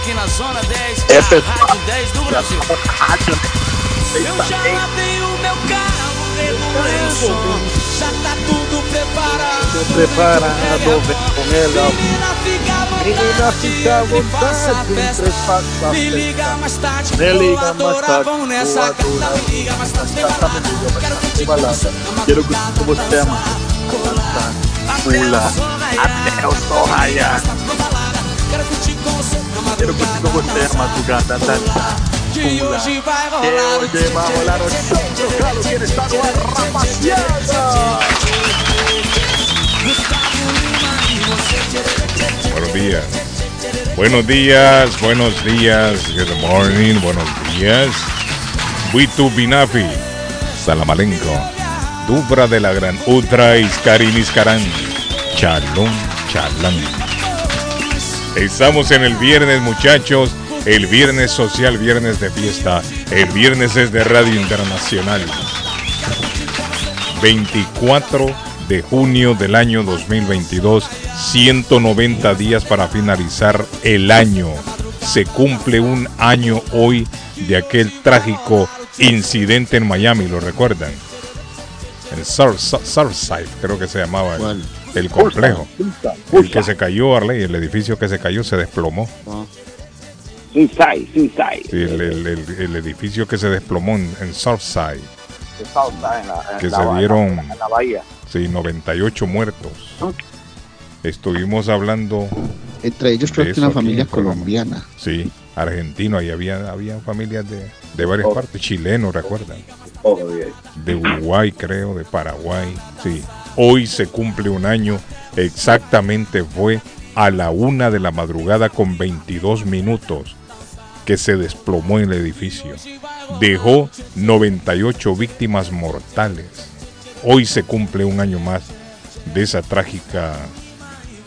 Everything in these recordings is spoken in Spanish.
aqui na Zona 10, é a Rádio 10 do Brasil. Rádio. Eu já lavei o meu carro, o já tá tudo preparado. Preparado, vem com. Menina, fica à vontade, festa, me liga mais tarde, me liga mais tarde, vão nessa me liga mais tarde, quero que te conheça, é quero que te você ama, até o sol raiar, quero que te conheça, madrugada. Que hoje vai rolar o Galo, que ele está no ar, rapaziada. Buenos días. Buenos días, buenos días. Good morning, buenos días. Buitu Binafi, Salamalenco, Dubra de la Gran Utra Iskarin Iskarán, Chalón, Chalán. Estamos en el viernes, muchachos. El viernes social, viernes de fiesta. El viernes es de Radio Internacional. 24 de junio del año 2022, 190 días para finalizar el año. Se cumple un año hoy de aquel trágico incidente en Miami, ¿lo recuerdan? En Sur- Sur- Surfside, creo que se llamaba el complejo. El que se cayó, Arley, el edificio que se cayó se desplomó. Suicide, suicide. Sí, el, el- el- el edificio que se desplomó en, en. Está en la, en Que la- se en la- dieron- en la bahía. Sí, 98 muertos. Estuvimos hablando, Entre ellos creo que una familia colombiana. sí, argentino, y había, había familias de, de varias Oh. partes, chilenos, recuerdan, Oh, de Uruguay, creo, de Paraguay, sí. Hoy se cumple un año, exactamente fue a la una de la madrugada con 22 minutos que se desplomó el edificio. Dejó 98 víctimas mortales. Hoy se cumple un año más de esa trágica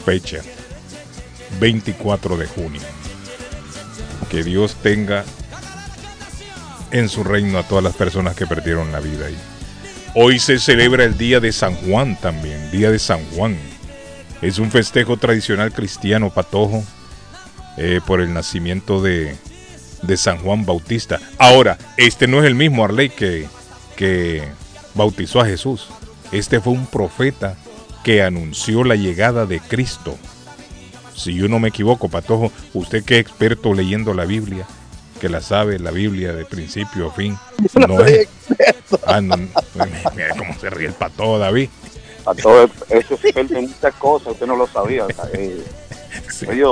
fecha, 24 de junio. Que Dios tenga en su reino a todas las personas que perdieron la vida ahí. Hoy se celebra el Día de San Juan también, Día de San Juan. Es un festejo tradicional cristiano patojo eh, por el nacimiento de, de San Juan Bautista. Ahora, este no es el mismo Arley que, que bautizó a Jesús. Este fue un profeta que anunció la llegada de Cristo. Si yo no me equivoco, Patojo, usted que es experto leyendo la Biblia, que la sabe la Biblia de principio a fin. No es. Ah, no, no, mira cómo se ríe el Patojo, David. Eso es experto en muchas cosas, usted no lo sabía. eh, Sí, oye.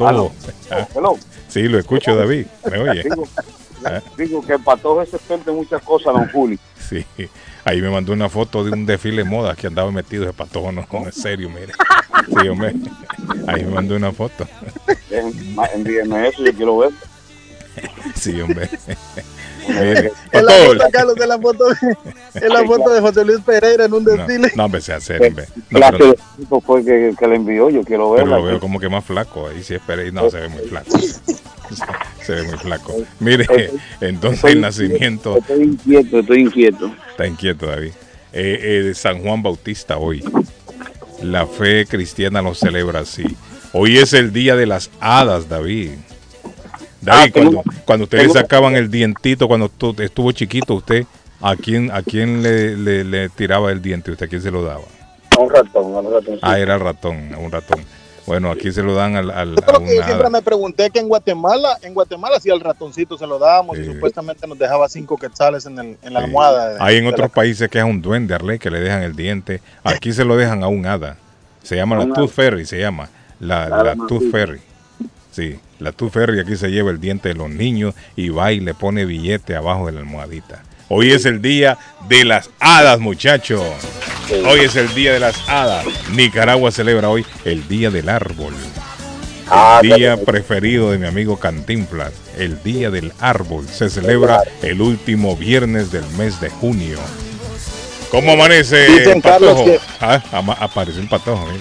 Aló. Ah. Sí, lo escucho, David. ¿Me oye? Digo, Ah. digo que el patojo es experto en muchas cosas, don Juli. Sí. Ahí me mandó una foto de un desfile de moda que andaba metido de Patojo. No, no, en serio, mire. Sí, hombre. Ahí me mandó una foto. Envíenme eso, yo quiero ver. Sí, hombre. Mire, Es la foto, Carlos, es la foto, es la foto de José Luis Pereira en un No, desfile. no, empecé a hacer, hombre. No, pero- fue que, que le envió, yo quiero Pero verla. lo veo como que más flaco. Ahí sí. No, se ve muy flaco. Se- Se ve muy flaco. Mire, entonces el nacimiento. Estoy inquieto, estoy inquieto. Está inquieto, David. Eh, eh, de San Juan Bautista hoy. La fe cristiana lo celebra así. Hoy es el día de las hadas, David. David, Ah, tengo- cuando, cuando ustedes tengo- sacaban el dientito, cuando estuvo chiquito, usted ¿A quién, a quién le, le, le tiraba el diente usted? ¿A quién se lo daba? A un ratón, a un ratón. Ah, era el ratón, a un ratón. Bueno, aquí se lo dan al, al, Yo a creo que una siempre me pregunté que en Guatemala, en Guatemala sí al ratoncito se lo dábamos y Sí. supuestamente nos dejaba cinco quetzales en, el, en la almohada. de- Hay en otros la- países que es un duende, Arley, que le dejan el diente. Aquí se lo dejan a un hada. Se llama la Tooth. Fairy, se llama. La, la más Tooth. Fairy. Sí, la Tooth Fairy aquí se lleva el diente de los niños y va y le pone billete abajo de la almohadita. Hoy es el día de las hadas, muchachos. Hoy es el día de las hadas. Nicaragua celebra hoy el día del árbol. El día preferido de mi amigo Cantinflas, el Día del Árbol, se celebra el último viernes del mes de junio. ¿Cómo amanece, Dicen, Carlos, Patojo? que- Ah, apareció el Patojo. mire.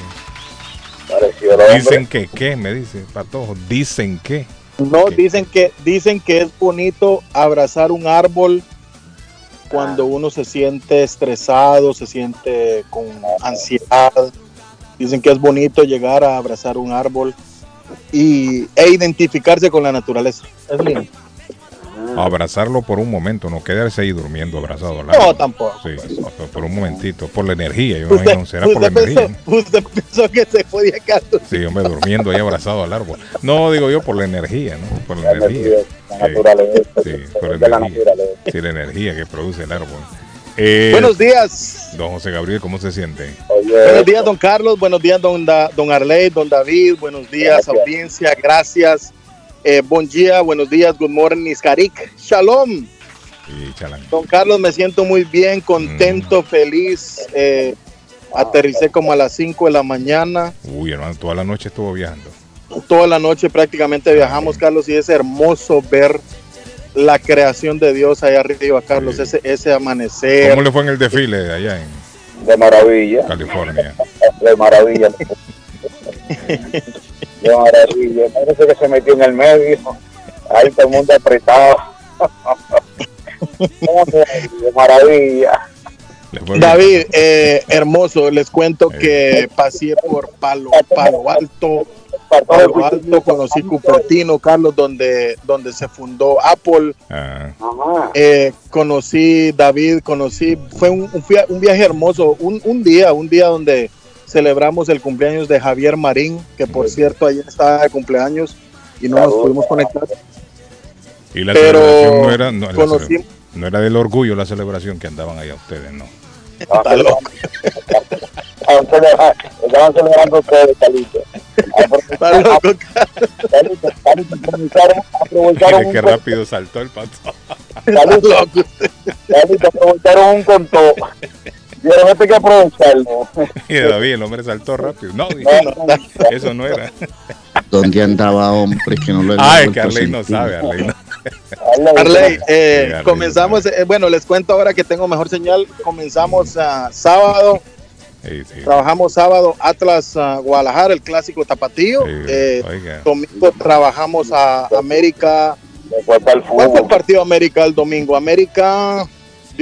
Hombre. Dicen que, ¿qué? Me dice Patojo. Dicen que. No, ¿Qué? dicen que, dicen que es bonito abrazar un árbol cuando uno se siente estresado, se siente con ansiedad. Dicen que es bonito llegar a abrazar un árbol y, e identificarse con la naturaleza. Es lindo. Abrazarlo por un momento, no quedarse ahí durmiendo abrazado al No, árbol. tampoco. Sí, por- por un momentito, por la energía, yo me Usted, imagino, será por la energía. usted pensó que se podía Carlos. Sí, hombre, durmiendo ahí abrazado al árbol. No, digo yo por la energía, ¿no? Por la La energía. energía, la Sí. naturaleza. Sí, por la energía. naturaleza. Sí, la energía que produce el árbol. Eh, Buenos días. Don José Gabriel, ¿cómo se siente? Oye, Buenos días, don Carlos. Buenos días, don, Da- don Arley, don David. Buenos días, Gracias. audiencia. Gracias. Eh, buen día, buenos días. Good morning, Niskarik. Shalom. Don Carlos, me siento muy bien, contento, feliz. Eh, aterricé como a las 5 de la mañana. Uy, hermano, toda la noche estuvo viajando. Toda la noche prácticamente viajamos, Carlos, y es hermoso ver la creación de Dios allá arriba, Carlos. Sí. Ese, ese amanecer. ¿Cómo le fue en el desfile de allá en de maravilla. California? De maravilla. de maravilla. Parece que se metió en el medio. Ahí todo el mundo apretado. de maravilla. David, eh, hermoso, les cuento Eh. que pasé por Palo, Palo Alto, Palo Alto, conocí Cupertino, Carlos, donde, donde se fundó Apple, Ah, eh, conocí David, conocí, fue un, un viaje hermoso, un, un día, un día donde celebramos el cumpleaños de Javier Marín, que por cierto ayer estaba de cumpleaños y no nos pudimos conectar, y la pero celebración no era, no, cele- no era del orgullo la celebración que andaban allá ustedes, ¿no? está loco. Estaban celebrando- ustedes, Calito. Está loco, Calito, Calito, aprovecharon, aprovecharon Mire un qué rápido saltó el pato. Calito. Calito, aprovecharon un con Vieron este hay que aprovecharlo. Y David, el hombre saltó rápido. No, dije, No, no, eso no era. ¿Dónde andaba, hombre? Que no lo Ah, es que Arley no sabe, Arley no. Arley, eh, Sí, comenzamos, eh, bueno, les cuento ahora que tengo mejor señal, comenzamos ah, sábado, Sí, sí. trabajamos sábado Atlas ah, Guadalajara, el clásico tapatío, Sí, eh, domingo trabajamos a América, ¿cuál fue el partido América el domingo? América,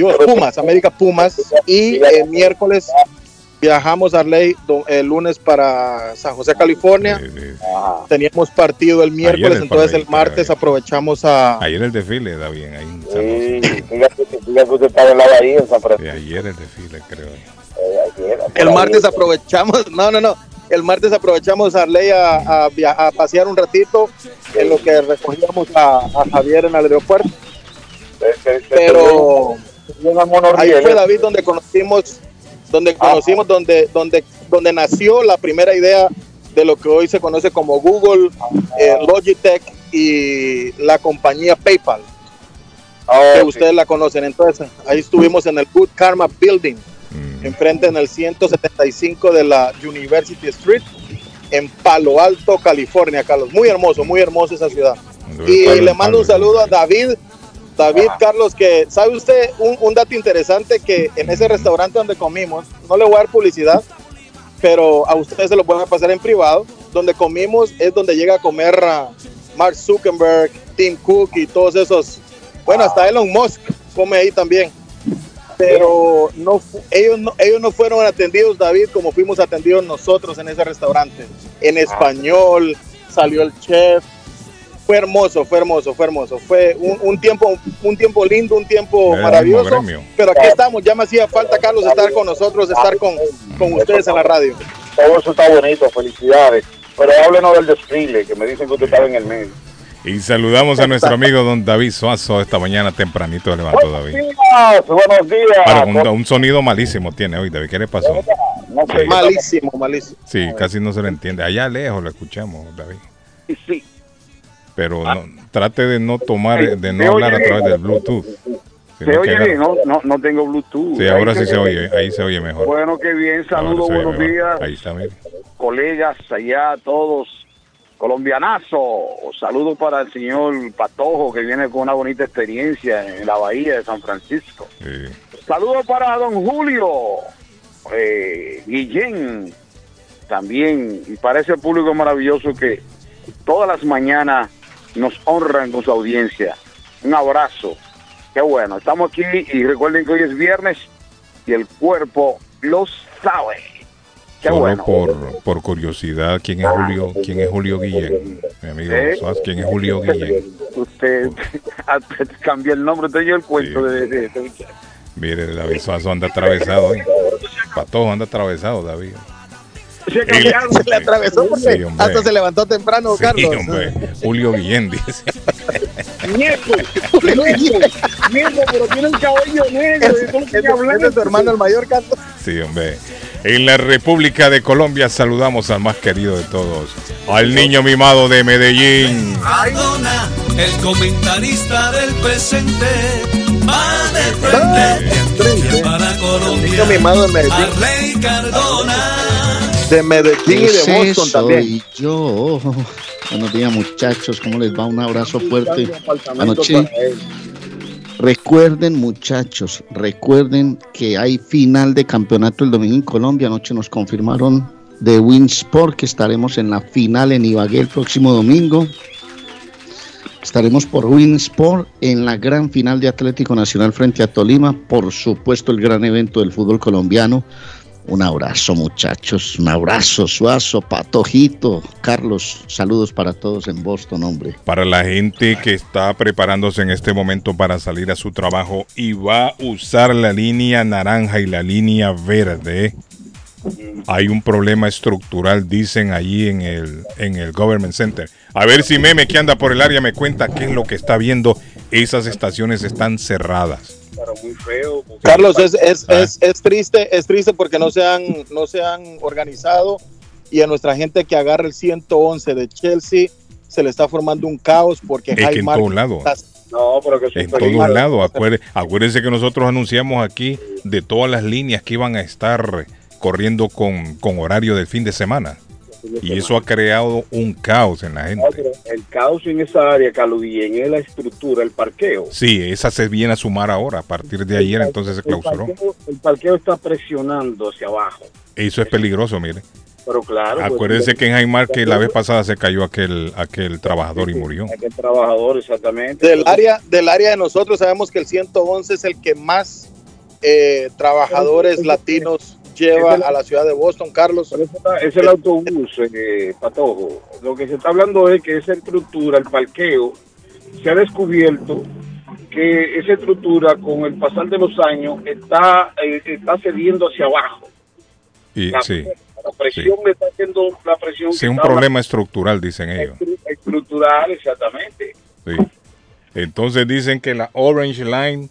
Pumas, América Pumas, y eh, miércoles viajamos a Arley, el lunes para San José, California, Sí, sí. Ajá. teníamos partido el miércoles, el entonces el martes aprovechamos a... Ayer el desfile, da bien, ahí en San Sí, José. fíjate, fíjate que usted está del lado ahí en San Sí, Francisco. ayer el desfile, creo. El martes aprovechamos, no, no, no. El martes aprovechamos a Arley a, a via- a pasear un ratito en lo que recogíamos a, a Javier en el aeropuerto. Pero ahí fue eh. David donde conocimos, donde Ah. conocimos, donde, donde, donde nació la primera idea de lo que hoy se conoce como Google, eh, Logitech y la compañía PayPal, Ah, que sí. ustedes la conocen. Entonces ahí estuvimos en el Good Karma Building. Mm. enfrente en el 175 de la University Street en Palo Alto, California, Carlos. Muy hermoso, muy hermoso esa ciudad. Y le mando un saludo a David. David Carlos, que sabe usted un, un dato interesante que en ese restaurante donde comimos, no le voy a dar publicidad, pero a ustedes se lo pueden pasar en privado, donde comimos es donde llega a comer ah, Mark Zuckerberg, Tim Cook y todos esos, bueno, hasta Elon Musk come ahí también. Pero no ellos no ellos no fueron atendidos David como fuimos atendidos nosotros en ese restaurante. En español salió el chef fue hermoso, fue hermoso, fue hermoso. Fue un, un tiempo, un tiempo lindo, un tiempo Era maravilloso. Pero aquí estamos, ya me hacía falta, Carlos, estar con nosotros, estar con, con ustedes en la radio. Todo eso está bonito, felicidades. Pero háblenos del desfile, que me dicen que usted estaba en el medio. Y saludamos a nuestro amigo don David Suazo. Esta mañana tempranito levantó David. días, buenos días. Para un, un sonido malísimo tiene hoy, David. ¿Qué le pasó? No sé, Malísimo, malísimo. Sí, casi no se le entiende. Allá lejos lo escuchamos, David. sí. Pero no- trate de no tomar, de no hablar a través del Bluetooth. Se oye bien, no, no, no tengo Bluetooth. Sí, ahora sí se oye, ahí se oye mejor. Bueno, qué bien, saludos, buenos mejor. días, Ahí está, mire. colegas allá, todos. Colombianazo, saludos para el señor Patojo que viene con una bonita experiencia en la bahía de San Francisco. Sí. Saludos para don Julio eh, Guillén también y para ese público maravilloso que todas las mañanas nos honran con su audiencia. Un abrazo. Qué bueno, estamos aquí y recuerden que hoy es viernes y el cuerpo lo sabe. Qué Solo bueno. por, por curiosidad, ¿quién es Julio, quién es Julio Guillén? Mi amigo ¿Eh? ¿quién es Julio Guillén? Usted cambió el nombre, te dio el cuento de, de- de- Mire, David Suazo anda atravesado hoy. Patojo anda atravesado, David. Se le atravesó porque Sí, hasta se levantó temprano, Sí, Carlos. hombre. Julio Guillén dice. Nieto, nieto, pero tiene un cabello negro. Es tu hermano el mayor, Carlos. Sí, hombre. En la República de Colombia saludamos al más querido de todos, al niño mimado de Medellín. Cardona, el comentarista del presente, va de frente y para Colombia. Niño mimado de Medellín. Arley Cardona. De Medellín y de Ese Boston también. yo. Buenos días, muchachos. ¿Cómo les va? Un abrazo fuerte. Anoche. Recuerden, muchachos, recuerden que hay final de campeonato el domingo en Colombia. Anoche nos confirmaron de Winsport que estaremos en la final en Ibagué el próximo domingo. Estaremos por Winsport en la gran final de Atlético Nacional frente a Tolima. Por supuesto, el gran evento del fútbol colombiano. Un abrazo, muchachos. Un abrazo, Suazo, Patojito, Carlos. Saludos para todos en Boston, hombre. Para la gente que está preparándose en este momento para salir a su trabajo y va a usar la línea naranja y la línea verde, hay un problema estructural, dicen allí en el, en el Government Center. A ver si Meme, que anda por el área, me cuenta qué es lo que está viendo. Esas estaciones están cerradas. Pero muy feo. porque- Carlos, es, es, Ah. es, es triste, es triste porque no se han, no se han organizado y a nuestra gente que agarra el 111 de Chelsea se le está formando un caos porque Es que en lados. está- No, pero que En todos lados. Acuérdense, acuérdense que nosotros anunciamos aquí de todas las líneas que iban a estar corriendo con, con horario del fin de semana. Y eso ha creado un caos en la gente. el caos en esa área, Carlos Guillén, es la estructura, el parqueo. Sí, esa se viene a sumar ahora. A partir de ayer entonces se El clausuró. parqueo, el parqueo está presionando hacia abajo. Eso es peligroso, mire. Pero claro. pues, Acuérdense que en Jaimar que la vez pasada se cayó aquel, aquel trabajador y murió. Aquel trabajador, exactamente. del área del área de nosotros sabemos que el 111 es el que más eh, trabajadores latinos lleva a la ciudad de Boston, Carlos. Es el autobús, eh, Patojo. Lo que se está hablando es que esa estructura, el parqueo, se ha descubierto que esa estructura con el pasar de los años está, eh, está cediendo hacia abajo. Y La, sí, la presión le está haciendo la presión. sí, que un problema estructural, dicen ellos. estru- estructural, exactamente. Sí. Entonces dicen que la Orange Line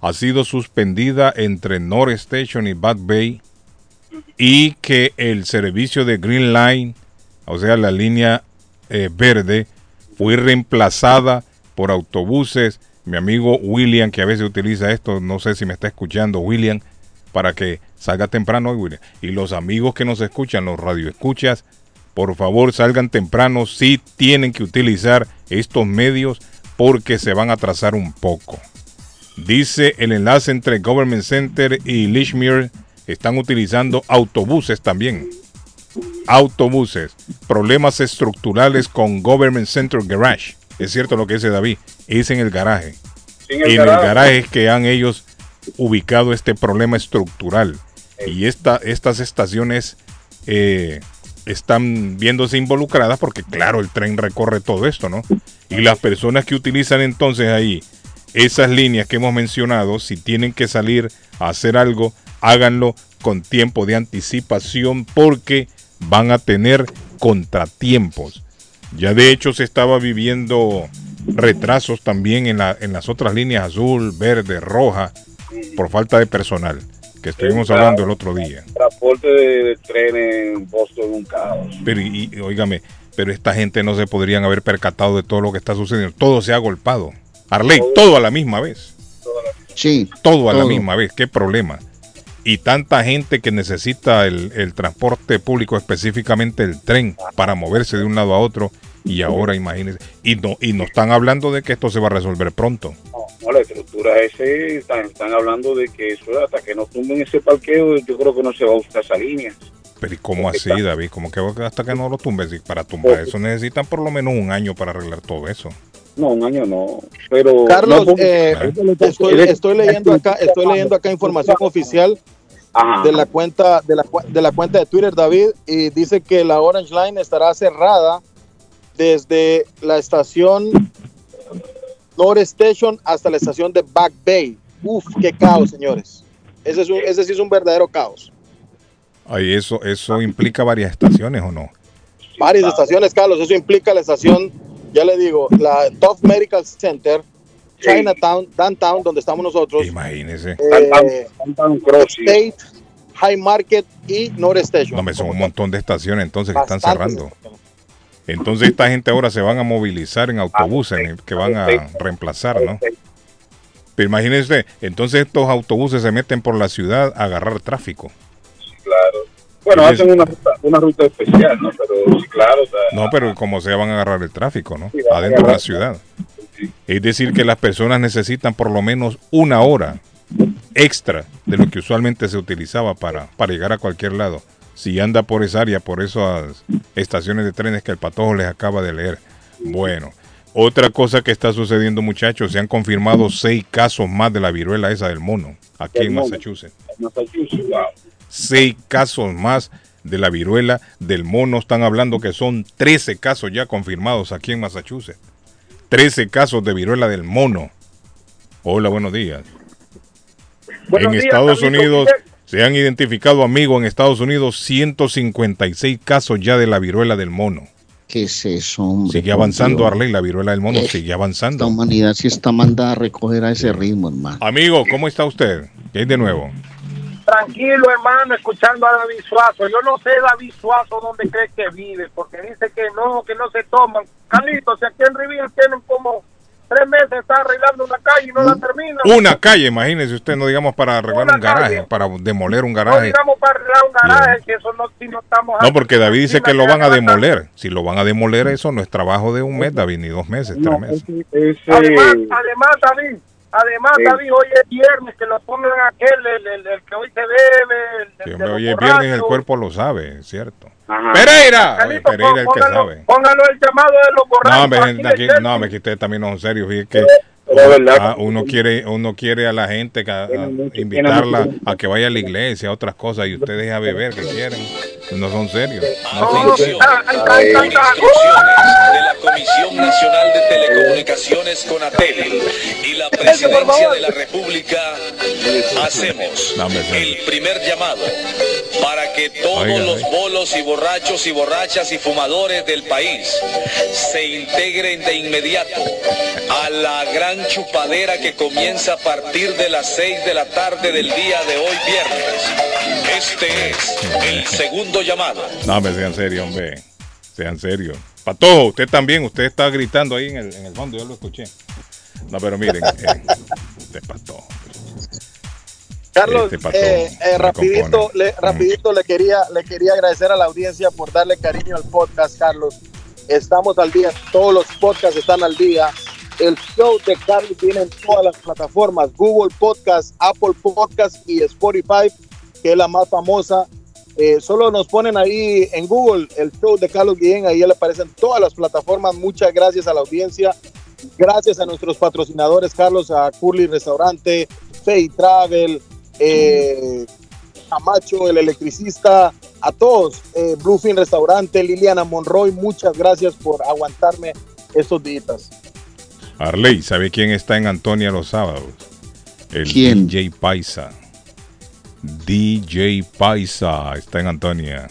ha sido suspendida entre North Station y Back Bay y que el servicio de Green Line, o sea, la línea eh, verde, fue reemplazada por autobuses. Mi amigo William, que a veces utiliza esto, no sé si me está escuchando, William, para que salga temprano hoy, William. Y los amigos que nos escuchan, los radioescuchas, por favor salgan temprano, sí tienen que utilizar estos medios porque se van a atrasar un poco. Dice el enlace entre Government Center y Lishmere están utilizando autobuses también. Autobuses. Problemas estructurales con Government Center Garage. Es cierto lo que dice David. Es en el garaje. En En el garaje es que han ellos ubicado este problema estructural. Y esta, estas estaciones eh, están viéndose involucradas porque claro, el tren recorre todo esto, ¿no? Y las personas que utilizan entonces ahí esas líneas que hemos mencionado, si tienen que salir a hacer algo, háganlo con tiempo de anticipación porque van a tener contratiempos. Ya de hecho se estaba viviendo retrasos también en, la, en las otras líneas azul, verde, roja, por falta de personal, que estuvimos hablando el otro día. Transporte de, tren en Boston un caos. Pero, y, y, óigame, pero esta gente no se podrían haber percatado de todo lo que está sucediendo. Todo se ha golpado. Arley, todo a la misma vez. Sí. Todo a la misma vez. ¿Qué problema? Y tanta gente que necesita el, el transporte público, específicamente el tren, para moverse de un lado a otro. Y ahora imagínense, y no, y no están hablando de que esto se va a resolver pronto. No, no la estructura ese, están, están hablando de que eso hasta que no tumben ese parqueo, yo creo que no se va a usar esa línea. Pero ¿y cómo así, David? ¿Cómo que hasta que no lo tumben? Si para tumbar eso necesitan por lo menos un año para arreglar todo eso. No, un año no. Pero Carlos, no, eh, estoy, estoy leyendo acá, estoy leyendo acá información oficial Ajá. de la cuenta de la, de la cuenta de Twitter David y dice que la Orange Line estará cerrada desde la estación North Station hasta la estación de Back Bay. Uf, qué caos, señores. Ese, es un, ese sí es un verdadero caos. Ahí eso, eso implica varias estaciones o no? Varias estaciones, Carlos. Eso implica la estación, ya le digo, la Top Medical Center, Chinatown, Downtown, donde estamos nosotros. Imagínese. eh, State, High Market y North Station. No, hombre, son un montón de estaciones entonces que están cerrando. Entonces esta gente ahora se van a movilizar en autobuses en- que van a reemplazar, ¿no? Pero imagínense, entonces estos autobuses se meten por la ciudad a agarrar tráfico. Claro. Bueno, Entonces- hacen una ruta, una ruta especial, ¿no? Pero sí, claro. o sea, No, pero como sea van a agarrar el tráfico, ¿no? Sí, Adentro de la ciudad. Es decir, que las personas necesitan por lo menos una hora extra de lo que usualmente se utilizaba para, para llegar a cualquier lado. Si anda por esa área, por esas estaciones de trenes que el patojo les acaba de leer. Bueno, otra cosa que está sucediendo, muchachos, se han confirmado seis casos más de la viruela esa del mono, aquí en. Massachusetts. Massachusetts, wow. Seis casos más de la viruela del mono. Están hablando que son 13 casos ya confirmados aquí en Massachusetts. 13 casos de viruela del mono. Hola, buenos días. Buenos en días, Estados Unidos se han identificado, amigos, en Estados Unidos 156 casos ya de la viruela del mono. ¿Qué es eso, hombre? Sigue avanzando. Arley, la viruela del mono Eh, sigue La avanzando. humanidad sí está mandada a recoger a ese ritmo, hermano. Amigo, ¿cómo está usted? ¿Qué hay de nuevo? Tranquilo, hermano, escuchando a David Suazo. Yo no sé, David Suazo, dónde cree que vive, porque dice que no, que no se toman. Carlitos, si aquí en Riviera tienen como tres meses, está arreglando una calle y no la terminan. Una calle, imagínese usted, no digamos para arreglar Una un garaje, calle. para demoler un No garaje. digamos para arreglar un garaje, que eso no, si no estamos... No, porque David dice que lo van a demoler. Si lo van a demoler, eso no es trabajo de un mes, David, ni dos meses, tres meses. Además, además, David, además, Sí. David, hoy es viernes, que lo pongan aquel, el, el- el que hoy se bebe, el, de hombre, hoy es viernes, el cuerpo lo sabe, es cierto. Ajá. Pereira, Oye, Carlitos, Pereira es el que póngalo, sabe. póngalo el llamado de los borrachos. No, gente, aquí no, que ustedes también no son serios. Fíjate que Pero es verdad. ah, uno quiere, uno quiere a la gente a- a invitarla a que vaya a la iglesia, a otras cosas, y ustedes a beber que quieren. No son serios. No son serios. Ah, ahí está. de la Comisión Nacional de Telecomunicaciones Conatel y la Presidencia de la República hacemos No, el primer llamado para que todos Oiga, los oiga. bolos y borrachos y borrachas y fumadores del país se integren de inmediato a la gran chupadera que comienza a partir de las 6 de la tarde del día de hoy viernes. Este es el segundo llamado. No, hombre, sean serios, hombre. Sean serios. Patojo, usted también, usted está gritando ahí en el, en el fondo, yo lo escuché. No, pero miren, eh, este patojo. Carlos, Este patojo eh, eh, me rapidito, le, rapidito le quería le quería agradecer a la audiencia por darle cariño al podcast, Carlos. Estamos al día, todos los podcasts están al día. El show de Carlos viene en todas las plataformas, Google Podcast, Apple Podcast y Spotify, que es la más famosa. Eh, solo nos ponen ahí en Google el show de Carlos Guillén, ahí le aparecen todas las plataformas. Muchas gracias a la audiencia. Gracias a nuestros patrocinadores, Carlos, a Curly Restaurante, Fay Travel, eh, el electricista, a todos, eh, Bluefin Restaurante, Liliana Monroy, muchas gracias por aguantarme estos días. Arley, ¿sabe quién está en Antonia los sábados? El ¿Quién? DJ Paisa. DJ Paisa está en Antonia.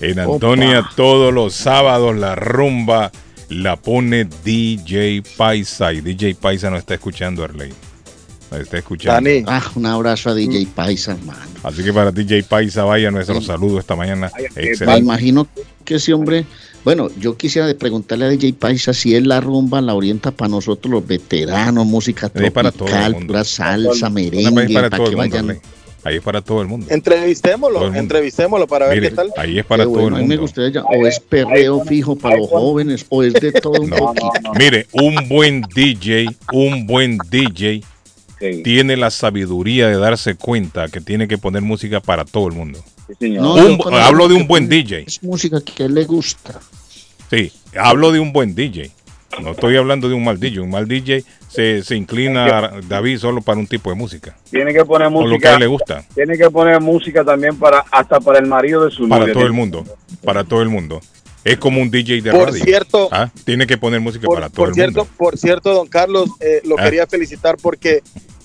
En Antonia Opa. todos los sábados la rumba la pone DJ Paisa. Y DJ Paisa no está escuchando, Arley. No está escuchando. Dani, Ah, un abrazo a DJ Paisa, hermano. Así que para DJ Paisa vaya nuestro saludo esta mañana. Me Excelente. imagino que ese hombre, bueno, yo quisiera preguntarle a DJ Paisa si él la rumba la orienta para nosotros los veteranos, música es tropical, mundo. pura salsa, es merengue, para que el mundo, vayan. Ahí es para todo el mundo. entrevistémoslo, mundo. entrevistémoslo para ver Mire, qué tal. ahí es para Qué todo bueno, a el mí me mundo. gustaría ya- o es perreo fijo para los jóvenes, o es de todo un No. poquito. Mire, un buen DJ, un buen DJ tiene la sabiduría de darse cuenta que tiene que poner música para todo el mundo. No, Un- hablo de un buen DJ. Es música que a él le gusta. Sí, hablo de un buen DJ. No estoy hablando de un mal DJ. Un mal DJ se, se inclina, David, solo para un tipo de música. Tiene que poner O lo que a música. él le gusta. Tiene que poner música también para hasta para el marido de su Para novia. todo el mundo. Para todo el mundo. Es como un DJ de Por radio. cierto- Ah, Tiene que poner música Por, para todo por el cierto, mundo. por cierto, don Carlos, eh, lo Ah. quería felicitar porque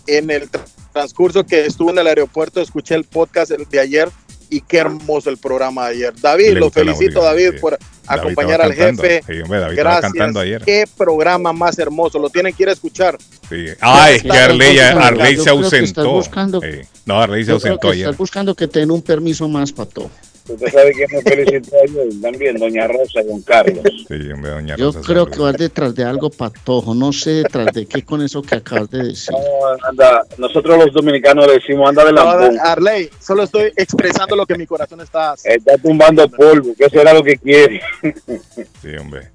en el tra- transcurso que estuve en el aeropuerto escuché el podcast el de ayer y qué hermoso el programa de ayer. David, lo felicito, David, sí. por David acompañar al cantando. jefe. Sí, hombre, David estaba Gracias. cantando ayer. Qué programa más hermoso. Lo tienen que ir a escuchar. Sí. Ah, es que Arley, Arley se ausentó. buscando-. No, Arley se ausentó ayer. estás buscando que te den un permiso más para todo. Usted sabe quién me felicitó ayer también, doña Rosa y don Carlos. Sí, hombre, doña Yo Rosa creo se que vas detrás de algo patojo. No sé detrás de qué con eso que acabas de decir. No, anda, nosotros los dominicanos le decimos anda de No, lambón. Arley, solo estoy expresando lo que mi corazón está Está tumbando polvo, que será lo que quiere. Sí, hombre.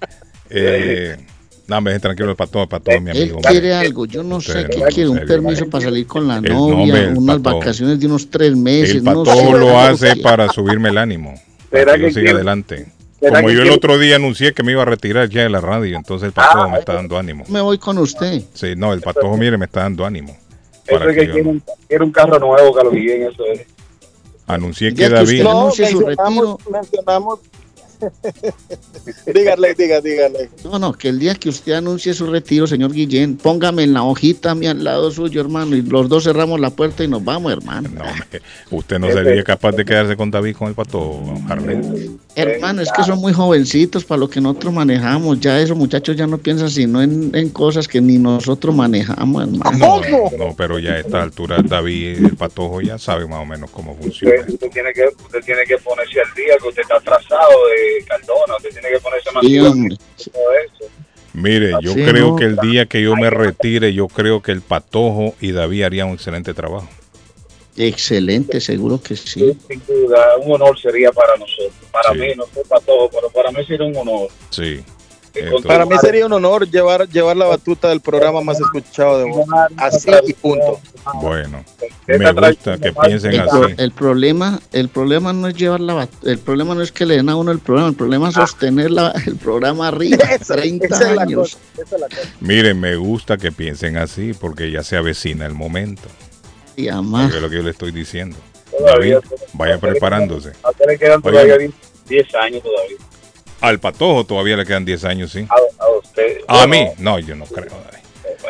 Eh, no, me deje tranquilo, el pato, el pato es mi Él amigo. quiere hombre. algo, yo no sé qué no, quiere, un serio. permiso para salir con la El novia, unas pato. vacaciones de unos tres meses, El no pato sé. lo hace que- para subirme el ánimo. ¿Será Para que yo siga quiere- adelante. Como yo el quiere- otro día anuncié que me iba a retirar ya de la radio, entonces el patojo me está dando ánimo. Me voy con usted. Sí, no, el patojo, mire, me está dando ánimo. Eso Para es que quiere un, quiere un carro nuevo, Carlos Guillén, eso es. Anuncié Ya que que David, usted- No, mencionamos, mencionamos. dígale, diga, dígale. No, no, que el día que usted anuncie su retiro, señor Guillén, póngame en la hojita a mí al lado suyo, hermano, y los dos cerramos la puerta y nos vamos, hermano. no, usted no sería capaz de quedarse con David con el patojo, Harley. Hermano, es que son muy jovencitos para lo que nosotros manejamos. Ya esos muchachos ya no piensan sino en, en cosas que ni nosotros manejamos, hermano. No, no, pero ya a esta altura David, el patojo, ya sabe más o menos cómo funciona. Usted, usted tiene que, usted tiene que ponerse al día, que usted está atrasado de Cardona, usted tiene que ponerse más Sí, todo eso. Mire, yo creo no. que el día que yo me retire, yo creo que el Patojo y David harían un excelente trabajo. Excelente, seguro que sí. Sin duda, un honor sería para nosotros. Para Sí. mí, no sé para todos, pero para mí sería un honor. Sí. Entonces, Para mí sería un honor llevar, llevar la batuta del programa más escuchado de vos. Así y punto. Bueno, me gusta que piensen El, así. el problema, el problema no es llevar la bat- el problema no es que le den a uno el programa, el problema es sostener la- el programa arriba, 30 Esa es la años. cosa, esa es la cosa. Miren, me gusta que piensen así porque ya se avecina el momento. Y además, Es lo que yo le estoy diciendo. Todavía- David, vaya preparándose. a todavía 10 10 años todavía. Al Patojo todavía le quedan 10 años, sí. A, a usted. A Bueno, mí, no, yo no creo.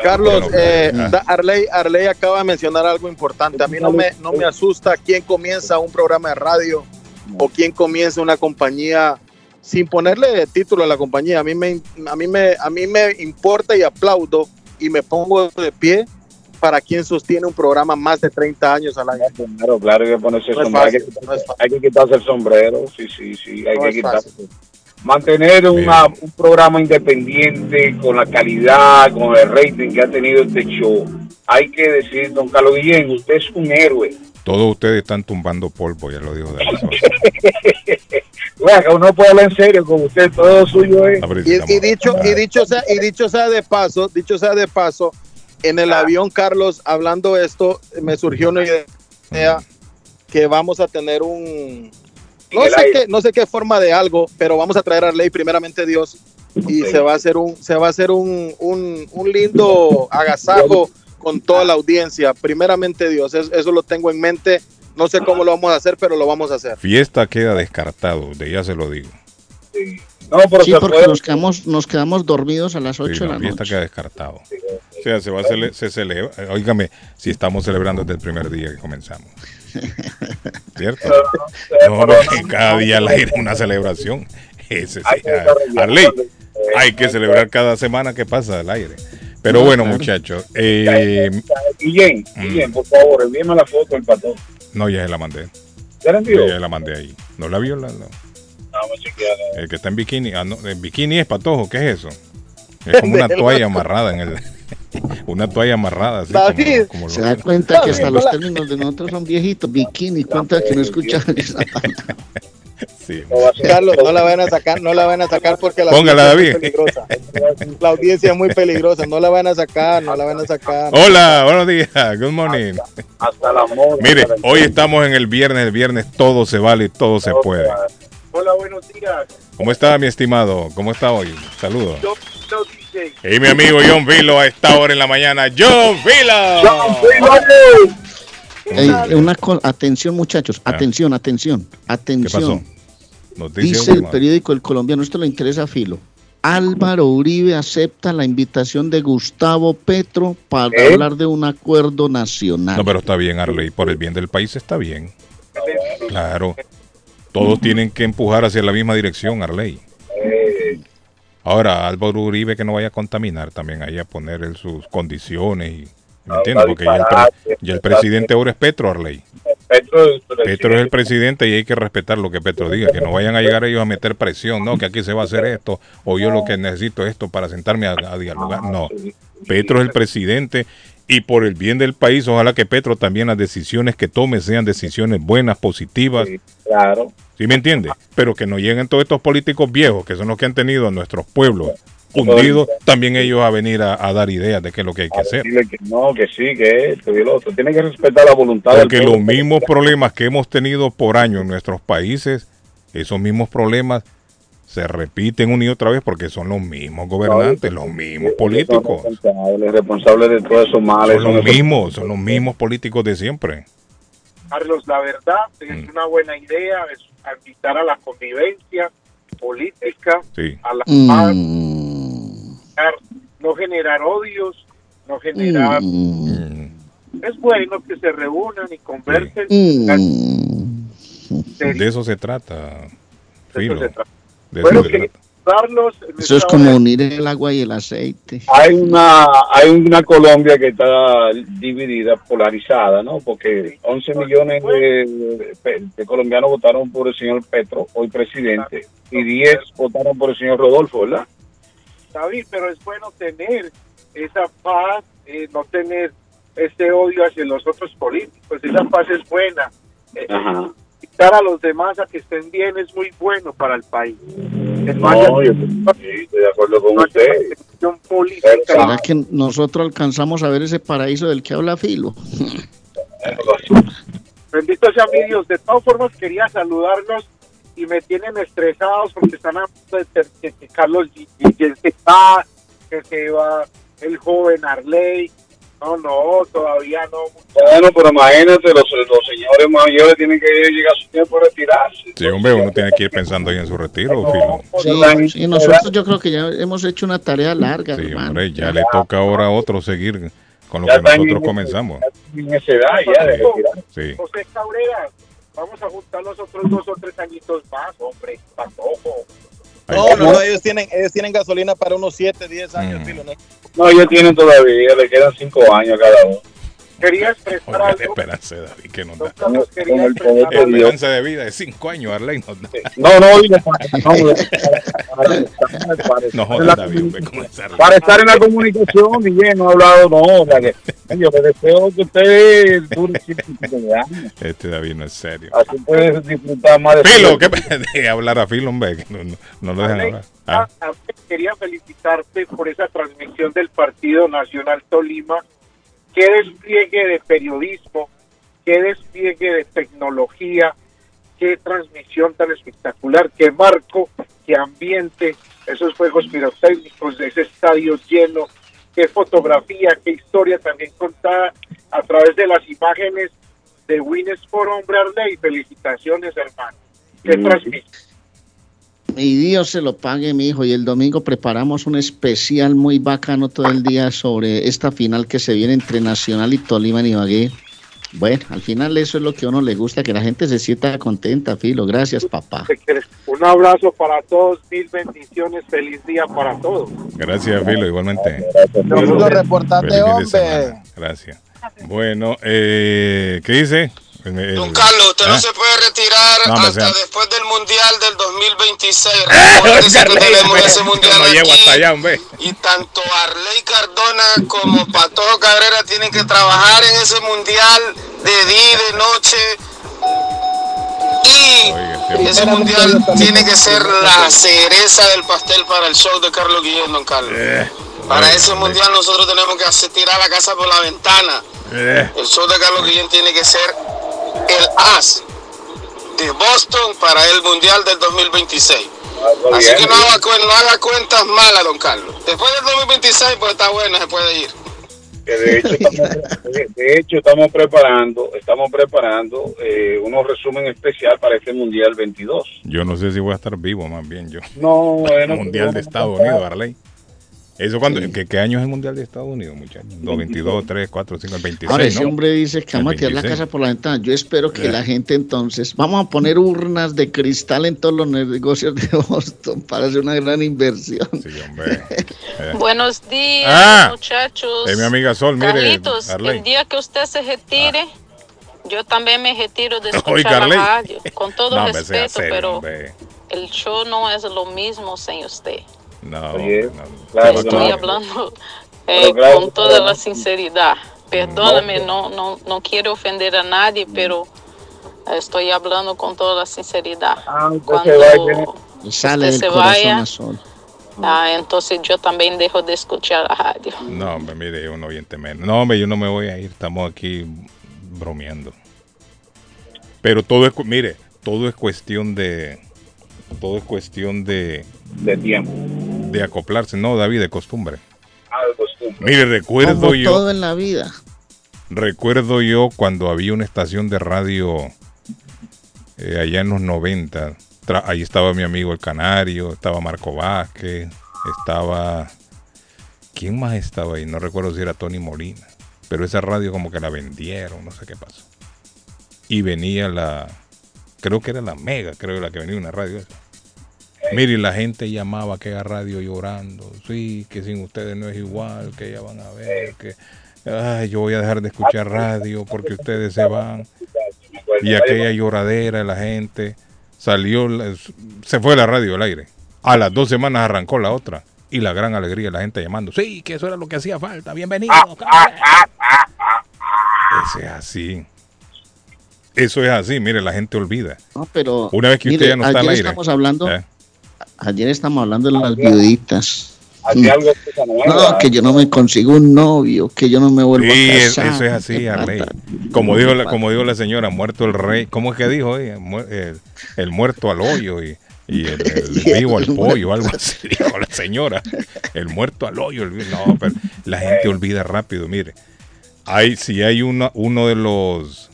Carlos, eh, ah. Arley, Arley acaba de mencionar algo importante. A mí no me, no me asusta quién comienza un programa de radio o quién comienza una compañía sin ponerle título a la compañía. A mí me, a mí me, a mí me importa y aplaudo y me pongo de pie para quien sostiene un programa más de 30 años al año. Claro, claro, hay que ponerse el No es sombrero. Hay que, no hay quitarse el sombrero. Sí, sí, sí. Hay No que quitarse. fácil. Mantener una- un programa independiente con la calidad, con el rating que ha tenido este show. Hay que decir, don Carlos Guillén, usted es un héroe. Todos ustedes están tumbando polvo, ya lo dijo David Sosa. Bueno, uno puede hablar en serio con usted, todo suyo es. Y, dicho, y Ah, dicho sea, y dicho sea de paso, dicho sea de paso, en el avión, Carlos, hablando esto, me surgió una idea que vamos a tener un no sé aire. qué, no sé qué forma de algo, pero vamos a traer a Ley primeramente Dios y se va a hacer un, se va a hacer un, un, un lindo agasajo con toda la audiencia. Primeramente Dios, es- eso lo tengo en mente. No sé cómo lo vamos a hacer, pero lo vamos a hacer. Fiesta queda descartado, de ya se lo digo. No, pero Sí, porque nos quedamos, nos quedamos dormidos a las 8 Sí, de la la fiesta noche. queda descartado. O sea, se va a cele- se celebra. Óigame, si estamos celebrando desde el primer día que comenzamos. ¿Cierto? No, porque cada día al aire es una celebración. Ese sí, ah, Arley, hay que celebrar cada semana que pasa al aire. Pero bueno, muchachos, eh, Guillén, Guillén, por favor, envíame la foto del patrón. no, ya se la mandé. ¿Ya la envió? Ya la mandé ahí. ¿No la vio? La- la- Vamos a chequearla. el que está en bikini. Ah, no, en bikini es patojo, ¿qué es eso? Es como una toalla amarrada en el. Una toalla amarrada. Así David, como, como Se da cuenta que hasta los términos de nosotros son viejitos, bikini, cuenta que no escucha esa palabra. sí. Carlos, no la van a sacar, no la van a sacar porque la Póngala, audiencia David. es peligrosa. La audiencia es muy peligrosa, no la van a sacar, no la van a sacar. Hola, buenos días. Good morning. Hasta la moda. Mire, hoy estamos en el viernes. El viernes todo se vale y todo se puede. Hola, buenos días. ¿Cómo está, mi estimado? ¿Cómo está hoy? Saludos. Yo, Y mi amigo John Vilo a esta hora en la mañana. ¡John Vilo! Ey, una co- atención, muchachos, Ah. atención, atención, ¿Qué pasó? atención. Dice el periódico El Colombiano, esto le interesa a Filo. Álvaro Uribe acepta la invitación de Gustavo Petro para ¿Eh? hablar de un acuerdo nacional. No, pero está bien, Arley. Por el bien del país está bien. Claro. Todos tienen que empujar hacia la misma dirección, Arley. Ahora, Álvaro Uribe que no vaya a contaminar también ahí a poner en sus condiciones. Y, ¿Me entiendes? Porque ya el, pre- ya el presidente ahora es Petro, Arley. Petro es Petro es el presidente y hay que respetar lo que Petro diga, que no vayan a llegar ellos a meter presión, no, que aquí se va a hacer esto, o yo lo que necesito es esto para sentarme a, a dialogar. No, Petro es el presidente y por el bien del país, ojalá que Petro también las decisiones que tome sean decisiones buenas, positivas, Claro. ¿Sí me entiende? Pero que no lleguen todos estos políticos viejos, que son los que han tenido a nuestros pueblos hundidos, también ellos a venir a, a dar ideas de qué es lo que hay que hacer. Dile que no, que sí, que esto y el otro. Tiene que respetar la voluntad Porque del los pueblo. mismos problemas que hemos tenido por años en nuestros países, esos mismos problemas se repiten una y otra vez porque son los mismos gobernantes, los mismos políticos. Son responsables, responsables de todos esos males. Son los mismos, son los mismos políticos de siempre. Carlos, la verdad es Mm. una buena idea, es invitar a la convivencia política, Sí. a la Mm. paz, no generar odios, no generar... Mm, Es bueno que se reúnan y conversen. mm. De eso se trata, de Filo. eso se trata. De eso Bueno, se que trata. Eso es como unir el agua y el aceite. hay una hay una Colombia que está dividida, polarizada, ¿no? Porque 11 millones de, de- de colombianos votaron por el señor Petro, hoy presidente, y 10 votaron por el señor Rodolfo, ¿verdad? David, pero es bueno tener esa paz, eh, no tener ese odio hacia los otros políticos, esa paz es buena. Eh, Invitar a los demás a que estén bien es muy bueno para el país. Es más, No, yo estoy de acuerdo con usted. ¿Será que nosotros alcanzamos a ver ese paraíso del que habla Filo? Bendito sea mi Dios. De todas formas, quería saludarlos y me tienen estresados porque están hablando de ter- que, que Carlos Guillén se va, que se va el joven Arley. No, no, todavía no. Bueno, pero imagínate, los, los señores mayores tienen que llegar a su tiempo de retirarse. Sí, hombre, uno tiene que ir pensando ahí en su retiro, Filo. Sí, sí, nosotros yo creo que ya hemos hecho una tarea larga, Sí, hermano. hombre, ya le toca ahora a otro seguir con lo Ya que nosotros en- comenzamos. En esa edad ya de retirarse. Sí. José Cabrera, vamos a juntar los otros dos o tres añitos más, hombre. Patojo. No, no, no, ellos tienen, ellos tienen gasolina para unos 7, 10 años, Mm. Filo, ¿no? No, ellos tienen todavía, le quedan cinco años a cada uno. Quería expresar la algo. esperanza de David que nos da. Carlos, quería Con el expresar algo. Esperanza de vida de cinco años, Arley nos da. No, no, digo, para, estar en la comunicación, Miguel, no ha hablado, no, o sea que yo le deseo que usted dure ciento de años, Este David no es serio. así puede disfrutar más de Filo, ¿qué de hablar a Filo, hombre? Que no, no, no lo dejan hablar. Ah, Quería felicitarte por esa transmisión del Partido Nacional Tolima. Qué despliegue de periodismo, qué despliegue de tecnología, qué transmisión tan espectacular, qué marco, qué ambiente, esos juegos pirotécnicos, ese estadio lleno, qué fotografía, qué historia también contada a través de las imágenes de Winners por Hombre Arley. Felicitaciones, hermano. ¿Qué Mm. transmite? Mi Dios se lo pague, mi hijo. Y el domingo preparamos un especial muy bacano todo el día sobre esta final que se viene entre Nacional y Tolima en Ibagué. Bueno, al final eso es lo que a uno le gusta, que la gente se sienta contenta, Filo. Gracias, papá. Un abrazo para todos, mil bendiciones, feliz día para todos. Gracias, Filo, igualmente. Segundo reportante, hombre. Gracias. Bueno, eh, ¿qué dice? Don Carlos, usted no se puede retirar No, hasta sea- después del Mundial del 2026. Eh, que tenemos ese Mundial no hasta allá, hombre. Y tanto Arley Cardona como Patojo Cabrera tienen que trabajar en ese Mundial de día y de noche. Y ese Mundial tiene que ser la cereza del pastel para el show de Carlos Guillén, don Carlos. Eh, Para ese Mundial nosotros tenemos que hacer tirar la casa por la ventana. Eh, El show de Carlos Guillén tiene que ser el as de Boston para el Mundial del 2026. Así que no haga, cuen- no haga cuentas malas, don Carlos. Después del 2026, pues está bueno, se puede ir. que de hecho estamos, de- hecho estamos preparando estamos preparando eh, unos resumen especial para este mundial 22 Yo no sé si voy a estar vivo, más bien yo. no bueno Mundial de Estados Unidos, Arley. ¿Eso cuando, ¿qué, qué año es el Mundial de Estados Unidos, muchachos? 2, 22, 3, 4, 5, 26, Ahora, ese ¿no? hombre dice que vamos a tirar la 26. casa por la ventana. Yo espero que Eh. la gente entonces, vamos a poner urnas de cristal en todos los negocios de Boston para hacer una gran inversión. Eh. Buenos días, Ah, muchachos. Es mi amiga Sol, mire, Carlitos, Arley. el día que usted se retire, yo también me retiro de escuchar Carley. la radio. Con todo No, respeto, pero hombre. el show no es lo mismo sin usted. No, Oye, no. claro, Estoy no. hablando eh, claro, con toda claro. la sinceridad. Perdóname, no, no, no quiero ofender a nadie, pero estoy hablando con toda la sinceridad. Cuando Sale usted del se vaya, ah, entonces yo también dejo de escuchar la radio. No, hombre, mire, yo un oyente menos. No, hombre, yo no me voy a ir. Estamos aquí bromeando. Pero todo es, mire, todo es cuestión de, todo es cuestión de, de tiempo de acoplarse. No, David, de costumbre. Ah, de costumbre. Mire, recuerdo Como yo, todo en la vida. recuerdo yo cuando había una estación de radio eh, allá en los 90. Tra- ahí estaba mi amigo el Canario, estaba Marco Vázquez, estaba... ¿Quién más estaba ahí? No recuerdo si era Tony Molina. Pero esa radio como que la vendieron, no sé qué pasó. Y venía la... Creo que era la Mega, creo que la que venía una radio esa. Mire, la gente llamaba a aquella radio llorando. Sí, que sin ustedes no es igual, que ya van a ver, que... Ay, yo voy a dejar de escuchar radio porque ustedes se van. Y aquella lloradera de la gente. Salió, se fue la radio al aire. A las dos semanas arrancó la otra. Y la gran alegría de la gente llamando. Sí, que eso era lo que hacía falta. Bienvenido. Eso es así. Eso es así. Mire, la gente olvida. No, pero Una vez que usted ya no está al aire. estamos hablando, ¿eh? Ayer estamos hablando de las viuditas. Nueva. No, que yo no me consigo un novio, que yo no me vuelvo Sí, a casar. eso es así, Arley. Como dijo, la, como dijo la señora, muerto el rey. ¿Cómo es que dijo? Mu- El, el muerto al hoyo y, y el, el vivo al pollo, algo así, dijo la señora. El muerto al hoyo. no, pero la gente olvida rápido. Mire, hay, si hay una, uno de los,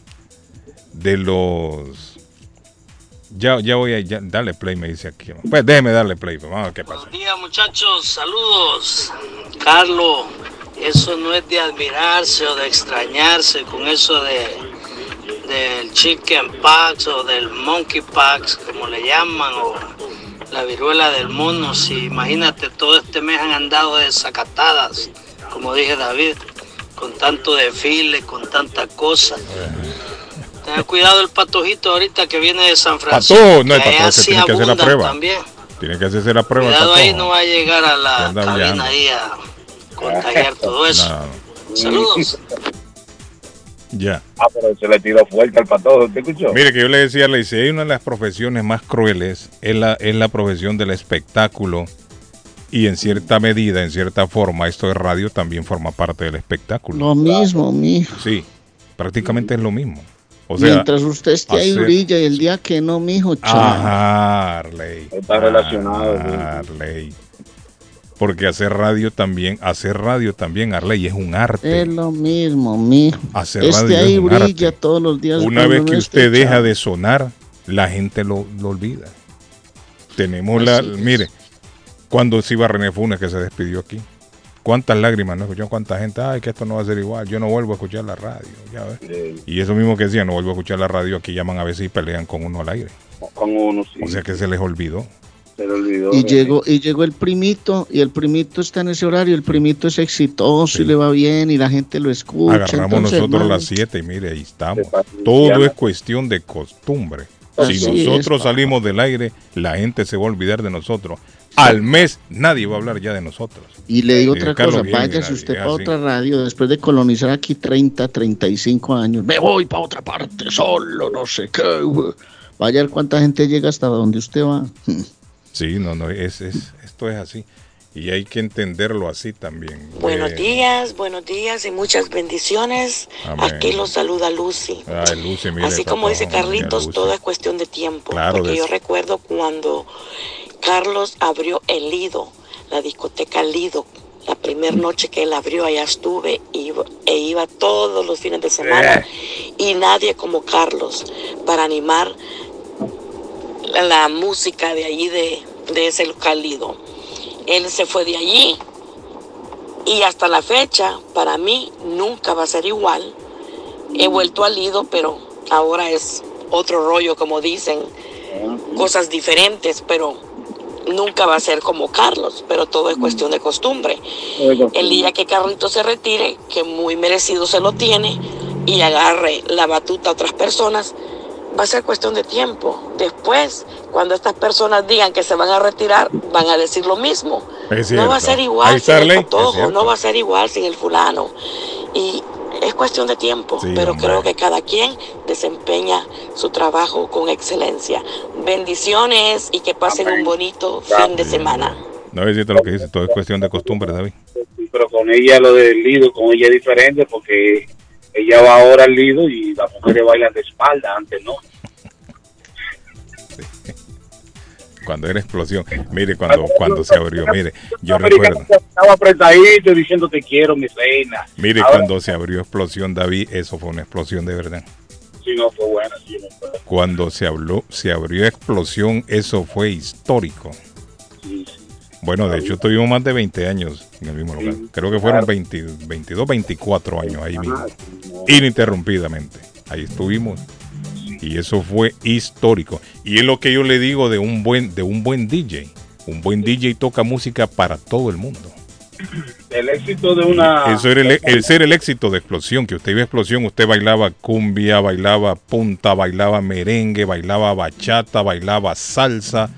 de los, ya, ya voy a, ya, dale play, me dice aquí. Pues déjeme darle play, pues, vamos a ver qué pasa. Buenos días muchachos, saludos. Carlos, eso no es de admirarse o de extrañarse con eso de del chicken pox o del monkey pox, como le llaman, o la viruela del mono. Si imagínate, todo este mes han andado desacatadas, como dije David, con tanto desfile, con tanta cosa. Tenga cuidado el patojito ahorita que viene de San Francisco. Pato, no, el que allá pato se tiene que hacer la prueba. También. Tiene que hacerse la prueba. Cuidado ahí, patojo. no va a llegar a la cabina ahí a contagiar todo eso. No. Saludos. Ya. Ah, pero se le tiró fuerte al patojo, ¿te escuchó? Mire que yo le decía, le dice, hay una de las profesiones más crueles, es la, es la profesión del espectáculo y en cierta medida, en cierta forma, esto de radio también forma parte del espectáculo. Lo mismo, mijo. Sí, prácticamente es lo mismo. O sea, Mientras usted esté ahí brilla y el día que no, mijo, chao. Ajá, Arley. Está relacionado. Arley. Porque hacer radio también, hacer radio también, Arley, es un arte. Es lo mismo, mijo. Hacer Este radio es ahí un brilla arte. todos los días. Una vez que usted deja de sonar, la gente lo, lo olvida. Tenemos la, es. mire, cuando se iba René Funes que se despidió aquí, cuántas lágrimas, ¿no escuchó? Cuánta gente, ay, que esto no va a ser igual, yo no vuelvo a escuchar la radio, ya ves. Y eso mismo que decía, no vuelvo a escuchar la radio, aquí llaman a veces y pelean con uno al aire. Con uno, sí. O sea que se les olvidó. Se le olvidó. Y llegó, y llegó el primito, y el primito está en ese horario, el primito es exitoso y le va bien, y la gente lo escucha. Agarramos entonces, nosotros hermano, las 7 y mire, ahí estamos. Todo es cuestión de costumbre. Si Así nosotros papá. salimos del aire, la gente se va a olvidar de nosotros. Al mes nadie va a hablar ya de nosotros. Y le digo otra cosa, váyase usted para otra radio, después de colonizar aquí 30, 35 años, me voy para otra parte solo, no sé qué. güey. Vaya a ver cuánta gente llega hasta donde usted va. Sí, no, no, es, es, esto es así. Y hay que entenderlo así también. Buenos Eh, días, buenos días y muchas bendiciones. Amén. Aquí los saluda Lucy. Ay, Lucy, mire, Así como papá, dice Carlitos, todo es cuestión de tiempo. Claro, porque de yo eso. recuerdo cuando Carlos abrió el Lido, la discoteca Lido. La primera noche que él abrió, allá estuve iba- e iba todos los fines de semana. Y nadie como Carlos para animar la, la música de allí, de, de ese local Lido. Él se fue de allí y hasta la fecha, para mí, nunca va a ser igual. He vuelto al Lido, pero ahora es otro rollo, como dicen, cosas diferentes, pero nunca va a ser como Carlos, pero todo es cuestión de costumbre. El día que Carlito se retire, que muy merecido se lo tiene, y agarre la batuta a otras personas, va a ser cuestión de tiempo. Después, cuando estas personas digan que se van a retirar, van a decir lo mismo. No va a ser igual sin el patojo, no va a ser igual sin el fulano. Y es cuestión de tiempo, Sí, pero hombre. creo que cada quien desempeña su trabajo con excelencia. Bendiciones y que pasen un bonito fin de semana. No es cierto lo que dice, todo es cuestión de costumbre, David. pero con ella lo del lido, con ella es diferente porque ella va ahora al lido y las mujeres bailan de espalda, antes no. Cuando era explosión. Mire, cuando, cuando se abrió, mire, yo recuerdo. Estaba apretadito diciendo te quiero, mi reina. Mire, Ahora, cuando se abrió explosión, David, eso fue una explosión de verdad. Sí, no fue buena. sí, no fue. Cuando se habló, se abrió explosión, eso fue histórico. Bueno, de hecho tuvimos más de 20 años en el mismo lugar. Creo que fueron 20 22, 24 años ahí mismo. Ininterrumpidamente. Ahí estuvimos. Y eso fue histórico. Y es lo que yo le digo de un buen, de un buen DJ. Un buen DJ toca música para todo el mundo. El éxito de una... Eso era el, el ser el éxito de explosión, que usted iba a explosión, usted bailaba cumbia, bailaba punta, bailaba merengue, bailaba bachata, bailaba salsa,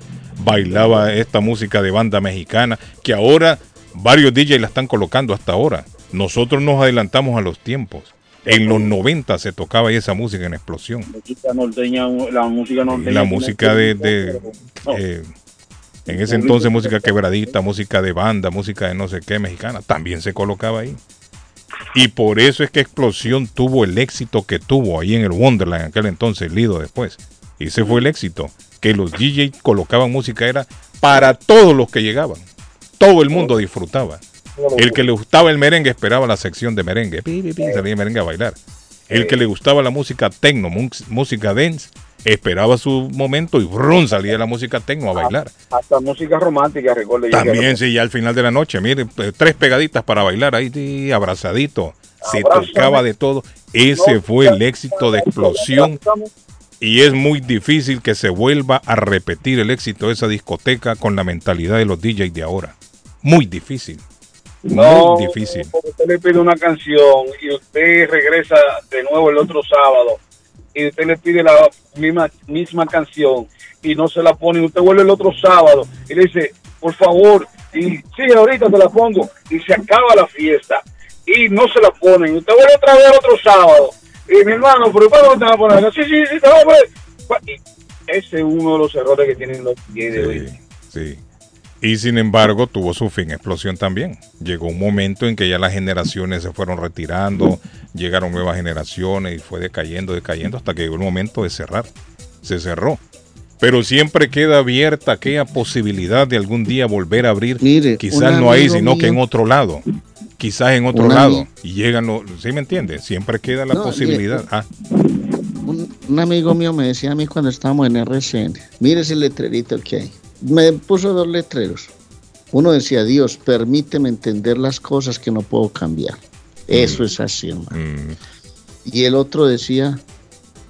bailaba esta música de banda mexicana, que ahora varios DJs la están colocando hasta ahora. Nosotros nos adelantamos a los tiempos. En los 90 se tocaba esa música en explosión. música norteña, la música norteña. La música de, de, eh, en ese entonces música quebradita, música de banda, música de no sé qué mexicana, también se colocaba ahí. Y por eso es que Explosión tuvo el éxito que tuvo ahí en el Wonderland en aquel entonces, Lido después. Y ese fue el éxito, que los DJs colocaban música era para todos los que llegaban. Todo el mundo disfrutaba. El que le gustaba el merengue esperaba la sección de merengue. Pi, pi, pi, salía el merengue a bailar. El que le gustaba la música techno, música dance, esperaba su momento y brum, salía la música techno a bailar. Hasta música romántica, recuerdo. También, sí, ya al final de la noche, mire, eh, tres pegaditas para bailar ahí, sí, abrazadito. Se tocaba de todo. Ese fue el éxito de explosión. Y es muy difícil que se vuelva a repetir el éxito de esa discoteca con la mentalidad de los DJs de ahora. Muy difícil. No, Muy difícil. porque usted le pide una canción y usted regresa de nuevo el otro sábado y usted le pide la misma, misma canción y no se la pone usted vuelve el otro sábado y le dice, por favor, y sí, ahorita te la pongo y se acaba la fiesta y no se la ponen usted vuelve otra vez el otro sábado y mi hermano, pero ¿cuándo te van a poner? Sí, sí, sí, te voy a poner. Y ese es uno de los errores que tienen los DJs de hoy. Sí. Y sin embargo tuvo su fin explosión también. Llegó un momento en que ya las generaciones se fueron retirando, llegaron nuevas generaciones y fue decayendo, decayendo hasta que llegó el momento de cerrar. Se cerró. Pero siempre queda abierta aquella posibilidad de algún día volver a abrir. Mire, Quizás no ahí, sino que en otro lado. Quizás en otro lado. Y llegan los... ¿Sí me entiende? Siempre queda la No, posibilidad. mire, Ah, Un, un amigo mío me decía a mí cuando estábamos en RCN, mire ese letrerito que hay. Me puso dos letreros. Uno decía, Dios, permíteme entender las cosas que no puedo cambiar. Eso es así, hermano. mm, Y el otro decía,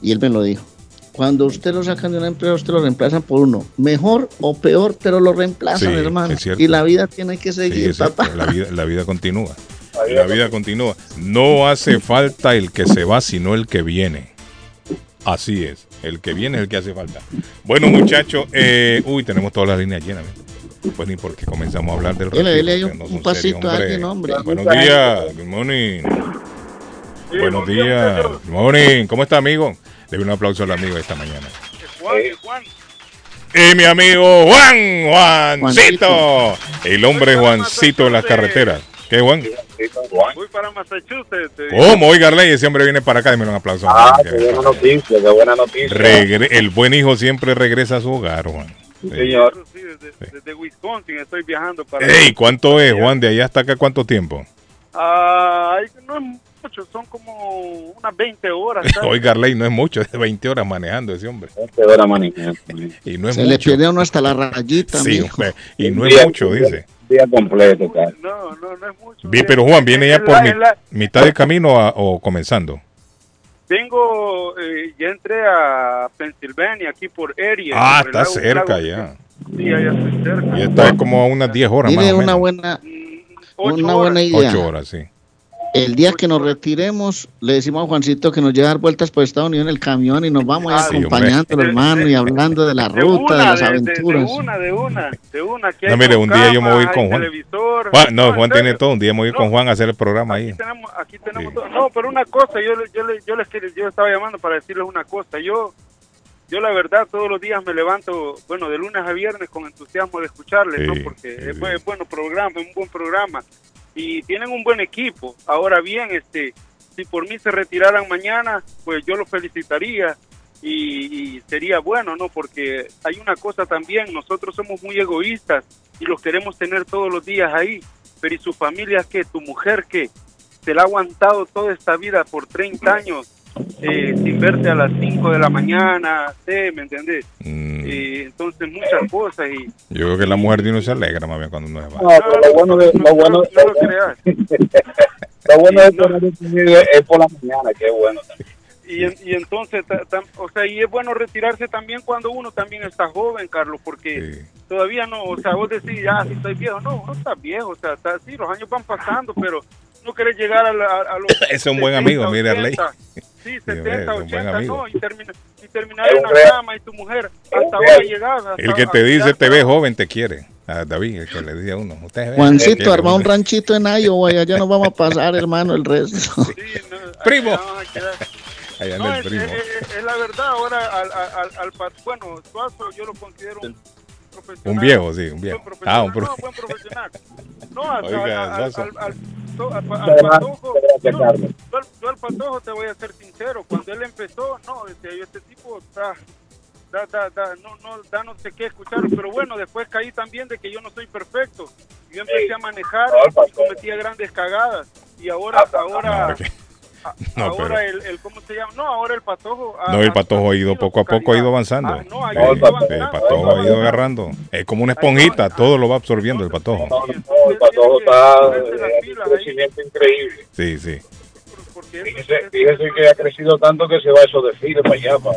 y él me lo dijo, cuando usted lo sacan de una empresa, usted lo reemplazan por uno. Mejor o peor, pero lo reemplazan, Sí, hermano. Y la vida tiene que sí, seguir, papá. la, vida, la vida continúa. La vida continúa. No hace falta el que se va, sino el que viene. Así es. El que viene es el que hace falta. Bueno, muchachos. eh, uy, tenemos todas las líneas llenas. Pues ni porque comenzamos a hablar del ahí que un- no un pasito serios, a alguien, hombre. Buenos días. Good morning. Buenos días. Good morning. ¿Cómo está, amigo? Debe un aplauso al amigo esta mañana. Juan, Juan. Y mi amigo Juan, Juancito. El hombre Juancito en las carreteras. ¿Qué, Juan? Voy para Massachusetts. ¿Cómo? Oiga, Arley, ese hombre viene para acá. Deme un aplauso. Ah, qué buena noticia, qué buena noticia. Regre- el buen hijo siempre regresa a su hogar, Juan. Sí, señor. Sí, desde, desde Wisconsin estoy viajando para. Ey, ¿cuánto es, Juan? De allá hasta acá, ¿cuánto tiempo? Ah, ay, no es mucho, son como unas 20 horas. ¿sabes? Oiga, Arley, no es mucho, es 20 horas manejando ese hombre. 20 horas manejando. Y no es Se le mucho. pierde a uno hasta la rayita, Sí, mijo. hombre, y no es mucho, dice. Día completo, cara. No, no, no es mucho. Vi, pero Juan, ¿viene ya por la- mi- la- mitad de camino a- o comenzando? Vengo, eh, ya entré a Pennsylvania, aquí por Erie. Ah, por está lago- cerca lago- ya. Sí, allá estoy cerca. Y está como a unas 10 horas más o una menos. buena, Ocho una buena horas. idea. 8 horas, sí. El día que nos retiremos, le decimos a Juancito que nos lleve a dar vueltas por Estados Unidos en el camión y nos vamos Ah, sí, acompañándolo, hombre. hermano, y hablando de la De ruta, de las de, de- de aventuras. una, de una, de una. Aquí No, mire, un día yo me voy a ir camas, con Juan. no, Juan tiene todo. Un día me voy a ir con. Juan a hacer el programa ahí. Aquí tenemos, aquí tenemos todo. No, pero una cosa, yo, le- yo, le- yo les quería- yo estaba llamando para decirles una cosa. Yo, yo la verdad todos los días me levanto, bueno, de lunes a viernes con entusiasmo de escucharles, ¿no? Sí, Porque sí, es, sí. buen- es bueno programa, es un buen programa y tienen un buen equipo. Ahora bien, este, si por mí se retiraran mañana, pues yo los felicitaría y, y sería bueno, ¿no? Porque hay una cosa también, nosotros somos muy egoístas y los queremos tener todos los días ahí, pero ¿y su familia qué? ¿Tu mujer qué? Se la ha aguantado toda esta vida por 30 años eh, sin verte a las 5 de la mañana, ¿sí? ¿me entendés? Mm, Eh, entonces muchas cosas y yo creo que la mujer de uno se alegra más bien cuando uno se va. No, pero lo bueno de, lo bueno, no lo creas. lo bueno de tener disponible es por la mañana, que es bueno. Y, en- y entonces, ta- tam- o sea, y es bueno retirarse también cuando uno también está joven, Carlos, porque todavía no, o sea, vos decís, ya, si estoy viejo, no, no estás viejo, o sea, está, sí, los años van pasando, pero no querés llegar a, la- a, los... Es un buen 70, amigo, mire, Arley. 80, Sí, 70, es un buen 80, amigo. no, y, termina, y terminar en la cama y tu mujer, hasta ahora llegás. hasta- El que te dice te ve joven te quiere. A David, el que le dice a uno. Usted ve, te Juancito, arma un ranchito en Iowa y allá nos vamos a pasar, hermano, el resto. Primo. No, dar- Allá No, es, primo. es- es- es la verdad, ahora al, al, al, al bueno, Suazo yo lo considero un profesional. Un viejo, sí, un viejo. Buen Ah, un no, buen profesional. No, al, Oiga, al, al, al, patojo, yo, al- yo al patojo te voy a ser sincero, cuando él empezó, no, decía yo, este tipo está, da, da, da, no, no, da no sé qué escuchar, pero bueno, después caí también de que yo no soy perfecto. Yo empecé a manejar y cometía grandes cagadas. Y ahora, ahora, No, No, ahora pero- el, el, ¿cómo se llama? No, ahora el patojo. ha- No, el patojo ha ido poco a poco, ha ido avanzando. Ah, no, ha Sí, ido el patojo ha ido agarrando. Es como una esponjita, todo lo va absorbiendo el patojo. No, el patojo está en un crecimiento increíble. Sí, sí. Fíjese, fíjese que ha crecido tanto que se va eso de file para allá. para-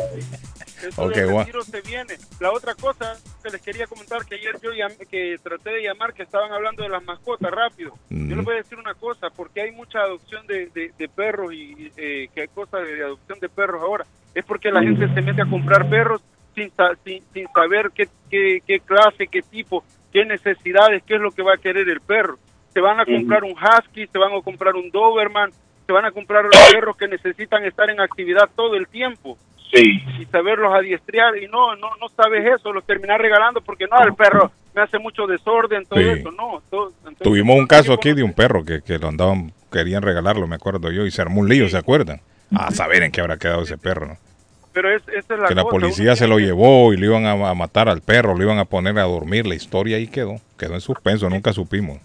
Eso Ok, del Juan. retiro se viene. La otra cosa que les quería comentar, que ayer yo llamé- que traté de llamar, que estaban hablando de las mascotas rápido. Yo les voy a decir una cosa, porque hay mucha adopción de, de- de perros y eh, que hay cosas de, adopción de perros ahora. Es porque la gente se mete a comprar perros sin, sa- sin, sin saber qué, qué, qué clase, qué tipo, qué necesidades, qué es lo que va a querer el perro. Se van a comprar un husky, se van a comprar un doberman, se van a comprar los perros que necesitan estar en actividad todo el tiempo Sí. y saberlos adiestrar y no no no sabes eso los terminar regalando porque no el perro me hace mucho desorden todo Sí. eso no todo- entonces, Tuvimos un caso aquí de un perro que, que lo andaban, querían regalarlo, me acuerdo yo, y se armó un lío, ¿se acuerdan? A saber en qué habrá quedado ese perro, ¿no? pero es, esa es la que la policía se lo que- llevó y le iban a, a matar al perro, lo iban a poner a dormir. La historia ahí quedó, quedó en suspenso, nunca supimos.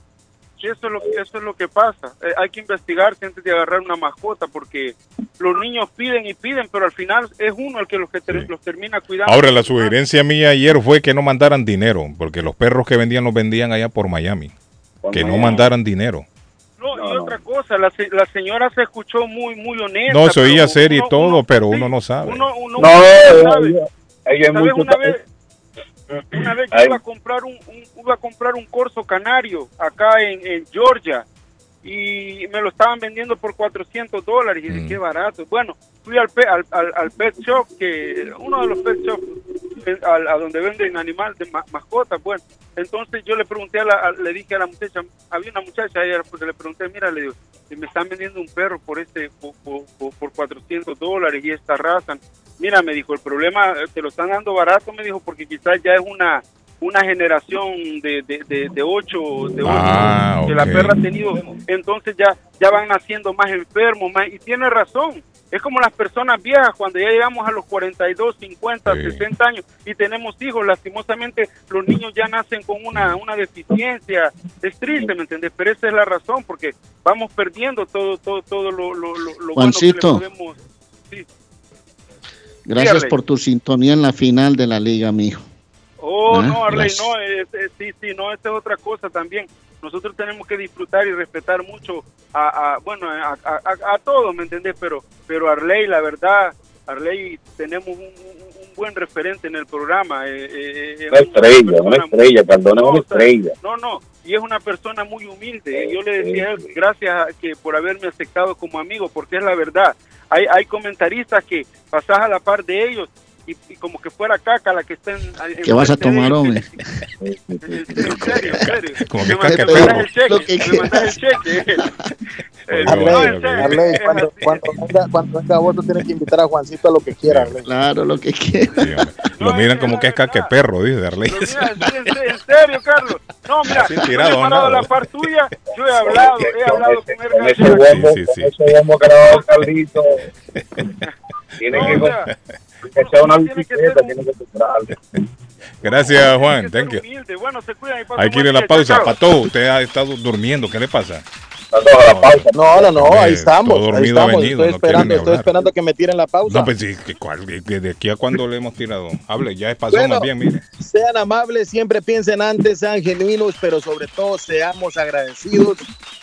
Eso es lo, eso es lo que pasa. Eh, hay que investigarse antes de agarrar una mascota porque los niños piden y piden, pero al final es uno el que los, que ter- los termina cuidando. Ahora, la sugerencia mía ayer fue que no mandaran dinero, porque los perros que vendían los vendían allá por Miami. Que no mandaran dinero. No, y otra cosa, la, se- la señora se escuchó muy muy honesta. No, se oía serio y todo, uno- pero uno no sabe. uno, uno- No, uno ella- sabe. ella- ella una vez yo iba a comprar un, un- iba a comprar un corso canario acá en, en Georgia y me lo estaban vendiendo por 400 dólares. Y dije, qué barato. Bueno, fui al, al, al, al pet shop, que uno de los pet shops al- a, donde venden animales de ma- mascotas, bueno, entonces yo le pregunté, a la, a- le dije a la muchacha, había una muchacha ayer, pues le pregunté, mira, le digo, si me están vendiendo un perro por este por, por, por- por 400 dólares y esta raza, mira, me dijo, el problema, eh, te lo están dando barato, me dijo, porque quizás ya es una una generación de, de, de, de ocho, de ocho Ah, que la perra ha tenido, entonces ya, ya van naciendo más enfermos, más, y tiene razón, es como las personas viejas, cuando ya llegamos a los 42, 50, 60 años y tenemos hijos, lastimosamente los niños ya nacen con una, una deficiencia, es triste, ¿me entiendes? Pero esa es la razón, porque vamos perdiendo todo, todo, todo lo, lo, lo, lo Juancito. bueno que le podemos... Sí. Gracias por tu sintonía en la final de la liga, mijo. Oh, Ah, no, Arley, gracias. no, es- es- sí, sí, no, esta es otra cosa también. Nosotros tenemos que disfrutar y respetar mucho a, a- bueno, a, a, a- a todos, ¿me entendés? Pero, pero Arley, la verdad, Arley, tenemos un, un- un buen referente en el programa. eh, eh, eh, Una es estrella, una estrella, Cardona es No, una estrella. No, no, y es una persona muy humilde. Yo le decía a él, gracias a que por haberme aceptado como amigo, porque es la verdad. Hay, hay comentaristas que pasás a la par de ellos y, y como que fuera caca la que estén... ¿Qué vas a tomar, hombre? En serio, en serio. Como que que mandas- me perro. mandas el Lo que cheque, me mandas el Arley, Arley, cuando, cuando venga, cuando venga vos, tú tienes que invitar a Juancito a lo que quiera, Arley. Claro, lo que quiera. Lo miran como que es caque perro, dice. Mira, sí, en, se- en serio, Carlos. No, mira, Así yo me tirado he parado la par tuya, yo he hablado, he hablado con bombo, Sí, sí, sí. que le ha dado Carlito. Tiene No, que, sea, una tiene que bicicleta, ser- tiene que comprarle. Gracias, Juan. Thank you. Bueno, se y pasen Hay que ir a la pausa. Pato, usted ha estado durmiendo. ¿Qué le pasa? No, no, no, ahí Eh, estamos. todo Ahí dormido ha estamos. venido, estoy no esperando, ni estoy esperando que me tiren la pausa. No, pues sí, de aquí a cuándo le hemos tirado. Hable, ya pasó Bueno. más bien, mire. Sean amables, siempre piensen antes, sean genuinos, pero sobre todo seamos agradecidos.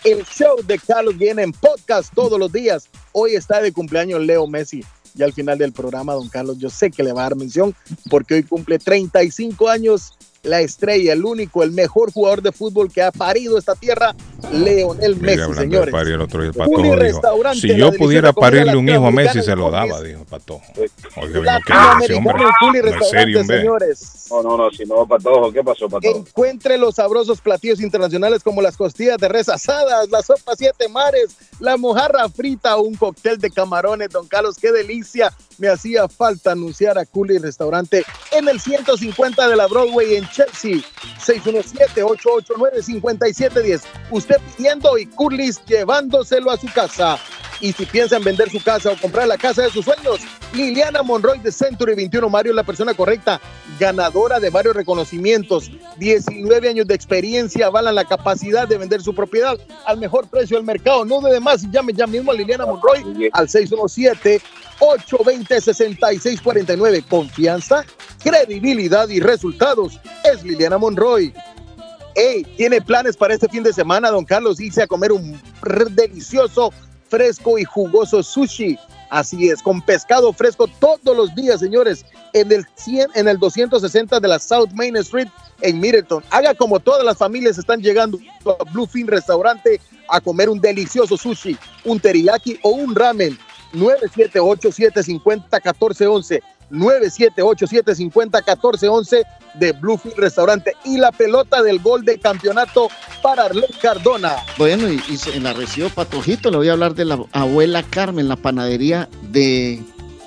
El show de Carlos viene en podcast todos los días. Hoy está de cumpleaños Leo Messi. Y al final del programa, don Carlos, yo sé que le va a dar mención porque hoy cumple 35 años la estrella, el único, el mejor jugador de fútbol que ha parido esta tierra, Leonel Messi, señores. el otro día Patojo dijo, si yo pudiera parirle un hijo a Messi, se lo daba, dijo Patojo. Que hombre. Juli No es Restaurante, serio, hombre. señores. No, no, no, si no, Patojo, ¿qué pasó, Patojo? Encuentre los sabrosos platillos internacionales como las costillas de res asadas, la sopa siete mares, la mojarra frita o un cóctel de camarones. Don Carlos, qué delicia. Me hacía falta anunciar a Cooley Restaurante en el 150 de la Broadway en Chelsea. 617-889-5710. Usted pidiendo y Curlis llevándoselo a su casa. Y si piensa en vender su casa o comprar la casa de sus sueños, Liliana Monroy de Century 21 Mario es la persona correcta, ganadora de varios reconocimientos, 19 años de experiencia, avalan la capacidad de vender su propiedad al mejor precio del mercado. No de más, llame ya mismo a Liliana Monroy al 617-820-6649. Confianza, credibilidad y resultados. Es Liliana Monroy. Hey, tiene planes para este fin de semana, don Carlos, irse a comer un delicioso, fresco y jugoso sushi. Así es, con pescado fresco todos los días, señores, en el 100, en el 260 de la South Main Street en Middleton. Haga como todas las familias están llegando a Bluefin Restaurante a comer un delicioso sushi, un teriyaki o un ramen. 978-750-1411. 978-750-1411 de Bluefield Restaurante y la pelota del gol de campeonato para Arlen Cardona. Bueno, y, y en la recibo Patojito le voy a hablar de la abuela Carmen, la panadería de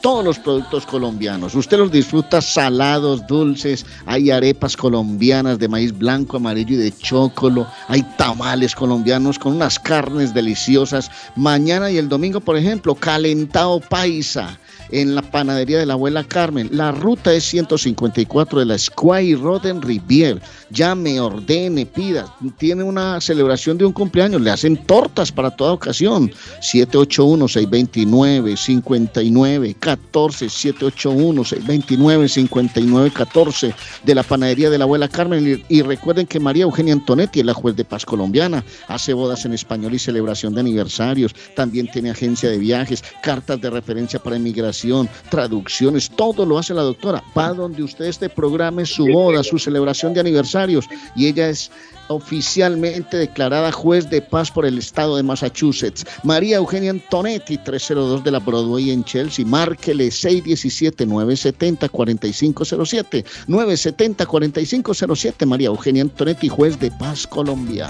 todos los productos colombianos. Usted los disfruta salados, dulces, hay arepas colombinas de maíz blanco, amarillo y de chocolo, hay tamales colombianos con unas carnes deliciosas. Mañana y el domingo, por ejemplo, calentado paisa. En la panadería de la abuela Carmen. La ruta es 154 de la Squire Road en Rivier. Llame, ordene, pida. Tiene una celebración de un cumpleaños. Le hacen tortas para toda ocasión. 781-629-5914. 781-629-5914 de la panadería de la abuela Carmen. Y recuerden que María Eugenia Antonetti es la juez de paz colombiana. Hace bodas en español y celebración de aniversarios. También tiene agencia de viajes, cartas de referencia para inmigración, traducciones. Todo lo hace la doctora. Va donde usted este programa su boda, su celebración de aniversarios. Y ella es oficialmente declarada juez de paz por el estado de Massachusetts. María Eugenia Antonetti, 302 de la Broadway en Chelsea. Márquele 617-970-4507. 970-4507. María Eugenia Antonetti, juez de paz Colombia.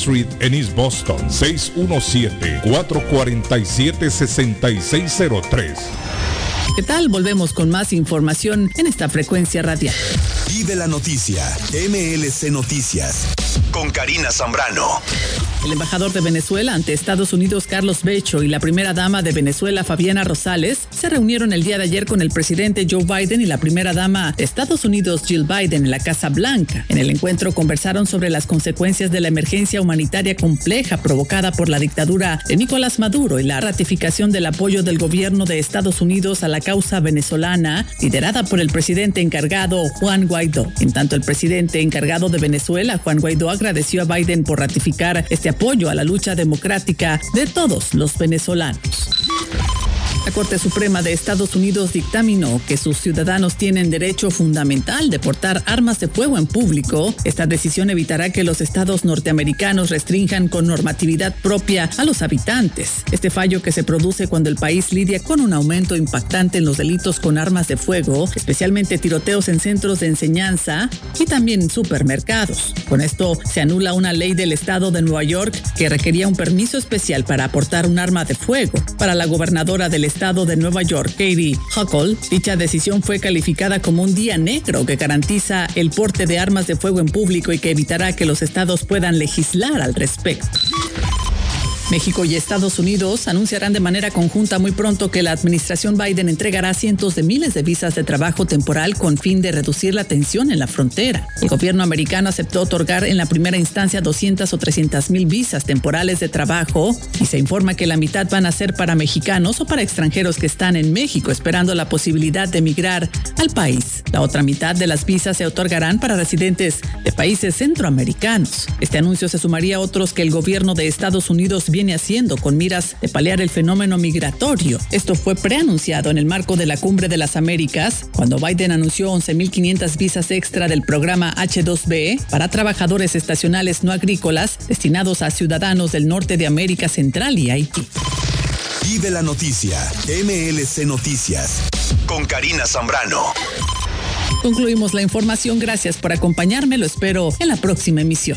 Street en East Boston, 617-447-6603. ¿Qué tal? Volvemos con más información en esta frecuencia radial. Vive la noticia, MLC Noticias, con Karina Zambrano. El embajador de Venezuela ante Estados Unidos, Carlos Becho, y la primera dama de Venezuela, Fabiana Rosales, se reunieron el día de ayer con el presidente Joe Biden y la primera dama de Estados Unidos, Jill Biden, en la Casa Blanca. En el encuentro conversaron sobre las consecuencias de la emergencia humanitaria compleja provocada por la dictadura de Nicolás Maduro y la ratificación del apoyo del gobierno de Estados Unidos a la causa venezolana, liderada por el presidente encargado, Juan Guaidó. En tanto, el presidente encargado de Venezuela, Juan Guaidó, agradeció a Biden por ratificar este apoyo a la lucha democrática de todos los venezolanos. La Corte Suprema de Estados Unidos dictaminó que sus ciudadanos tienen derecho fundamental de portar armas de fuego en público. Esta decisión evitará que los estados norteamericanos restrinjan con normatividad propia a los habitantes. Este fallo que se produce cuando el país lidia con un aumento impactante en los delitos con armas de fuego, especialmente tiroteos en centros de enseñanza y también en supermercados. Con esto se anula una ley del estado de Nueva York que requería un permiso especial para aportar un arma de fuego. Para la gobernadora del estado de Nueva York, Katie Huckle, dicha decisión fue calificada como un día negro que garantiza el porte de armas de fuego en público y que evitará que los estados puedan legislar al respecto. México y Estados Unidos anunciarán de manera conjunta muy pronto que la administración Biden entregará cientos de miles de visas de trabajo temporal con fin de reducir la tensión en la frontera. El gobierno americano aceptó otorgar en la primera instancia 200 o 300 mil visas temporales de trabajo y se informa que la mitad van a ser para mexicanos o para extranjeros que están en México esperando la posibilidad de emigrar al país. La otra mitad de las visas se otorgarán para residentes de países centroamericanos. Este anuncio se sumaría a otros que el gobierno de Estados Unidos viene haciendo con miras de paliar el fenómeno migratorio. Esto fue preanunciado en el marco de la Cumbre de las Américas, cuando Biden anunció 11.500 visas extra del programa H2B para trabajadores estacionales no agrícolas destinados a ciudadanos del norte de América Central y Haití. Vive la noticia, MLC Noticias, con Karina Zambrano. Concluimos la información. Gracias por acompañarme. Lo espero en la próxima emisión.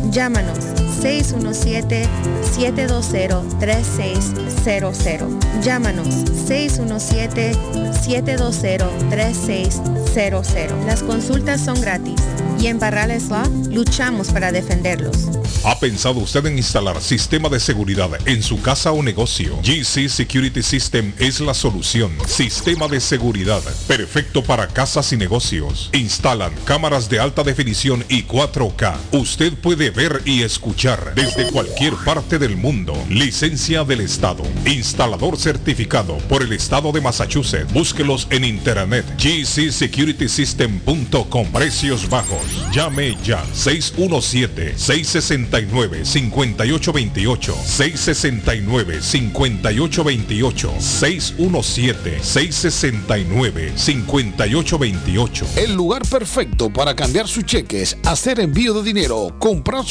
Llámanos 617-720-3600. Llámanos 617-720-3600. Las consultas son gratis y en Barrales Law luchamos para defenderlos. ¿Ha pensado usted en instalar sistema de seguridad en su casa o negocio? GC Security System es la solución. Sistema de seguridad perfecto para casas y negocios. Instalan cámaras de alta definición y 4K. Usted puede ver y escuchar desde cualquier parte del mundo. Licencia del Estado. Instalador certificado por el Estado de Massachusetts. Búsquelos en internet. gcsecuritysystem.com. Precios bajos. Llame ya. 617 660 669-5828, 669-5828, 617-669-5828. El lugar perfecto para cambiar sus cheques, hacer envío de dinero, comprar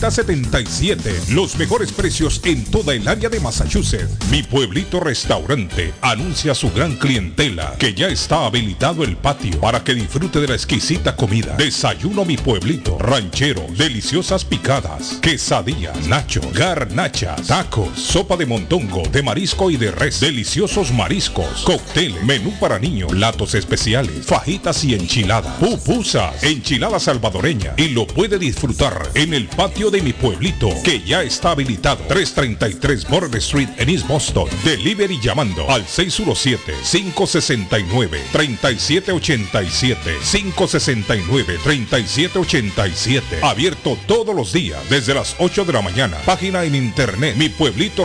381-7077. Los mejores precios en toda el área de Massachusetts. Mi pueblito restaurante anuncia a su gran clientela que ya está habilitado el patio para que disfrute de la exquisita comida. Desayuno mi pueblito, ranchero, deliciosas picadas, quesadillas, nacho, garnachas, tacos, sopa de montongo, de marisco y de res, deliciosos mariscos, cóctel, menú para niños, platos especiales, fajitas y enchiladas, pupusas, enchilada salvadoreña y lo puede disfrutar en el patio de mi pueblito que ya está habilitado 333 Border Street en East Boston. Delivery llamando al 617-569-3787. 569-3787. Abierto todos los días desde las 8 de la mañana. Página en internet mi pueblito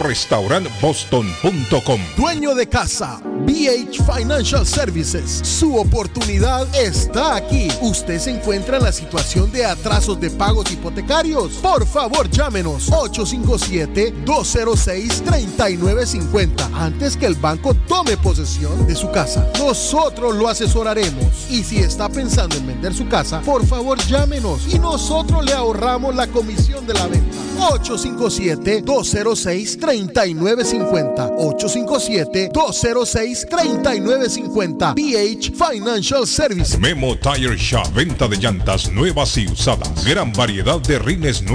boston.com. Dueño de casa, BH Financial Services. Su oportunidad está aquí. Usted se encuentra en la situación de atrasos de pagos hipotecarios. Por favor, llámenos 857-206-3950 antes que el banco tome posesión de su casa. Nosotros lo asesoraremos. Y si está pensando en vender su casa, por favor llámenos y nosotros le ahorramos la comisión de la venta. 857-206-3950. 857-206-3950. BH Financial Services. Memo Tire Shop. Venta de llantas nuevas y usadas. Gran variedad de rines nuevos.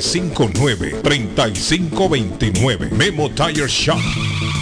959-3529. Memo Tire Shop.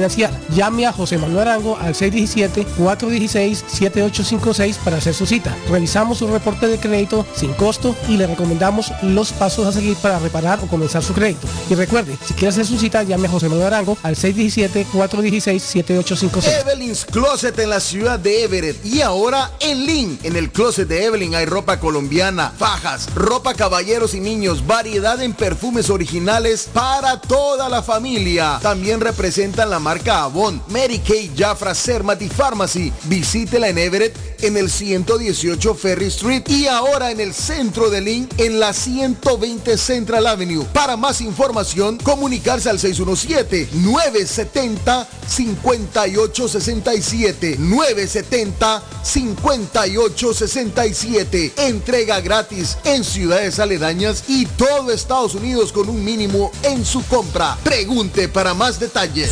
Llame a José Manuel Arango al 617-416-7856 para hacer su cita. Revisamos su reporte de crédito sin costo y le recomendamos los pasos a seguir para reparar o comenzar su crédito. Y recuerde, si quiere hacer su cita, llame a José Manuel Arango al 617-416-7856. Evelyn's Closet en la ciudad de Everett y ahora en Lynn. En el closet de Evelyn hay ropa colombiana, fajas, ropa caballeros y niños, variedad en perfumes originales para toda la familia. También representan la marca Avon, Mary Kay, Jafra, Sermat y Pharmacy. Visítela en Everett en el 118 Ferry Street y ahora en el centro de Lynn en la 120 Central Avenue. Para más información, comunicarse al 617 970 5867 970 5867 Entrega gratis en ciudades aledañas y todo Estados Unidos con un mínimo en su compra. Pregunte para más detalles.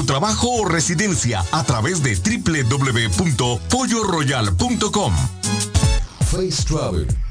trabajo o residencia a través de www.polloroyal.com. Face Travel.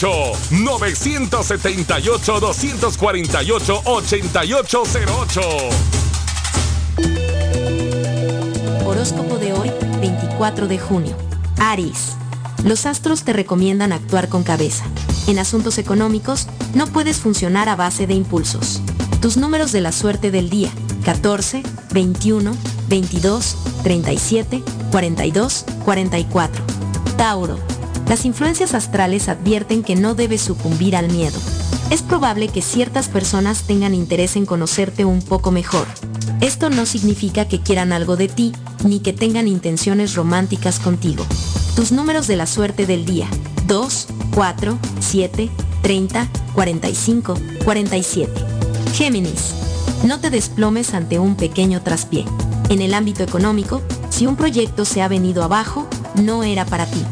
978 248 8808 Horóscopo de hoy, 24 de junio. Aries. Los astros te recomiendan actuar con cabeza. En asuntos económicos, no puedes funcionar a base de impulsos. Tus números de la suerte del día, 14, 21, 22, 37, 42, 44. Tauro. Las influencias astrales advierten que no debes sucumbir al miedo. Es probable que ciertas personas tengan interés en conocerte un poco mejor. Esto no significa que quieran algo de ti, ni que tengan intenciones románticas contigo. Tus números de la suerte del día. 2, 4, 7, 30, 45, 47. Géminis. No te desplomes ante un pequeño traspié. En el ámbito económico, si un proyecto se ha venido abajo, no era para ti.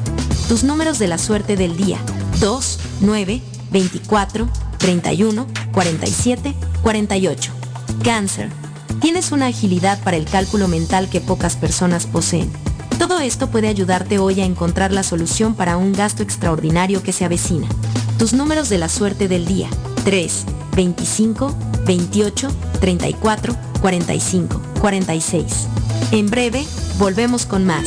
Tus números de la suerte del día. 2, 9, 24, 31, 47, 48. Cáncer. Tienes una agilidad para el cálculo mental que pocas personas poseen. Todo esto puede ayudarte hoy a encontrar la solución para un gasto extraordinario que se avecina. Tus números de la suerte del día. 3, 25, 28, 34, 45, 46. En breve, volvemos con más.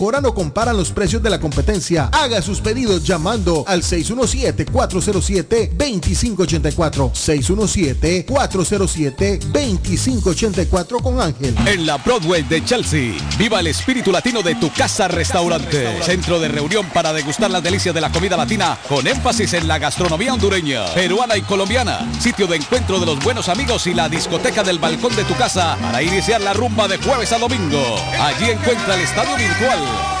mejoran o comparan los precios de la competencia. Haga sus pedidos llamando al 617-407-2584. 617-407-2584 con Ángel. En la Broadway de Chelsea, viva el espíritu latino de tu casa restaurante. Centro de reunión para degustar las delicias de la comida latina con énfasis en la gastronomía hondureña, peruana y colombiana. Sitio de encuentro de los buenos amigos y la discoteca del balcón de tu casa para iniciar la rumba de jueves a domingo. Allí encuentra el estadio virtual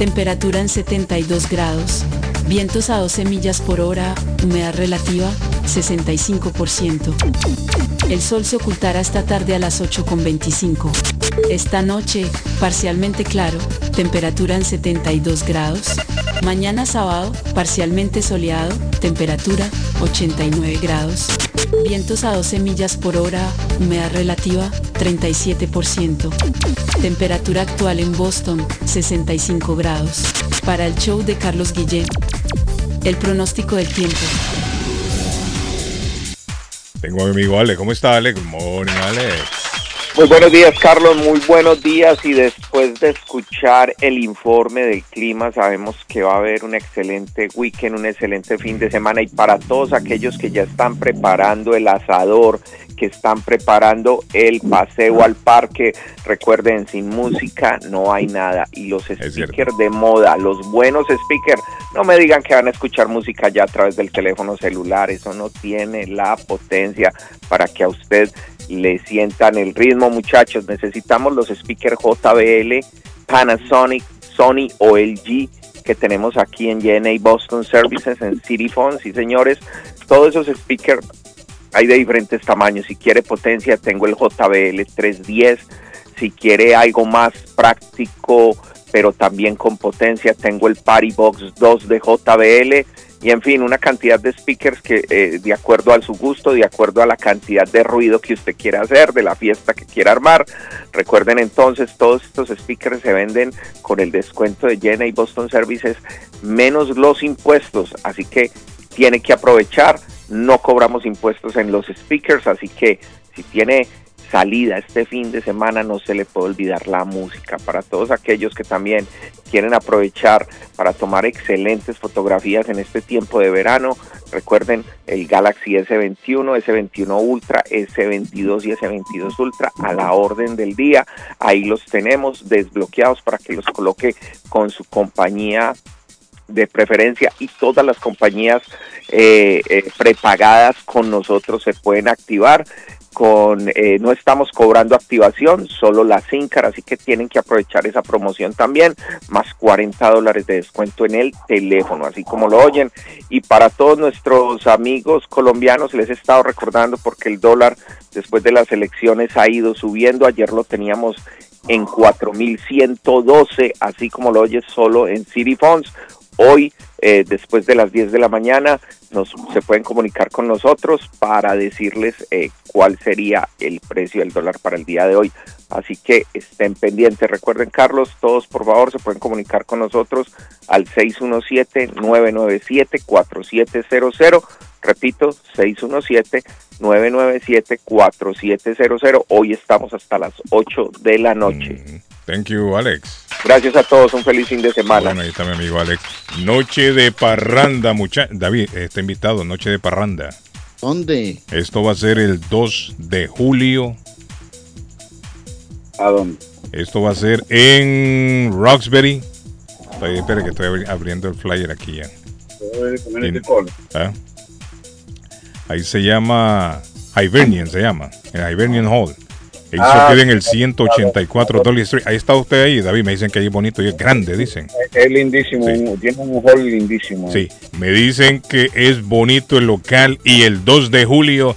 Temperatura en 72 grados. Vientos a 12 millas por hora. Humedad relativa 65%. El sol se ocultará esta tarde a las 8.25. Esta noche, parcialmente claro. Temperatura en 72 grados. Mañana sábado, parcialmente soleado. Temperatura 89 grados. Vientos a 12 millas por hora, humedad relativa 37%. Temperatura actual en Boston 65 grados. Para el show de Carlos Guillén, el pronóstico del tiempo. Tengo a mi amigo Ale. ¿Cómo está Ale? Good morning, Ale. Muy buenos días, Carlos. Muy buenos días. Y después de escuchar el informe del clima, sabemos que va a haber un excelente weekend, un excelente fin de semana. Y para todos aquellos que ya están preparando el asador, que están preparando el paseo al parque, recuerden, sin música no hay nada. Y los speakers de moda, los buenos speakers, no me digan que van a escuchar música ya a través del teléfono celular. Eso no tiene la potencia para que a usted le sientan el ritmo, muchachos. Necesitamos los speakers JBL, Panasonic, Sony o LG que tenemos aquí en JNA Boston Services, en City Phone, sí señores. Todos esos speakers hay de diferentes tamaños. Si quiere potencia, tengo el JBL 310. Si quiere algo más práctico, pero también con potencia, tengo el Party Box 2 de JBL y en fin, una cantidad de speakers que eh, de acuerdo a su gusto, de acuerdo a la cantidad de ruido que usted quiera hacer, de la fiesta que quiera armar. Recuerden entonces, todos estos speakers se venden con el descuento de Jenna y Boston Services menos los impuestos, así que tiene que aprovechar. No cobramos impuestos en los speakers, así que si tiene salida este fin de semana no se le puede olvidar la música. Para todos aquellos que también quieren aprovechar para tomar excelentes fotografías en este tiempo de verano, recuerden el Galaxy S21, S21 Ultra, S22 y S22 Ultra a la orden del día. Ahí los tenemos desbloqueados para que los coloque con su compañía de preferencia y todas las compañías eh, eh, prepagadas con nosotros se pueden activar con eh, no estamos cobrando activación, solo la SINCAR, así que tienen que aprovechar esa promoción también, más 40 dólares de descuento en el teléfono, así como lo oyen. Y para todos nuestros amigos colombianos, les he estado recordando porque el dólar después de las elecciones ha ido subiendo, ayer lo teníamos en 4.112, así como lo oyes solo en City Funds. Hoy, eh, después de las 10 de la mañana, nos, se pueden comunicar con nosotros para decirles eh, cuál sería el precio del dólar para el día de hoy. Así que estén pendientes. Recuerden, Carlos, todos por favor se pueden comunicar con nosotros al 617-997-4700. Repito, 617-997-4700. Hoy estamos hasta las 8 de la noche. Mm, thank you, Alex. Gracias a todos, un feliz fin de semana. Bueno, ahí está mi amigo Alex. Noche de parranda, muchachos. David, está invitado, noche de parranda. ¿Dónde? Esto va a ser el 2 de julio. ¿A dónde? Esto va a ser en Roxbury. Estoy, espera que estoy abriendo el flyer aquí ya. En- ¿Ah? Ahí se llama Hibernian, se llama. En Hibernian Hall. Eso Ah, queda en el 184 Dolly Street. Ahí está usted ahí, David. Me dicen que ahí es bonito y es grande, dicen. Es lindísimo, tiene un hall lindísimo. Sí, me dicen que es bonito el local y el 2 de julio,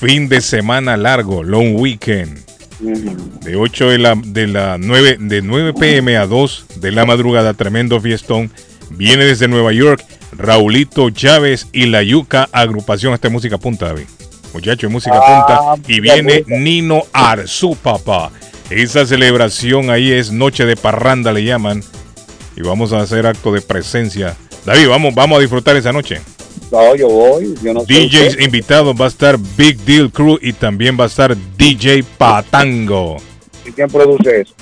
fin de semana largo, long weekend. De 8 de la, de la 9, de 9 pm a 2 de la madrugada, tremendo fiestón. Viene desde Nueva York, Raulito Chávez y la Yuca agrupación. Esta es música punta, David. Muchacho, es música Ah, punta. Y viene Nino Arzú, papá. Esa celebración ahí es Noche de Parranda, le llaman. Y vamos a hacer acto de presencia. David, vamos, vamos a disfrutar esa noche. No, yo voy. Yo no DJs invitados va a estar Big Deal Crew y también va a estar DJ Patango. ¿Y quién produce eso?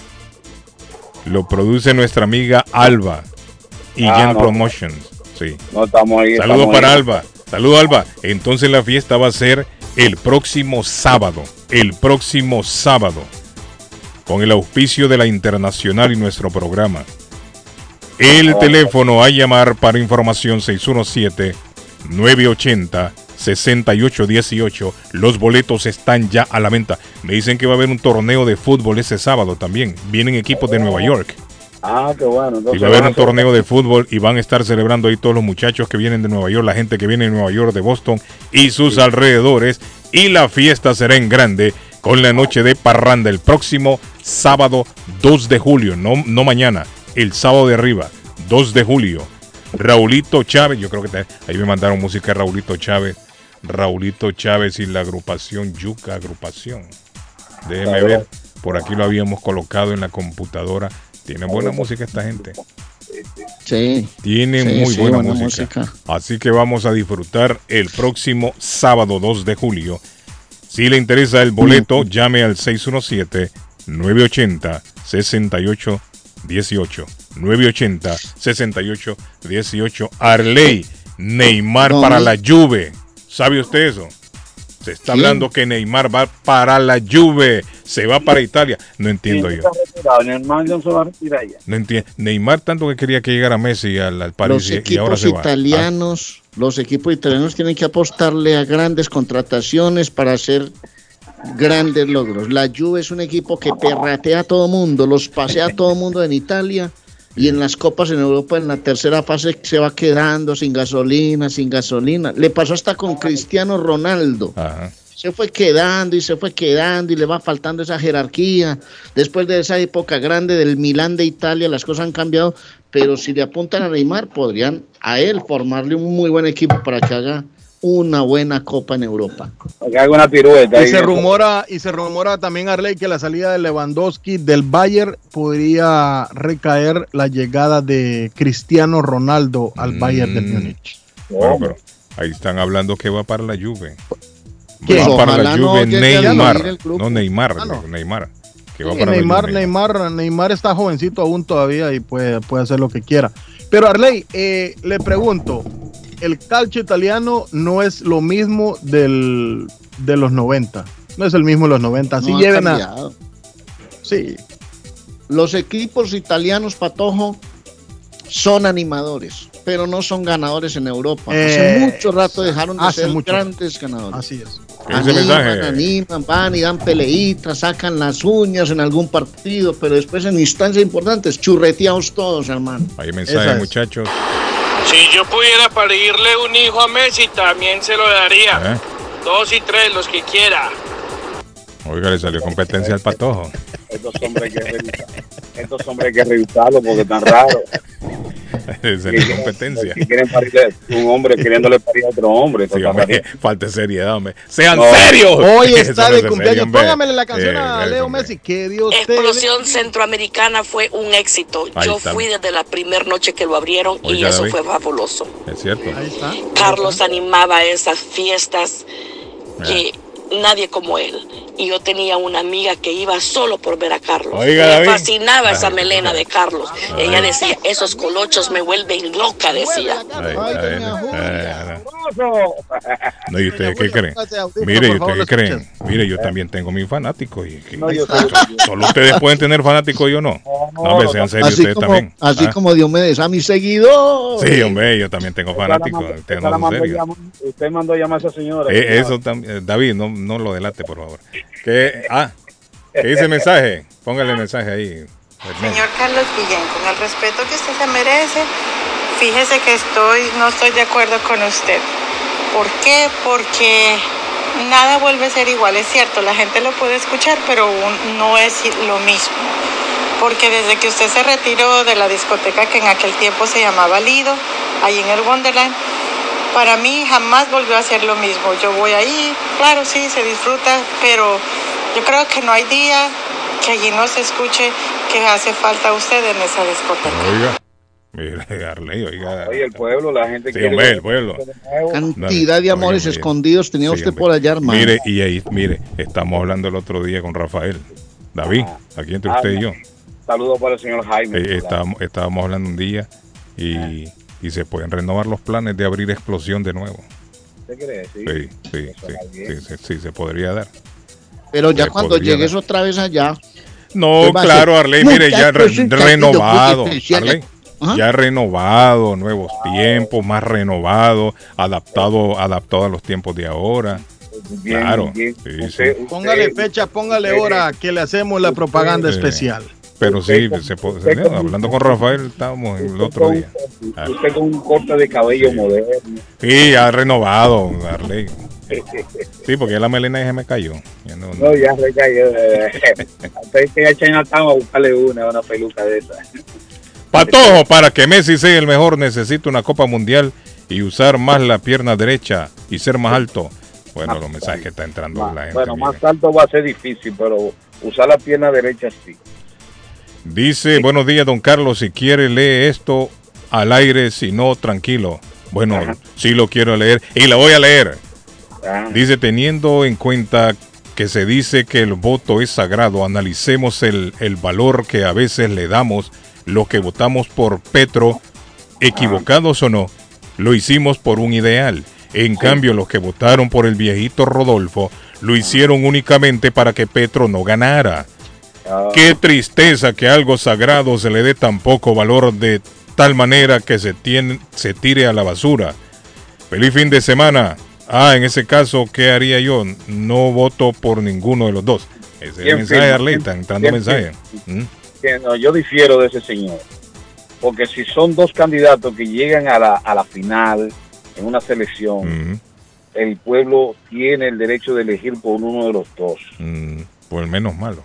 Lo produce nuestra amiga Alba y Ah, no. Promotions. Sí. No estamos ahí. Saludos para ahí. Alba. Saludos Alba. Entonces la fiesta va a ser el próximo sábado. El próximo sábado. Con el auspicio de la Internacional y nuestro programa. El teléfono a llamar para información 617-980-6818. Los boletos están ya a la venta. Me dicen que va a haber un torneo de fútbol ese sábado también. Vienen equipos de Nueva York. Ah, qué bueno. Y Entonces va a haber un torneo de fútbol y van a estar celebrando ahí todos los muchachos que vienen de Nueva York, la gente que viene de Nueva York, de Boston y sus alrededores. Y la fiesta será en grande con la noche de parranda el próximo sábado 2 de julio, no, no mañana, el sábado de arriba, 2 de julio. Raulito Chávez, yo creo que te- ahí me mandaron música de Raulito Chávez. Raulito Chávez y la agrupación Yuca Agrupación. Déjeme ver, por aquí lo habíamos colocado en la computadora. Tiene buena música esta gente. Sí. Tiene Sí, muy sí, buena, buena música. música. Así que vamos a disfrutar el próximo sábado 2 de julio. Si le interesa el boleto, llame al 617-980-6818. 980-6818. Arley, Neymar No, para no. la Juve. ¿Sabe usted eso? Se está ¿Quién? hablando que Neymar va para la Juve. Se va para Italia. No entiendo yo. Neymar no se va a retirar ya. No entiendo. Neymar tanto que quería que llegara Messi al, al París Los y- y, ahora equipos se va. Ah, italianos, los equipos italianos tienen que apostarle a grandes contrataciones para hacer grandes logros. La Juve es un equipo que perratea a todo mundo, los pasea a todo mundo en Italia y en las copas en Europa en la tercera fase se va quedando sin gasolina, sin gasolina. Le pasó hasta con Cristiano Ronaldo. Ajá. Se fue quedando y se fue quedando y le va faltando esa jerarquía. Después de esa época grande del Milán de Italia, las cosas han cambiado, pero si le apuntan a Neymar, podrían a él formarle un muy buen equipo para que haga una buena copa en Europa. Que haga una pirueta. Y ahí. se rumora, y se rumora también, Arley, que la salida de Lewandowski del Bayern podría recaer la llegada de Cristiano Ronaldo al Bayern del Múnich. Bueno, pero ahí están hablando que va para la Juve. ¿Quién? Va para Ojalá la no Juve Neymar. No Neymar, Ah, no. Neymar. Que va Sí, para Neymar, Juve. Neymar, Neymar está jovencito aún todavía y puede, puede hacer lo que quiera. Pero Arley, eh, le pregunto, el calcio italiano no es lo mismo del, de los 90. No es el mismo de los 90. Así No lleven a... Sí. Los equipos italianos, Patojo, son animadores, pero no son ganadores en Europa. Hace Eh, mucho rato dejaron de ser mucho. grandes ganadores. Así es. Ese Animan, mensaje. animan, van y dan peleitas, sacan las uñas en algún partido, pero después en instancias importantes, churreteados todos, hermano. Hay mensaje, es. muchachos. Si yo pudiera parirle un hijo a Messi, también se lo daría. ¿Eh? Dos y tres, los que quiera. Oiga, le salió competencia al patojo. Estos hombres hay que. Estos hombres hay que revisarlos porque están raros. salió competencia. Que quieren parirle un hombre queriéndole parir a otro hombre. Sí, falta seriedad, hombre. ¡Sean No. serios! Hoy está no de cumpleaños. Póngamele la canción Eh, a eh, Leo hombre. Messi. Que Dios te Explosión Centroamericana fue un éxito. Ahí Yo está. fui desde la primera noche que lo abrieron y eso fue fabuloso. Es cierto. Ahí está. Carlos animaba esas fiestas que nadie como él. Y yo tenía una amiga que iba solo por ver a Carlos. Oiga, Me David. fascinaba esa melena de Carlos. Ella decía, esos colochos me vuelven loca, decía. Ay, ay. No, ¿y ustedes qué creen? Mire, ¿y ustedes qué creen? Mire, yo también tengo mis fanáticos. Y, y- No, yo solo, ustedes pueden tener fanáticos y yo no. No, hombre, sean serios ustedes como, también. así Ah, como Diomedes, a mis seguidores. Sí, hombre, yo también tengo fanáticos. Usted no mandó llamar- Usted mandó a llamar a esa señora. Eh, eso también, David, no, no lo delate, por favor. ¿Qué, ah, ¿qué dice el mensaje? Póngale el mensaje ahí. Señor Carlos Guillén, con el respeto que usted se merece, fíjese que estoy, no estoy de acuerdo con usted. ¿Por qué? Porque nada vuelve a ser igual, es cierto, la gente lo puede escuchar, pero no es lo mismo. Porque desde que usted se retiró de la discoteca que en aquel tiempo se llamaba Lido, ahí en el Wonderland, para mí jamás volvió a ser lo mismo. Yo voy ahí, claro, sí, se disfruta, pero yo creo que no hay día que allí no se escuche que hace falta usted en esa discoteca. Oiga, mire, Arley, oiga. Oye, el pueblo, la gente Sí, quiere hombre, el pueblo. Cantidad de amores escondidos tenía Sí, usted hombre. por allá, hermano. Mire, y ahí, mire, estamos hablando el otro día con Rafael. David, aquí entre Ah, usted y yo. Saludos para el señor Jaime. Eh, estábamos, estábamos hablando un día y, y se pueden renovar los planes de abrir explosión de nuevo. Sí. Sí, sí, sí, sí, sí, sí, se podría dar. Pero ya Se cuando llegues dar. otra vez allá. No, ¿qué va a claro? Arley, mire, ya re- renovado. Arley, ya renovado, nuevos tiempos, más renovado, adaptado, adaptado a los tiempos de ahora. Bien, claro. bien. sí, sí. Usted- Póngale fecha, póngale hora que le hacemos la propaganda especial. Pero sí, Usted se con- hablando con Rafael, estábamos el otro día. Ah, Usted con un corte de cabello moderno. Sí, ya renovado, Arley. Sí, porque la melena ya se me cayó. Ya no- No, ya recayó. Usted que ir a Chinatown a buscarle una, una peluca de esa. Patojo, para que Messi sea el mejor necesita una Copa Mundial y usar más la pierna derecha y ser más alto. Bueno, los mensajes que está entrando la gente. Bueno, más alto va a ser difícil, pero usar la pierna derecha sí. Dice, buenos días, don Carlos, si quiere lee esto al aire, si no, tranquilo. Bueno, sí lo quiero leer y lo voy a leer. Ah. Dice, teniendo en cuenta que se dice que el voto es sagrado, analicemos el, el valor que a veces le damos los que votamos por Petro, equivocados o no, lo hicimos por un ideal. En cambio, los que votaron por el viejito Rodolfo lo hicieron únicamente para que Petro no ganara. Qué tristeza que algo sagrado se le dé tan poco valor de tal manera que se, tiene, se tire a la basura. Feliz fin de semana. Ah, en ese caso, ¿qué haría yo? No voto por ninguno de los dos. Ese es el ¿Quién mensaje, firma? Arleta, entrando ¿Quién mensaje. ¿Mm? No, yo difiero de ese señor. Porque si son dos candidatos que llegan a la, a la final en una selección, el pueblo tiene el derecho de elegir por uno de los dos. Mm, por el menos malo.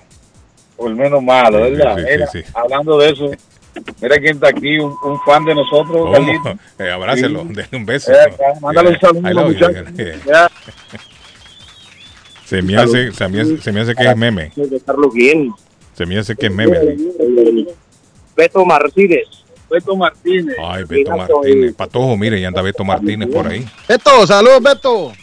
O el menos malo, Sí, ¿verdad? sí, sí, Mira, sí. Hablando de eso, mira quién está aquí, un, un fan de nosotros, Oh, eh, abrácelo, Sí. denle un beso. Eh, mándale un saludo a los muchachos. Eh. Se me hace, se me hace, se me hace que es meme. Carlos Guillén. Se me hace que es meme. Beto Martínez. Beto Martínez. Ay, Beto Martínez. Patojo, mire, ya anda Beto Martínez por ahí. Beto, saludos, Beto.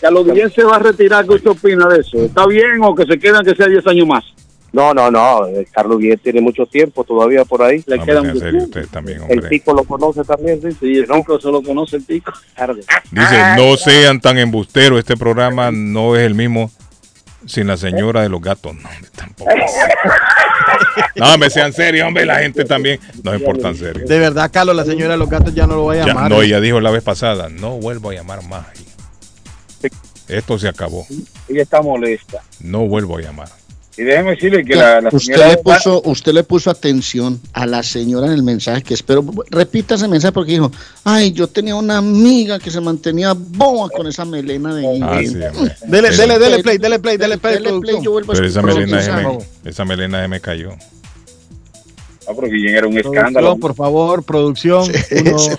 Carlos Guillén se va a retirar, ¿qué usted opina de eso? ¿Está bien o que se quedan que sea 10 años más? No, no, no. eh, Carlos Guillén tiene mucho tiempo todavía por ahí. Le Hombre, sea serio usted también, El. Pico lo conoce también, sí. Sí, el Pico solo conoce el Pico. Dice, no sean tan embusteros, este programa no es el mismo sin la señora de los gatos. No, hombre, tampoco. No, me sean serios, hombre, la gente también. No se portan serios. De verdad, Carlos, la señora de los gatos ya no lo va a Ya, llamar. no, ella dijo la vez pasada, no vuelvo a llamar más. Esto se acabó. Ella está molesta. No vuelvo a llamar. Y déjeme decirle que la, la usted, señora... le puso, usted le puso atención a la señora en el mensaje que espero. Repita ese mensaje porque dijo, ay, yo tenía una amiga que se mantenía boba con esa melena de Ah, sí, hombre. Dele, dele, dele play, dele play, dele play. Dele play, yo vuelvo a Pero esa melena, me, esa melena se me cayó. Ah, pero Guillén era un Producción, escándalo. por favor, producción. Uno, dos.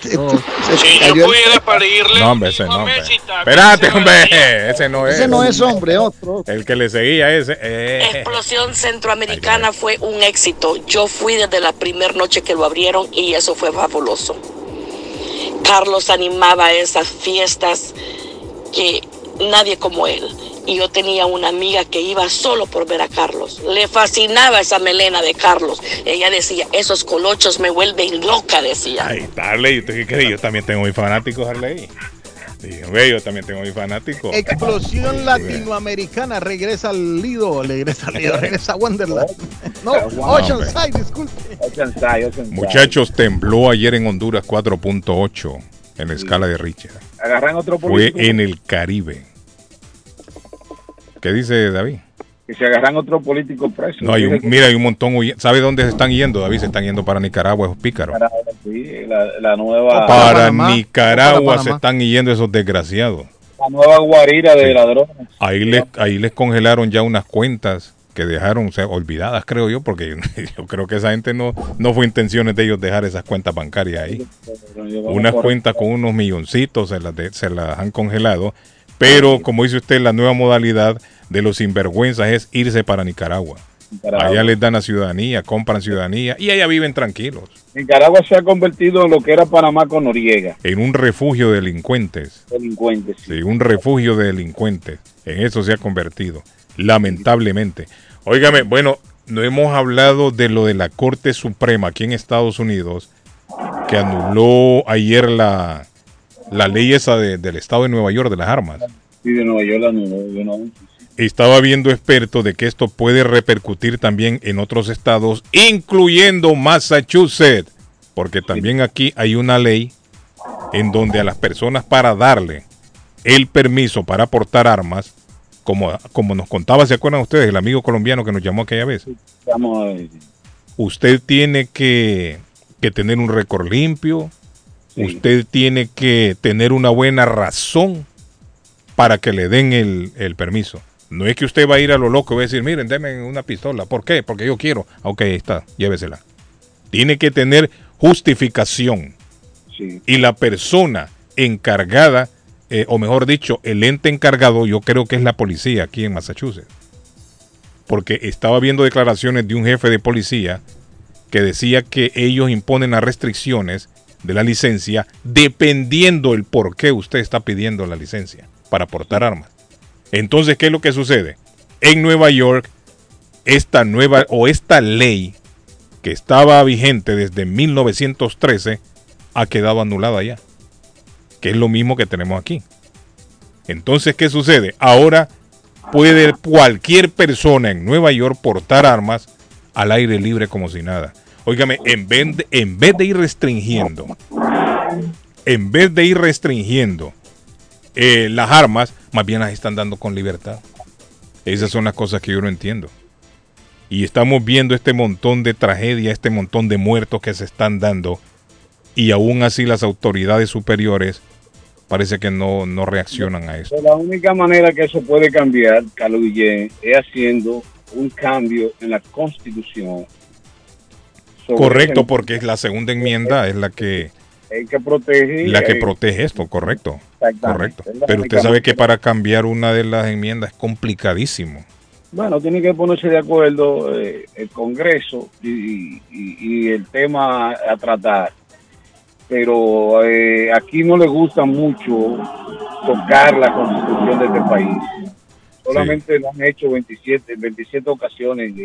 Si yo pudiera parirle No, hombre, ese no, hombre. Espérate, hombre. Ese no es. Ese no es hombre, otro. El que le seguía ese. eh. Explosión Centroamericana fue un éxito. Yo fui desde la primera noche que lo abrieron y eso fue fabuloso. Carlos animaba esas fiestas que nadie como él. Y yo tenía una amiga que iba solo por ver a Carlos. Le fascinaba esa melena de Carlos. Ella decía, esos colochos me vuelven loca, decía. Ay, Harley, ¿usted qué cree? Yo también tengo mis fanáticos, Harley. Sí, hombre, yo también tengo mis fanáticos. Explosión latinoamericana regresa al Lido, regresa al Lido, regresa a Wonderland. No, Oceanside, disculpe. Oceanside, Oceanside. Muchachos, tembló ayer en Honduras 4.8 en la escala de Richter. Agarran otro Fue en el Caribe. ¿Qué dice David? Que se agarran otro político preso. No, hay un, mira, hay un montón. ¿Sabe dónde se están yendo, David? Se están yendo para Nicaragua, esos pícaros. Sí, la, la nueva... Para Panamá, Nicaragua para se están yendo esos desgraciados. La nueva guarira de Sí. ladrones. Ahí les, ahí les congelaron ya unas cuentas que dejaron o sea, olvidadas, creo yo, porque yo creo que esa gente no, no fue intenciones de ellos dejar esas cuentas bancarias ahí. Unas cuentas con unos milloncitos se las, de- se las han congelado, pero como dice usted, la nueva modalidad de los sinvergüenzas es irse para Nicaragua. Nicaragua. Allá les dan la ciudadanía, compran ciudadanía y allá viven tranquilos, Nicaragua se ha convertido en lo que era Panamá con Noriega. en un refugio de delincuentes. Delincuentes. Sí, un refugio de delincuentes. En eso se ha convertido, lamentablemente. Óigame, bueno, no hemos hablado de lo de la Corte Suprema aquí en Estados Unidos, que anuló ayer la, la ley esa de- del Estado de Nueva York de las armas. Sí, de Nueva York, la no. Estaba viendo expertos de que esto puede repercutir también en otros estados, incluyendo Massachusetts, porque también aquí hay una ley en donde a las personas para darle el permiso para portar armas, como, como nos contaba, ¿se acuerdan ustedes? El amigo colombiano que nos llamó aquella vez. Usted tiene que, que tener un récord limpio, usted tiene que tener una buena razón para que le den el, el permiso. No es que usted va a ir a lo loco y va a decir, miren, denme una pistola. ¿Por qué? Porque yo quiero. Ah, Ok, ahí está, llévesela. Tiene que tener justificación. Y la persona encargada, eh, o mejor dicho, el ente encargado, yo creo que es la policía aquí en Massachusetts. Porque estaba viendo declaraciones de un jefe de policía que decía que ellos imponen las restricciones de la licencia dependiendo el por qué usted está pidiendo la licencia. para portar armas. Entonces, ¿qué es lo que sucede? En Nueva York, esta nueva o esta ley que estaba vigente desde 1913 ha quedado anulada ya. Que es lo mismo que tenemos aquí. Entonces, ¿qué sucede? Ahora puede cualquier persona en Nueva York portar armas al aire libre como si nada. Óigame, en vez de, en vez de ir restringiendo, en vez de ir restringiendo eh, las armas, más bien las están dando con libertad. Esas son las cosas que yo no entiendo. Y estamos viendo este montón de tragedia, este montón de muertos que se están dando. Y aún así las autoridades superiores parece que no, no reaccionan a eso. La única manera que eso puede cambiar, Guillén, es haciendo un cambio en la constitución. Correcto, porque es la segunda enmienda es la que que protege la que protege esto, correcto. Correcto. Pero usted sabe que para cambiar una de las enmiendas es complicadísimo. Bueno, tiene que ponerse de acuerdo eh, el Congreso y, el tema a tratar. Pero eh, aquí no le gusta mucho tocar la constitución de este país. Solamente lo han hecho 27, 27 ocasiones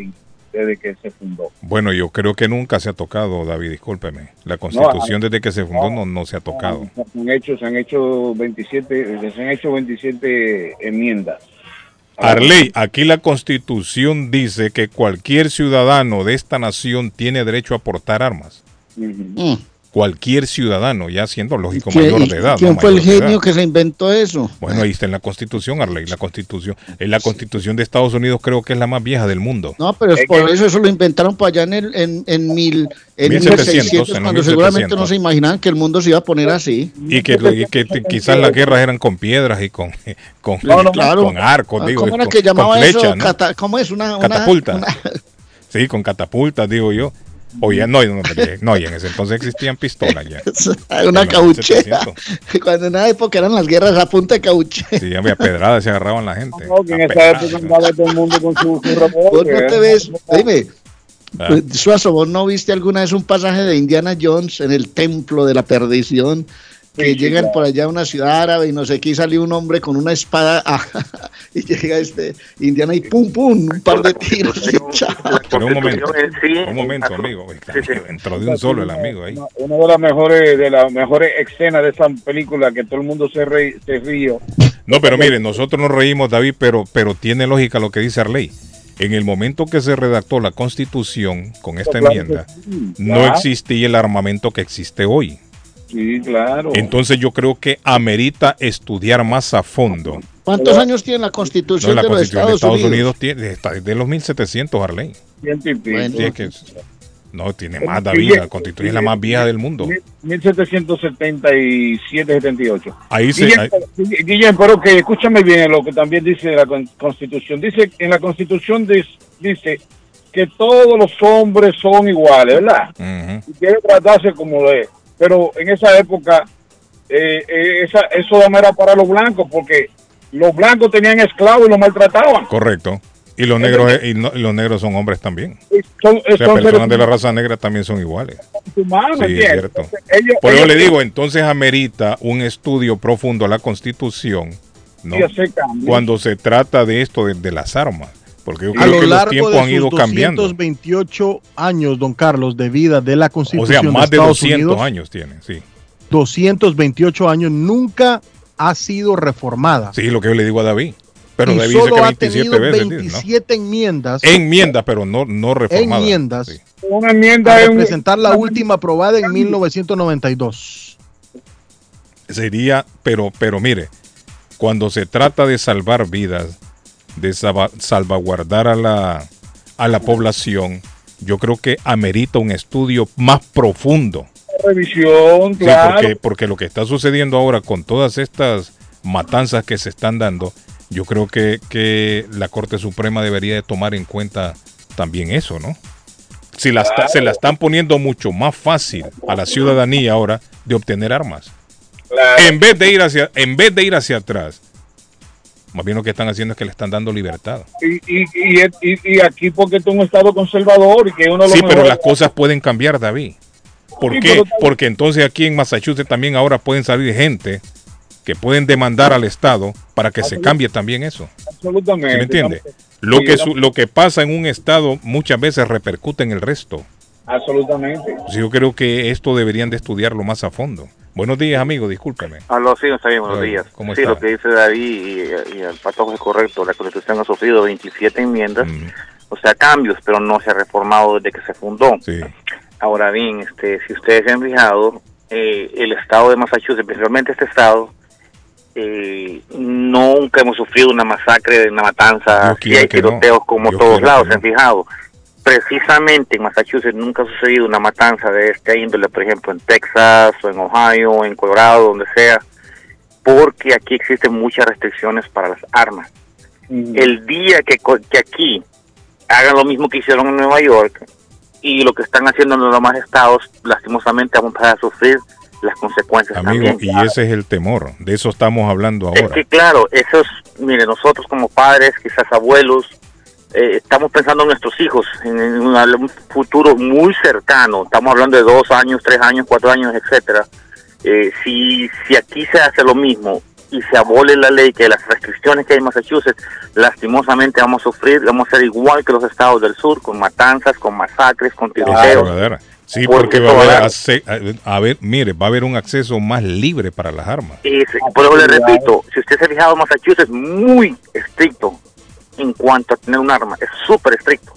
desde que se fundó. Bueno, yo creo que nunca se ha tocado, David, discúlpeme. La constitución desde que se fundó no, no, se ha tocado. Se han hecho, se han hecho 27, se han hecho 27 enmiendas Arley, aquí la constitución dice que cualquier ciudadano de esta nación tiene derecho a portar armas. Mm. Cualquier ciudadano, ya siendo lógico mayor de edad. ¿Quién fue el genio que se inventó eso? Bueno, ahí está en la constitución, Arley, la constitución. En la constitución de Estados Unidos creo que es la más vieja del mundo. No, pero es por eso eso lo inventaron para allá en, el, en, en, mil, en 1700, cuando seguramente no se imaginaban que el mundo se iba a poner así. Y que, que quizás las guerras eran con piedras y con, con, con arcos, ah, digo. ¿Cómo era que llamaba eso? ¿Cómo es? Una, catapulta. Sí, con catapultas, digo yo. Oye, no, no, no, y en ese entonces existían pistolas ya. Una cauchera. Cuando en esa época eran las guerras a punta de cauche. Sí, había pedradas, se agarraban la gente. No, que en esa época andaba todo el mundo con su, su ¿Vos no te ves? Dime, ah. Suazo, ¿vos no viste alguna vez un pasaje de Indiana Jones en el templo de la perdición? Que llegan por allá a una ciudad árabe y no sé qué, salió un hombre con una espada y llega este Indiana y pum pum, un par de tiros Pero un momento, un momento, amigo, entró de un solo el amigo ahí. Una, de las mejores de las mejores escenas de esa película que todo el mundo se, re, se río. No, pero mire, nosotros nos reímos, David, pero, pero tiene lógica lo que dice Arley. En el momento que se redactó la constitución con esta enmienda, no existía el armamento que existe hoy. Sí, claro. Entonces yo creo que amerita estudiar más a fondo. ¿Cuántos años tiene la Constitución, de, los Estados, Unidos? tiene, está desde los 1700, Harley. no, tiene más, David. La Constitución es la más vieja del mundo. 1777-78. Ahí sí. Guillén, pero que escúchame bien lo que también dice la Constitución. Dice, en la Constitución dice que todos los hombres son iguales, ¿verdad? Y debe tratarse como lo es pero en esa época eh, eh, esa, eso no era para los blancos porque los blancos tenían esclavos y los maltrataban. Correcto. Y los negros y, los negros son hombres también. Son, personas de la raza negra también son iguales. sí, es cierto. Por eso le digo, entonces amerita un estudio profundo a la Constitución, ¿no? Cuando se trata de esto de las armas porque a lo largo de han ido 228 años, don Carlos, de vida de la Constitución. O sea, más de, 200 años tiene, sí. 228 años nunca ha sido reformada. Sí, lo que yo le digo a David. Pero y David solo dice que 27 ha veces. 27 enmiendas. Enmiendas, pero no, no reformadas. Enmiendas. Una enmienda para presentar la última aprobada en 1992. Sería, pero, pero mire, cuando se trata de salvar vidas, de salvaguardar a la, a la población, yo creo que amerita un estudio más profundo. Revisión, claro. porque, porque lo que está sucediendo ahora con todas estas matanzas que se están dando, yo creo que, que la Corte Suprema debería de tomar en cuenta también eso, ¿no? Si la se la están poniendo mucho más fácil a la ciudadanía ahora de obtener armas. En vez de ir hacia, en vez de ir hacia atrás, más bien lo que están haciendo es que le están dando libertad. Y, y, y, aquí porque es un estado conservador y que uno Sí, pero las cosas pueden cambiar, David. ¿Por qué? Porque entonces aquí en Massachusetts también ahora pueden salir gente que pueden demandar al Estado para que se cambie también eso. Absolutamente. ¿Sí me entiende? Lo que, su- lo que pasa en un Estado muchas veces repercute en el resto. Absolutamente. Pues yo creo que esto deberían de estudiarlo más a fondo. Buenos días, amigo, discúlpeme. Aló, sí, está bien, buenos Hola, días. ¿cómo sí, está? lo que dice David y, y el patojo es correcto. La Constitución ha sufrido 27 enmiendas, o sea, cambios, pero no se ha reformado desde que se fundó. Ahora bien, este, si ustedes se han fijado, eh, el estado de Massachusetts, principalmente este estado, eh, nunca hemos sufrido una masacre, una matanza, sí quiera hay que no. tiroteos como Dios todos lados, que se han fijado. Precisamente en Massachusetts nunca ha sucedido una matanza de este índole, por ejemplo, en Texas o en Ohio, en Colorado, donde sea, porque aquí existen muchas restricciones para las armas. El día que, que aquí hagan lo mismo que hicieron en Nueva York y lo que están haciendo en los demás estados, lastimosamente vamos a sufrir las consecuencias Amigo, también. y ese es el temor. De eso estamos hablando Es ahora. que claro, eso es, mire, nosotros como padres, quizás abuelos, eh, estamos pensando en nuestros hijos, en, en un, futuro muy cercano, estamos hablando de dos años, tres años, cuatro años, etcétera. Eh, si, si aquí se hace lo mismo y se abole la ley, que las restricciones que hay en Massachusetts, lastimosamente vamos a sufrir, vamos a ser igual que los estados del sur, con matanzas, con masacres, con tiroteos. dar. Sí, Porque porque va a haber, a, a ver, mire, va a haber un acceso más libre para las armas. Es- por eso le repito, si usted se ha fijado, Massachusetts muy estricto en cuanto a tener un arma, es súper estricto.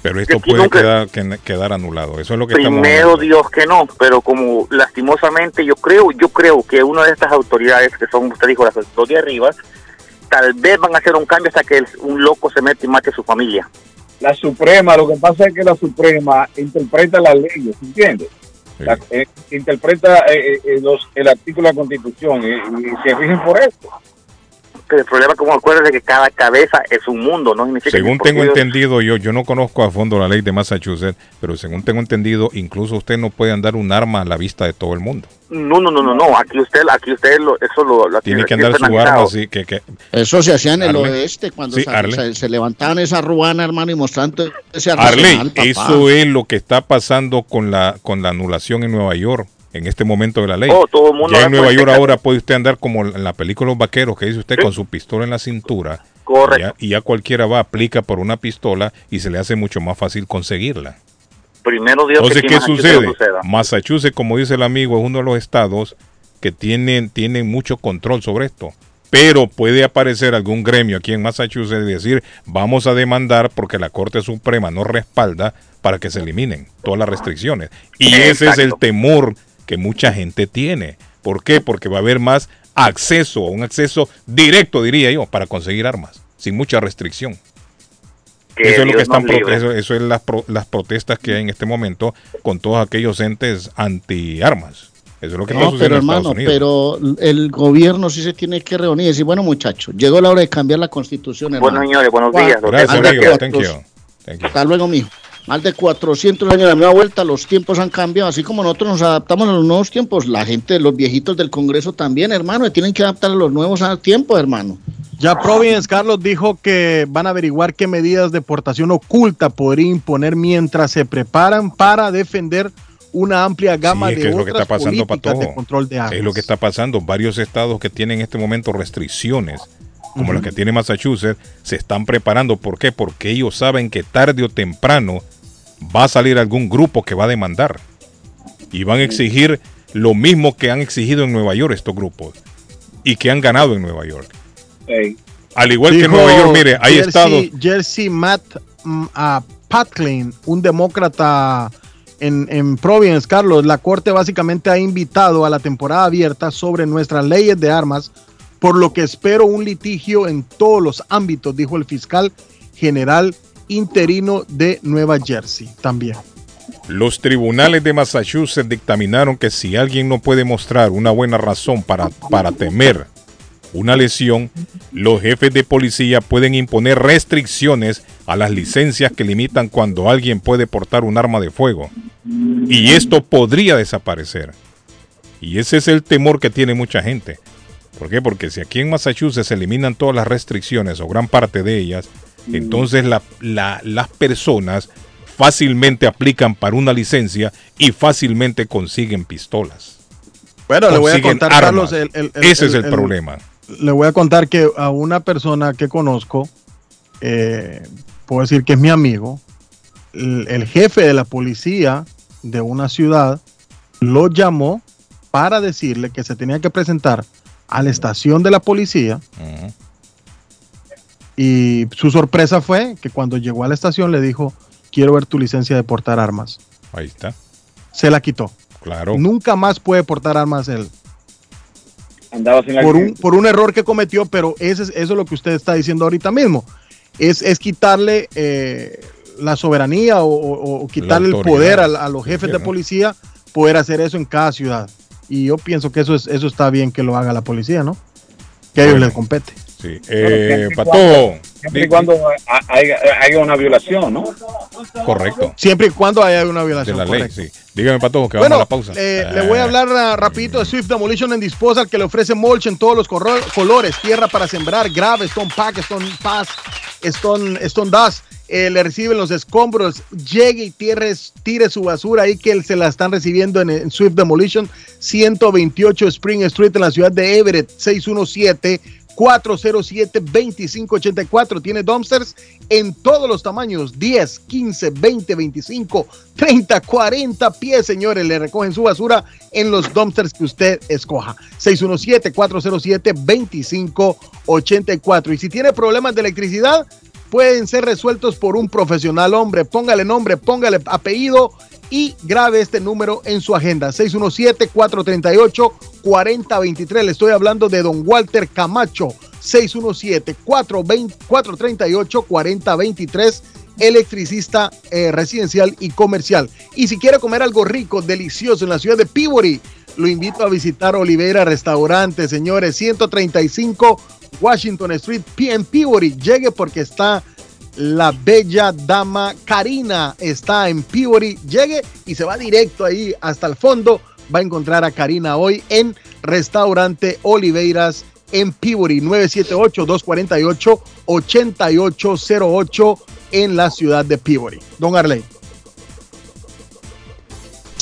Pero esto puede nunca- quedar, que- quedar anulado. Eso es lo que Primero. Dios que no, pero como lastimosamente yo creo, yo creo que una de estas autoridades que son, usted dijo, las dos de arriba, tal vez van a hacer un cambio hasta que el- un loco se mete y mate a su familia. La Suprema, lo que pasa es que la Suprema interpreta las leyes, ¿entiendes? La- eh, interpreta eh, eh, los, el artículo de la Constitución y, y se rigen por esto. Pero el problema, como acuérdense, que cada cabeza es un mundo, ¿no? Significa Según tengo entendido yo, yo no conozco a fondo la ley de Massachusetts, pero según tengo entendido, incluso usted no puede andar un arma a la vista de todo el mundo. No, no, no, no, no, aquí usted, aquí usted lo, eso lo, lo Tiene que andar su analizado. arma así que, que Eso se hacía en el oeste cuando Sí, se, Arle. se- se levantaban esa ruana, hermano, y mostrando ese Arley, arsenal, papá. eso es lo que está pasando con la con la anulación en Nueva York en este momento de la ley. Oh, todo el mundo ya en Nueva York ahora puede usted andar como en la película Los Vaqueros que dice usted con su pistola en la cintura. Correcto. Y ya, y ya cualquiera va, aplica por una pistola y se le hace mucho más fácil conseguirla. Primero Dios Entonces, que ¿qué Massachusetts sucede? Massachusetts, como dice el amigo, es uno de los estados que tienen, tienen mucho control sobre esto. Pero puede aparecer algún gremio aquí en Massachusetts y decir, vamos a demandar porque la Corte Suprema no respalda para que se eliminen todas las restricciones. Y ese es el temor que mucha gente tiene. ¿Por qué? Porque va a haber más acceso, un acceso directo, diría yo, para conseguir armas, sin mucha restricción. Que eso es lo que están eso, eso es las, pro- las protestas que hay en este momento con todos aquellos entes anti-armas. Eso es lo que está No, sucediendo pero en Estados hermano, Unidos. pero el gobierno sí se tiene que reunir y decir, bueno muchachos, llegó la hora de cambiar la constitución, hermano. Bueno, señores, buenos días. Gracias, amigo. Thank you. Hasta luego, mijo. Más de 400 años de la nueva vuelta, los tiempos han cambiado, así como nosotros nos adaptamos a los nuevos tiempos, la gente, los viejitos del Congreso también, hermano, y tienen que adaptar a los nuevos tiempos, hermano. Ya Providence, Carlos, dijo que van a averiguar qué medidas de portación oculta podría imponer mientras se preparan para defender una amplia gama Sí, es de es lo que otras está pasando para políticas todo. de control de armas. Es lo que está pasando. Varios estados que tienen en este momento restricciones, como las que tiene Massachusetts, se están preparando. ¿Por qué? Porque ellos saben que tarde o temprano va a salir algún grupo que va a demandar. Y van a exigir lo mismo que han exigido en Nueva York estos grupos. Y que han ganado en Nueva York. Al igual que en Nueva York, mire, hay Jersey- estados... Jersey Matt mm, a Pat Klein, un demócrata en, en Providence, Carlos, la corte básicamente ha invitado a la temporada abierta sobre nuestras leyes de armas, por lo que espero un litigio en todos los ámbitos, dijo el fiscal general interino de Nueva Jersey también. Los tribunales de Massachusetts dictaminaron que si alguien no puede mostrar una buena razón para, para temer una lesión, los jefes de policía pueden imponer restricciones a las licencias que limitan cuando alguien puede portar un arma de fuego. Y esto podría desaparecer. Y ese es el temor que tiene mucha gente. ¿Por qué? Porque si aquí en Massachusetts se eliminan todas las restricciones o gran parte de ellas, entonces la- la- las personas fácilmente aplican para una licencia y fácilmente consiguen pistolas. Bueno, le voy a contar, armas. Carlos, el- el- el- Ese es el- problema. Le voy a contar que a una persona que conozco, eh, puedo decir que es mi amigo, el, jefe de la policía de una ciudad lo llamó para decirle que se tenía que presentar a la estación de la policía. Y su sorpresa fue que cuando llegó a la estación le dijo, quiero ver tu licencia de portar armas. Ahí está. Se la quitó. Claro. Nunca más puede portar armas él. Andaba sin por un, por un error que cometió, pero ese es, eso es lo que usted está diciendo ahorita mismo. Es, es quitarle eh, la soberanía o, o- o quitarle el poder a, a los jefes de policía poder hacer eso en cada ciudad. Y yo pienso que eso, es, eso está bien que lo haga la policía, ¿no? Que a ellos les compete. Sí. Bueno, Eh, siempre y Pato, cuando- Siempre y cuando haya, una violación, ¿no? correcto. Siempre y cuando haya una De violación. la ley, correcto. sí. Dígame, Pato, que vamos Bueno, a la pausa. eh, Eh, le voy a hablar ah, rapidito de Swift Demolition and Disposal que le ofrece mulch en todos los colores, tierra para sembrar, grave, Stone Pack, Stone Pass, Stone, Stone Dust. eh, le reciben los escombros, llegue y tire, tire su basura ahí que se la están recibiendo en, en Swift Demolition, 128 Spring Street en la ciudad de Everett, 617 407-2584. Tiene dumpsters en todos los tamaños: 10, 15, 20, 25, 30, 40 pies, señores. Le recogen su basura en los dumpsters que usted escoja. 617-407-2584. Y si tiene problemas de electricidad, pueden ser resueltos por un profesional hombre. Póngale nombre, póngale apellido y grabe este número en su agenda. 617-438-4023. Le estoy hablando de don Walter Camacho. 617-438-4023. Electricista eh, residencial y comercial. Y si quiere comer algo rico, delicioso en la ciudad de Peabody, lo invito a visitar Olivera Restaurante, señores. 135 Washington Street, en Peabody. Llegue porque está la bella dama Karina. Está en Peabody. Llegue y se va directo ahí hasta el fondo. Va a encontrar a Karina hoy en Restaurante Oliveiras en Peabody 978-248-8808 en la ciudad de Peabody. Don Arley.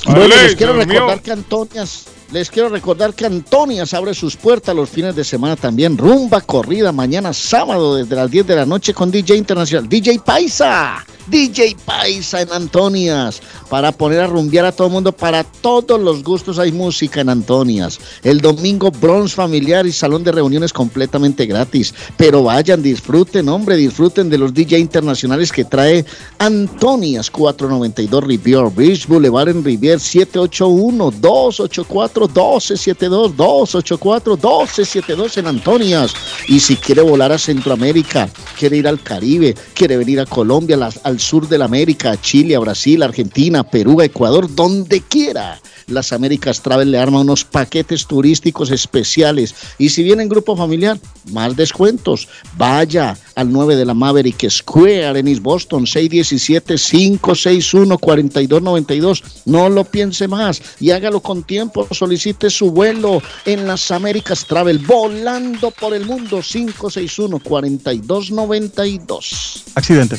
Bueno, les quiero recordar que Antonias, les quiero recordar que Antonias abre sus puertas los fines de semana también. Rumba corrida mañana sábado desde las 10 de la noche con DJ Internacional, DJ Paisa, DJ Paisa en Antonias para poner a rumbear a todo el mundo. Para todos los gustos hay música en Antonias. El domingo bronze familiar y salón de reuniones completamente gratis. Pero vayan, disfruten, hombre, disfruten de los DJ internacionales que trae Antonias 492 Rivier Beach Boulevard en Rivier 781-284-1272 284-1272 en Antonias. Y si quiere volar a Centroamérica, quiere ir al Caribe, quiere venir a Colombia, al sur de la América, a Chile, a Brasil, Argentina, Perú, Ecuador, donde quiera. Las Américas Travel le arma unos paquetes turísticos especiales. Y si viene en grupo familiar, más descuentos. Vaya al 9 de la Maverick Square en East Boston, 617-561-4292. No lo piense más y hágalo con tiempo. Solicite su vuelo en las Américas Travel, volando por el mundo, 561-4292. Accidente.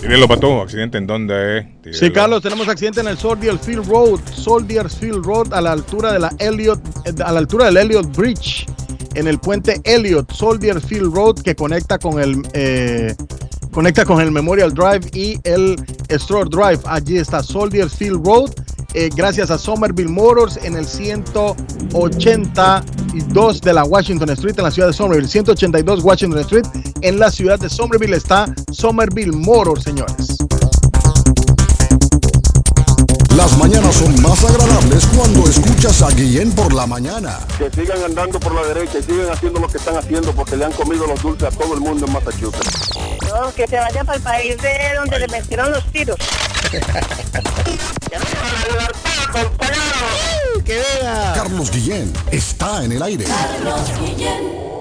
Dímelo, Pato, accidente en dónde, eh? Sí. Carlos, tenemos accidente en el Soldier Field Road, Soldier Field Road a la altura de la Elliot, eh, a la altura del Elliot Bridge, en el puente Elliot, Soldier Field Road que conecta con el eh, conecta con el Memorial Drive y el Stroll Drive. Allí está Soldier Field Road. Eh, gracias a Somerville Motors en el 182 de la Washington Street en la ciudad de Somerville. 182 Washington Street en la ciudad de Somerville está Somerville Motors, señores. Las mañanas son más agradables cuando escuchas a Guillén por la mañana. que sigan andando por la derecha y sigan haciendo lo que están haciendo porque le han comido los dulces a todo el mundo en Massachusetts. No, que se vaya para el país de donde le metieron los tiros. ¡Que vea! Carlos Guillén está en el aire. Carlos Guillén.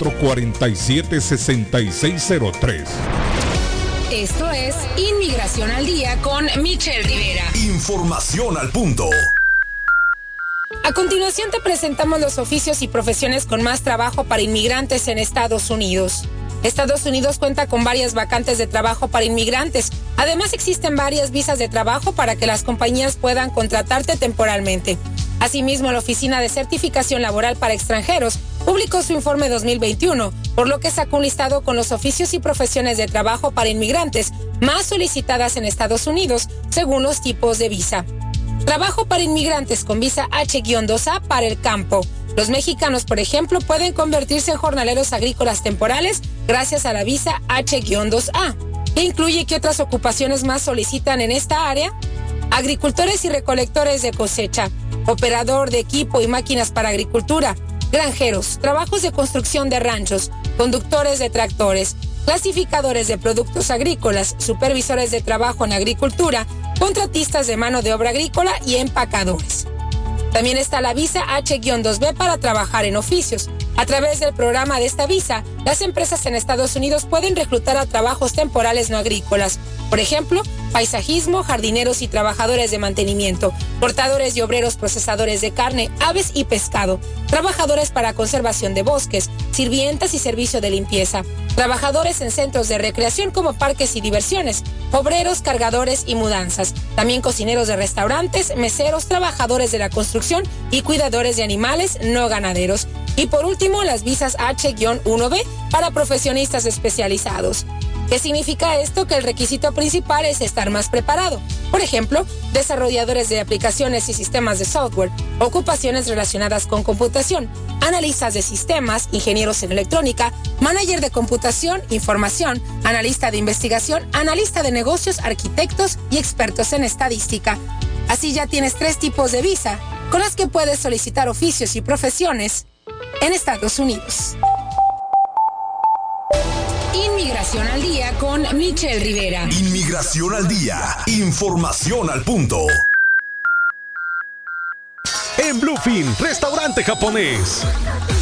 617-447-6603. Esto es Inmigración al Día con Michelle Rivera. Información al punto. A continuación te presentamos los oficios y profesiones con más trabajo para inmigrantes en Estados Unidos. Estados Unidos cuenta con varias vacantes de trabajo para inmigrantes. Además existen varias visas de trabajo para que las compañías puedan contratarte temporalmente. Asimismo, la Oficina de Certificación Laboral para Extranjeros publicó su informe 2021, por lo que sacó un listado con los oficios y profesiones de trabajo para inmigrantes más solicitadas en Estados Unidos, según los tipos de visa. Trabajo para inmigrantes con visa H-2A para el campo. Los mexicanos, por ejemplo, pueden convertirse en jornaleros agrícolas temporales gracias a la visa H-2A. ¿Qué incluye qué otras ocupaciones más solicitan en esta área? Agricultores y recolectores de cosecha, operador de equipo y máquinas para agricultura, granjeros, trabajos de construcción de ranchos, conductores de tractores, clasificadores de productos agrícolas, supervisores de trabajo en agricultura, contratistas de mano de obra agrícola y empacadores. También está la visa H-2B para trabajar en oficios. A través del programa de esta visa, las empresas en Estados Unidos pueden reclutar a trabajos temporales no agrícolas. Por ejemplo, paisajismo, jardineros y trabajadores de mantenimiento, cortadores y obreros procesadores de carne, aves y pescado, trabajadores para conservación de bosques, sirvientas y servicio de limpieza, trabajadores en centros de recreación como parques y diversiones, obreros, cargadores y mudanzas, también cocineros de restaurantes, meseros, trabajadores de la construcción y cuidadores de animales no ganaderos. Y por último, las visas H-1B para profesionistas especializados. ¿Qué significa esto? Que el requisito principal es estar más preparado. Por ejemplo, desarrolladores de aplicaciones y sistemas de software, ocupaciones relacionadas con computación, analistas de sistemas, ingenieros en electrónica, manager de computación, información, analista de investigación, analista de negocios, arquitectos y expertos en estadística. Así ya tienes tres tipos de visa con las que puedes solicitar oficios y profesiones en Estados Unidos. Inmigración al día con Michelle Rivera. Inmigración al día. Información al punto. En Bluefin, restaurante japonés.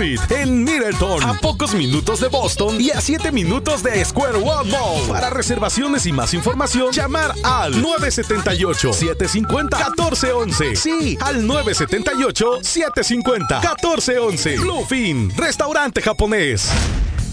en Middleton, a pocos minutos de Boston y a 7 minutos de Square One Mall. Para reservaciones y más información, llamar al 978-750-1411. Sí, al 978-750-1411. Bluefin, restaurante japonés.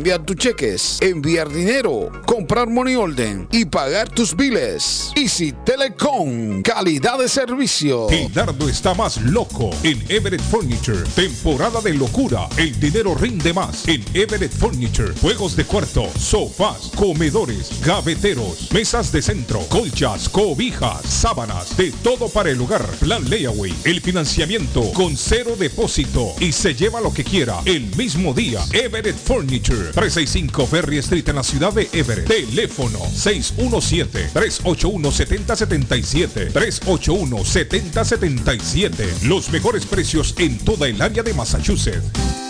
tus cheques, enviar dinero, comprar money order y pagar tus biles. Easy Telecom, calidad de servicio. Dardo está más loco en Everett Furniture. Temporada de locura. El dinero rinde más en Everett Furniture. Juegos de cuarto, sofás, comedores, gaveteros, mesas de centro, colchas, cobijas, sábanas, de todo para el hogar. Plan Layaway. El financiamiento con cero depósito y se lleva lo que quiera el mismo día. Everett Furniture. 365 Ferry Street en la ciudad de Everett. Teléfono 617-381-7077. 381-7077. Los mejores precios en toda el área de Massachusetts.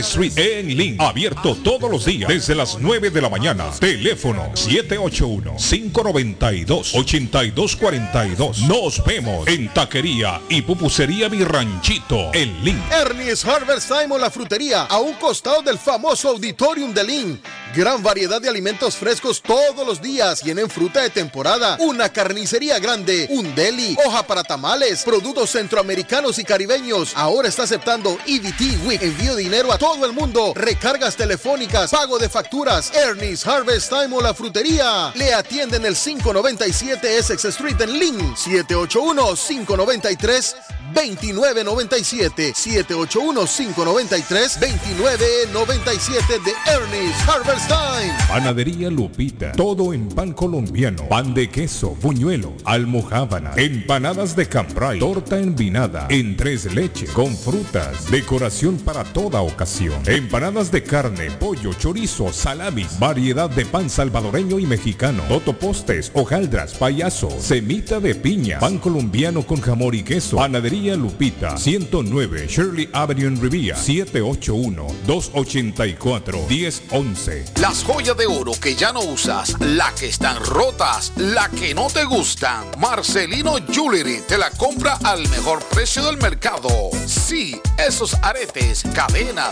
Street en Lynn. Abierto todos los días desde las 9 de la mañana. Teléfono 781-592-8242. Nos vemos en Taquería y Pupusería Mi Ranchito en Lynn. Ernie's Harvest Time o la frutería a un costado del famoso auditorium de Lynn. Gran variedad de alimentos frescos todos los días. Tienen fruta de temporada, una carnicería grande, un deli, hoja para tamales, productos centroamericanos y caribeños. Ahora está aceptando EBT Week. Envío dinero a todo el mundo. Recargas telefónicas, pago de facturas. Ernie's Harvest Time o la frutería. Le atienden el 597 Essex Street en Lynn. 781 593 2997 781-593-2997 de Ernest Harvest Time. Panadería Lupita. Todo en pan colombiano. Pan de queso, buñuelo, almojábana, empanadas de cambray, torta envinada, en tres leches, con frutas, decoración para toda ocasión. Empanadas de carne, pollo, chorizo, salamis, variedad de pan salvadoreño y mexicano, totopostes, hojaldras, payaso, semita de piña, pan colombiano con jamón y queso. Panadería Lupita, 109 Shirley Avenue en Rivia, 781-284-1011. Las joyas de oro que ya no usas, la que están rotas, la que no te gustan. Marcelino Jewelry te la compra al mejor precio del mercado. Sí, esos aretes, cadenas,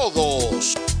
todos.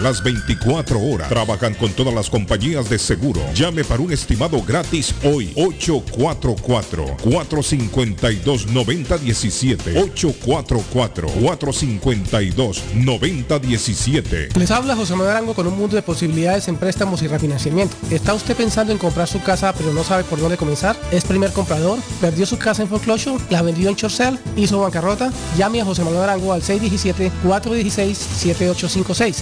las 24 horas. Trabajan con todas las compañías de seguro. Llame para un estimado gratis hoy. 844-452-9017. 844-452-9017. Les habla José Manuel Arango con un mundo de posibilidades en préstamos y refinanciamiento. ¿Está usted pensando en comprar su casa pero no sabe por dónde comenzar? ¿Es primer comprador? ¿Perdió su casa en foreclosure? ¿La vendió en Chorcel? ¿Hizo bancarrota? Llame a José Manuel Arango al 617-416-7856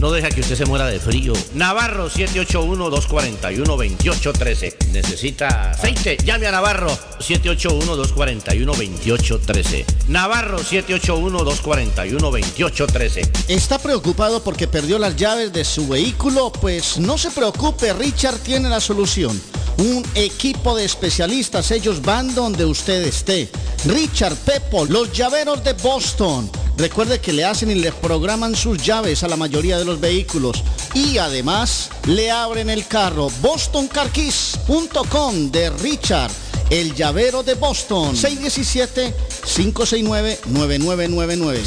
no deja que usted se muera de frío. Navarro 781-241-2813. Necesita aceite. Llame a Navarro 781-241-2813. Navarro 781-241-2813. ¿Está preocupado porque perdió las llaves de su vehículo? Pues no se preocupe, Richard tiene la solución. Un equipo de especialistas, ellos van donde usted esté. Richard Pepo, los llaveros de Boston. Recuerde que le hacen y le programan sus llaves a la mayoría de los vehículos. Y además le abren el carro. BostonCarKeys.com de Richard. El llavero de Boston. 617-569-9999.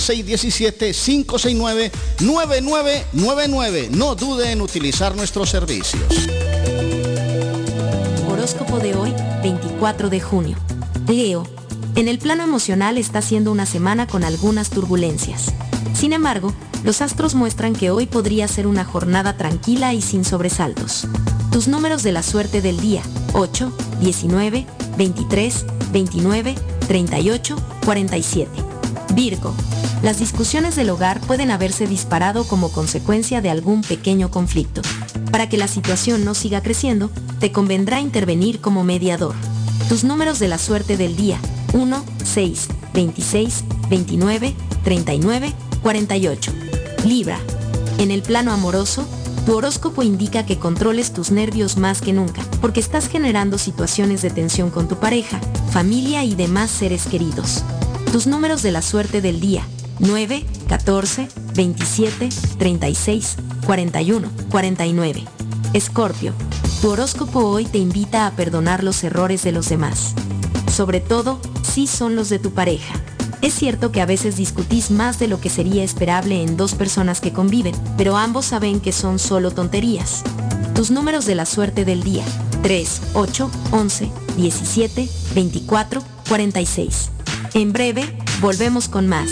617-569-9999. No dude en utilizar nuestros servicios. Horóscopo de hoy, 24 de junio. Leo. En el plano emocional está siendo una semana con algunas turbulencias. Sin embargo, los astros muestran que hoy podría ser una jornada tranquila y sin sobresaltos. Tus números de la suerte del día, 8, 19, 23, 29, 38, 47. Virgo. Las discusiones del hogar pueden haberse disparado como consecuencia de algún pequeño conflicto. Para que la situación no siga creciendo, te convendrá intervenir como mediador. Tus números de la suerte del día, 1, 6, 26, 29, 39, 48. Libra. En el plano amoroso, tu horóscopo indica que controles tus nervios más que nunca, porque estás generando situaciones de tensión con tu pareja, familia y demás seres queridos. Tus números de la suerte del día, 9, 14, 27, 36, 41, 49. Escorpio. Tu horóscopo hoy te invita a perdonar los errores de los demás. Sobre todo, si son los de tu pareja. Es cierto que a veces discutís más de lo que sería esperable en dos personas que conviven, pero ambos saben que son solo tonterías. Tus números de la suerte del día. 3, 8, 11, 17, 24, 46. En breve, volvemos con más.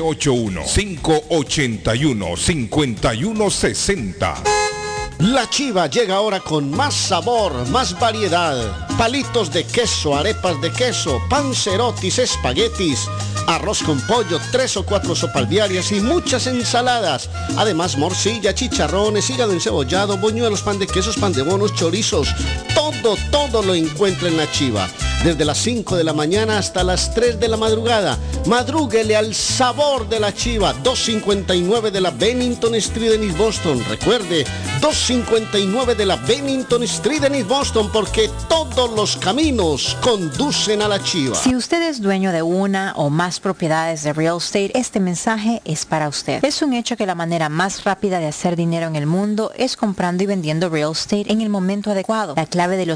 781-581-5160. La chiva llega ahora con más sabor, más variedad. Palitos de queso, arepas de queso, pancerotis, espaguetis, arroz con pollo, tres o cuatro sopalviarias y muchas ensaladas. Además, morcilla, chicharrones, hígado encebollado, boñuelos, pan de quesos, pan de bonos, chorizos. Todo, todo lo encuentra en la chiva. Desde las 5 de la mañana hasta las 3 de la madrugada. Madrúguele al sabor de la chiva. 259 de la Bennington Street en East Boston. Recuerde, 259 de la Bennington Street en East Boston porque todos los caminos conducen a la chiva. Si usted es dueño de una o más propiedades de real estate, este mensaje es para usted. Es un hecho que la manera más rápida de hacer dinero en el mundo es comprando y vendiendo real estate en el momento adecuado. La clave de los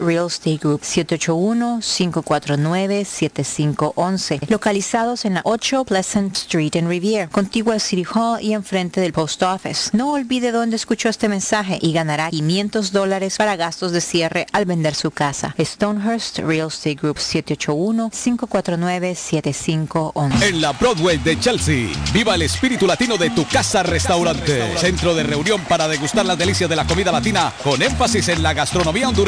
Real Estate Group 781-549-7511, localizados en la 8 Pleasant Street en Rivier, contigua al City Hall y enfrente del Post Office. No olvide dónde escuchó este mensaje y ganará 500 dólares para gastos de cierre al vender su casa. Stonehurst Real Estate Group 781-549-7511. En la Broadway de Chelsea, viva el espíritu latino de tu casa restaurante. Centro de reunión para degustar las delicias de la comida latina con énfasis en la gastronomía hondureña,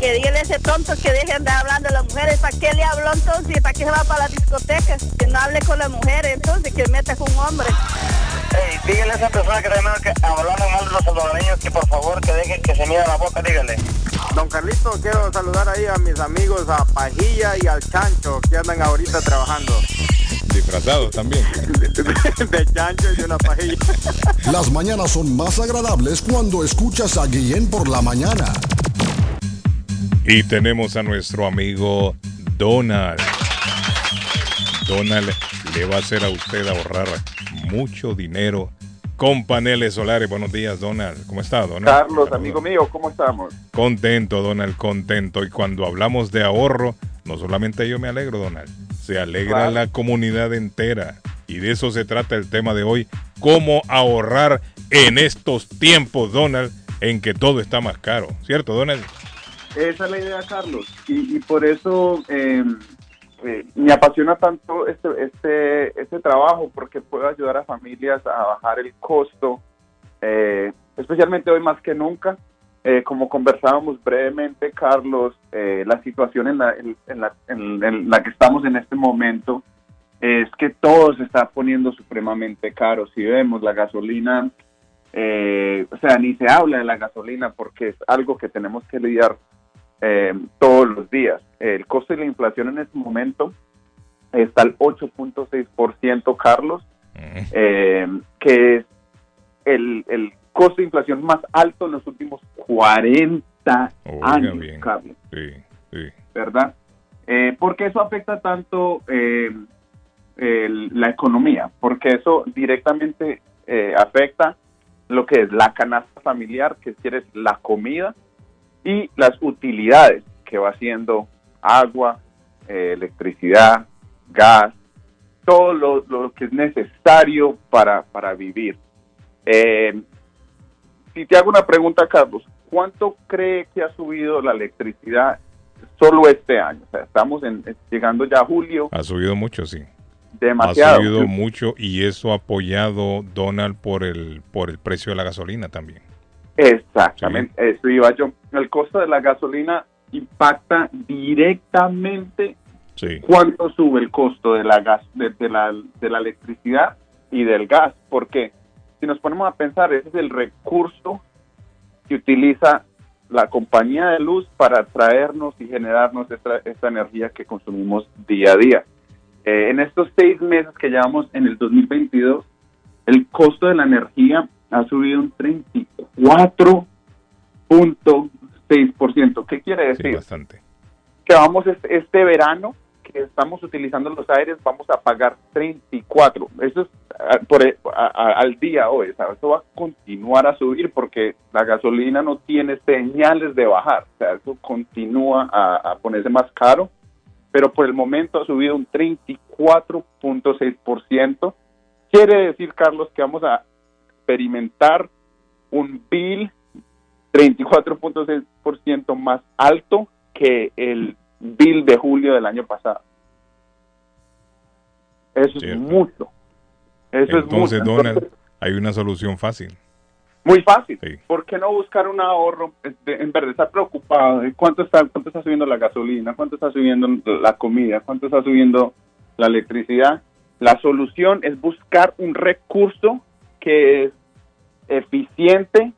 Que dígale a ese tonto que dejen de hablando de las mujeres. ¿Para qué le habló entonces? ¿Para qué se va para la discoteca? Que no hable con las mujeres entonces, que meta con un hombre. Ey, dígale a esa persona que tenemos que hablando mal de los salvadoreños que por favor que deje que se mida la boca, dígale. Don Carlito, quiero saludar ahí a mis amigos, a Pajilla y al Chancho, que andan ahorita trabajando. Disfrazados también. de chancho y de una pajilla. Las mañanas son más agradables cuando escuchas a Guillén por la mañana. Y tenemos a nuestro amigo Donald. Donald le va a hacer a usted ahorrar mucho dinero con paneles solares. Buenos días, Donald. ¿Cómo está, Donald? Carlos, amigo mío, ¿cómo estamos? Contento, Donald, contento. Y cuando hablamos de ahorro, no solamente yo me alegro, Donald. Se alegra Claro. la comunidad entera. Y de eso se trata el tema de hoy. Cómo ahorrar en estos tiempos, Donald, en que todo está más caro. ¿Cierto, Donald? Esa es la idea, Carlos. Y, y por eso eh, eh, me apasiona tanto este, este, este trabajo, porque puedo ayudar a familias a bajar el costo, eh, especialmente hoy más que nunca. Eh, como conversábamos brevemente, Carlos, eh, la situación en la, en, en la, en- la que estamos en este momento es que todo se está poniendo supremamente caro. Si vemos la gasolina, eh, o sea, ni se habla de la gasolina porque es algo que tenemos que lidiar eh, todos los días. El costo de la inflación en este momento está al 8.6%, Carlos, eh, que es el, el costo de inflación más alto en los últimos 40 Oiga años, bien. Carlos. Sí, sí. ¿verdad? Eh, porque eso afecta tanto eh, el- la economía, porque eso directamente eh, afecta lo que es la canasta familiar, que quiere decir la comida, y las utilidades, que va siendo agua, eh, electricidad, gas, todo lo, lo que es necesario para, para vivir. Eh, si te hago una pregunta, Carlos, ¿cuánto cree que ha subido la electricidad solo este año? O sea, estamos en- llegando ya a julio, Ha subido mucho, sí. demasiado. Ha subido mucho y eso ha apoyado Donald por el por el precio de la gasolina también. Exactamente, eso iba yo. El costo de la gasolina impacta directamente Sí. cuánto sube el costo de la gas, de, de la, de la electricidad y del gas, porque si nos ponemos a pensar, ese es el recurso que utiliza la compañía de luz para traernos y generarnos esta, esta energía que consumimos día a día. Eh, en estos seis meses que llevamos en el 2022, el costo de la energía ha subido un 34.6%. ¿Qué quiere decir? bastante. Que vamos este, verano, que estamos utilizando los aires, vamos a pagar 34. Eso es ah, por, e- a- a- al día hoy. sea, eso va a continuar a subir porque la gasolina no tiene señales de bajar. O sea, eso continúa a, a ponerse más caro. Pero por el momento ha subido un 34.6%. Quiere decir, Carlos, que vamos a experimentar un bill 34.6% más alto que el bill de julio del año pasado. Eso es mucho. Eso Entonces, es mucho. Donald, Entonces, hay una solución fácil. muy fácil. ¿Por qué no buscar un ahorro? Este, en vez de estar preocupado de cuánto está, cuánto está subiendo la gasolina, cuánto está subiendo la comida, cuánto está subiendo la electricidad. La solución es buscar un recurso es eficiente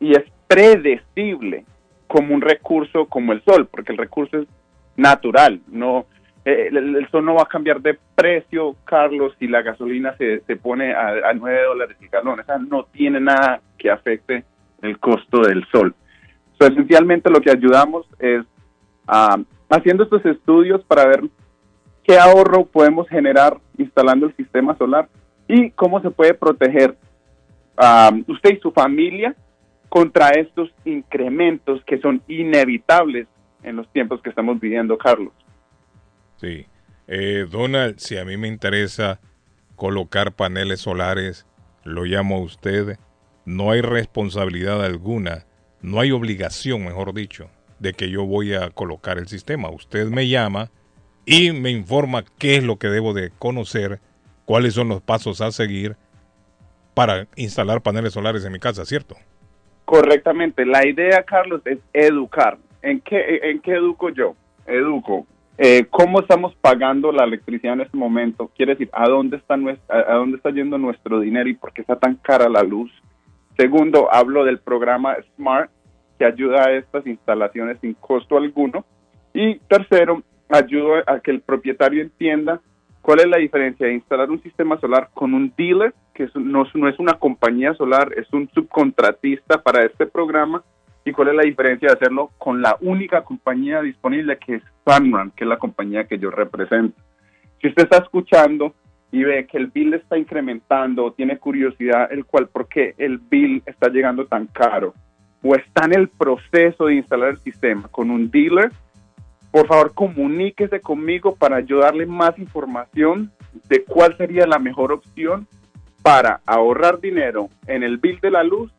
y es predecible como un recurso como el sol, porque el recurso es natural, no eh, el, sol no va a cambiar de precio, Carlos, si la gasolina se, se pone a, a 9 dólares el galón. Esa no tiene nada que afecte el costo del sol. So, esencialmente lo que ayudamos es ah, haciendo estos estudios para ver qué ahorro podemos generar instalando el sistema solar y cómo se puede proteger usted y su familia contra estos incrementos que son inevitables en los tiempos que estamos viviendo, Carlos. Sí. Eh, Donald, si a mí me interesa colocar paneles solares, lo llamo a usted. No hay responsabilidad alguna, no hay obligación, mejor dicho, de que yo voy a colocar el sistema. Usted me llama y me informa qué es lo que debo de conocer, cuáles son los pasos a seguir para instalar paneles solares en mi casa, ¿cierto? Correctamente. La idea, Carlos, es educar. ¿En qué, en qué educo yo? Educo. Eh, ¿Cómo estamos pagando la electricidad en este momento? Quiere decir, ¿a dónde, está nuestra, ¿a dónde está yendo nuestro dinero y por qué está tan cara la luz? Segundo, hablo del programa SMART, que ayuda a estas instalaciones sin costo alguno. Y tercero, ayudo a que el propietario entienda cuál es la diferencia de instalar un sistema solar con un dealer, que no, no es una compañía solar, es un subcontratista para este programa, y cuál es la diferencia de hacerlo con la única compañía disponible, que es Sunrun, que es la compañía que yo represento. Si usted está escuchando y ve que el bill está incrementando tiene curiosidad el cual por qué el bill está llegando tan caro o está en el proceso de instalar el sistema con un dealer, por favor comuníquese conmigo para yo darle más información de cuál sería la mejor opción para ahorrar dinero en el bill de la luz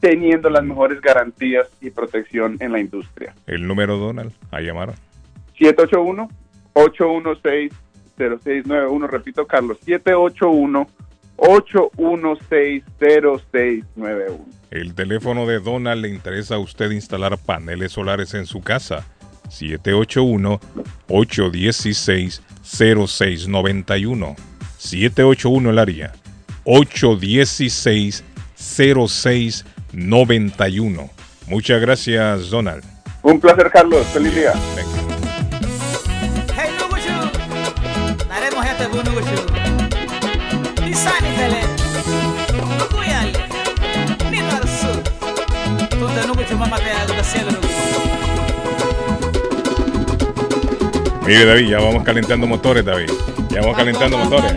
teniendo las mejores garantías y protección en la industria. El número Donald, a llamar. 781-816-0691, repito Carlos, 781-816-0691. El teléfono de Donald le interesa a usted instalar paneles solares en su casa. 781-816-0691. 781 el área. 816-0691. Muchas gracias, Donald. Un placer, Carlos. Feliz día. Mire, David, ya vamos calentando motores, David. Ya vamos calentando motores.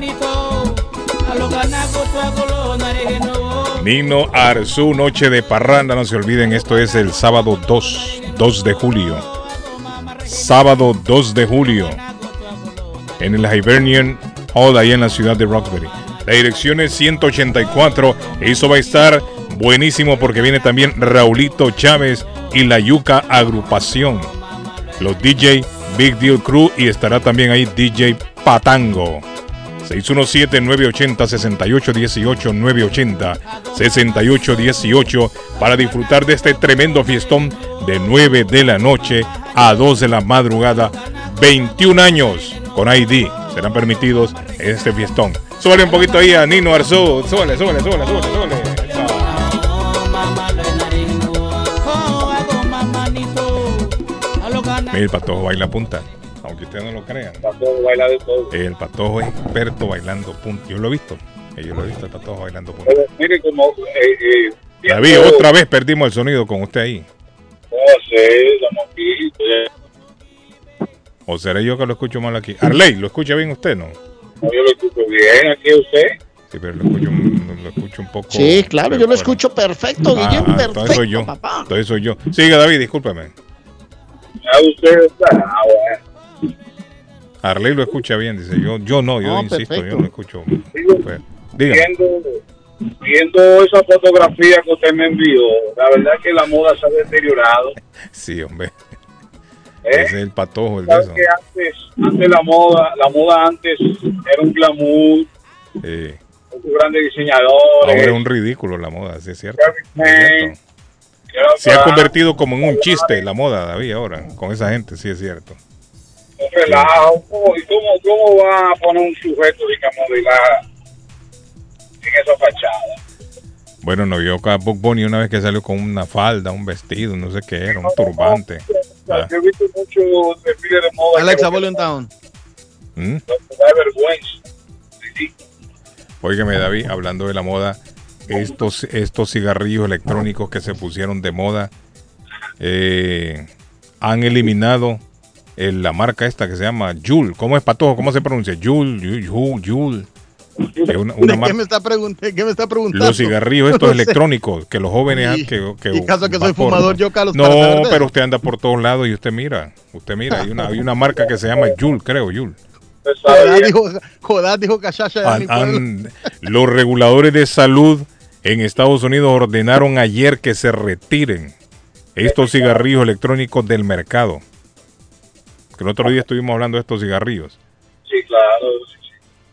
Nino Arzu, Noche de Parranda, no se olviden, esto es el sábado 2, 2 de julio. Sábado 2 de julio. En el Hibernian Hall, ahí en la ciudad de Roxbury. La dirección es 184. Eso va a estar buenísimo porque viene también Raulito Chávez y la Yuca Agrupación. Los DJ Big Deal Crew y estará también ahí DJ Patango. 617-980-6818, 980-6818 para disfrutar de este tremendo fiestón de 9 de la noche a 2 de la madrugada. 21 años con ID serán permitidos en este fiestón. Súbale un poquito ahí a Nino Arzú. Súbale, súbale, súbale, súbale, súbale. El patojo baila punta. Aunque ustedes no lo crean. Patojo baila de todo. El patojo es experto bailando punta. Yo lo he visto. Eh, Yo lo he visto, el patojo bailando punta. Pero mire como eh, eh, David, viendo- otra vez perdimos el sonido con usted ahí. No sé, estamos aquí. eh, O seré yo que lo escucho mal aquí. Arley, ¿lo escucha bien usted, no? Yo lo escucho bien aquí usted. Sí, pero lo escucho, un- lo escucho un poco. Sí, claro, yo lo escucho perfecto, Ah, Guillén, ah, entonces perfecto, soy yo. papá. Entonces soy yo. Siga, David, discúlpeme. Ya usted está. Ah, bueno. Arley lo escucha bien, dice. Yo, yo no, yo No, insisto, perfecto. yo no escucho. Pues. Viendo, viendo esa fotografía que usted me envió, la verdad que la moda se ha deteriorado. Sí, hombre. ¿Eh? Ese es el patojo, el de ¿Sabes eso. que antes, antes la moda, la moda antes era un glamour, con sus grandes diseñadores. ahora es un ridículo la moda, sí es cierto. Es cierto. Se ha convertido como en un chiste la moda, David, ahora, con esa gente, sí es cierto. un relajo. ¿Cómo- ¿Y cómo, cómo va a poner un sujeto de comodidad en esa fachada? Bueno, no vio a Bob Bunny una vez que salió con una falda, un vestido, no sé qué era, un turbante. Ah, Yo he visto mucho desfile de moda. Alexa, Volume Down. ¿mm? da vergüenza. Óigame, David, hablando de la moda, estos, estos cigarrillos electrónicos que se pusieron de moda eh, han eliminado la marca esta que se llama Juul. ¿Cómo es patojo? ¿Cómo se pronuncia? Juul, Juul, Juul, una- una ¿De qué me está, pregunt- qué me está preguntando? Los cigarrillos estos No sé. electrónicos que los jóvenes Y- han- que, que y caso que soy por- fumador yo, Carlos, No, pero usted anda por todos lados y usted mira, usted mira, hay una, hay una marca que se llama Juul, creo, Juul. Joder, dijo, joder, dijo Han- han- los reguladores de salud en Estados Unidos ordenaron ayer que se retiren estos cigarrillos electrónicos del mercado. Que el otro día estuvimos hablando de estos cigarrillos. Sí, claro.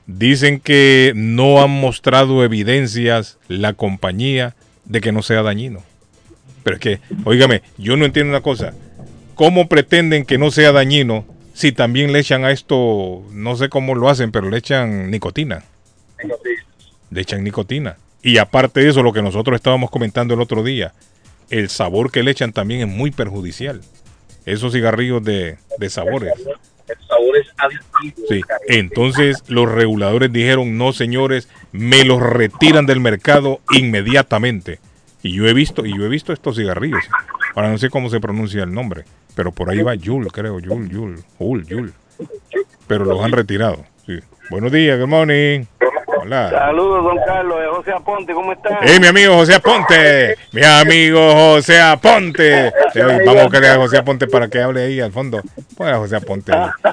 Dicen que no han mostrado evidencias la compañía de que no sea dañino. Pero es que, óigame, yo no entiendo una cosa. ¿Cómo pretenden que no sea dañino si también le echan a esto, no sé cómo lo hacen, pero le echan nicotina? Le echan nicotina. Y aparte de eso, lo que nosotros estábamos comentando el otro día, el sabor que le echan también es muy perjudicial. Esos cigarrillos de, de sabores. El sabor es adictivo. Sí. Entonces los reguladores dijeron, no señores, me los retiran del mercado inmediatamente. Y yo he visto, y yo he visto estos cigarrillos. Ahora no sé cómo se pronuncia el nombre, pero por ahí va Yul, creo, Yul, Yul, Yul, Yul. Pero los han retirado. Sí. Buenos días, good morning. Hola. Saludos, don Carlos, de José Aponte, ¿cómo está? ¡Hey, mi amigo José Aponte! ¡Mi amigo José Aponte! Sí, Vamos a buscarle a José Aponte para que hable ahí al fondo. Pon a José Aponte.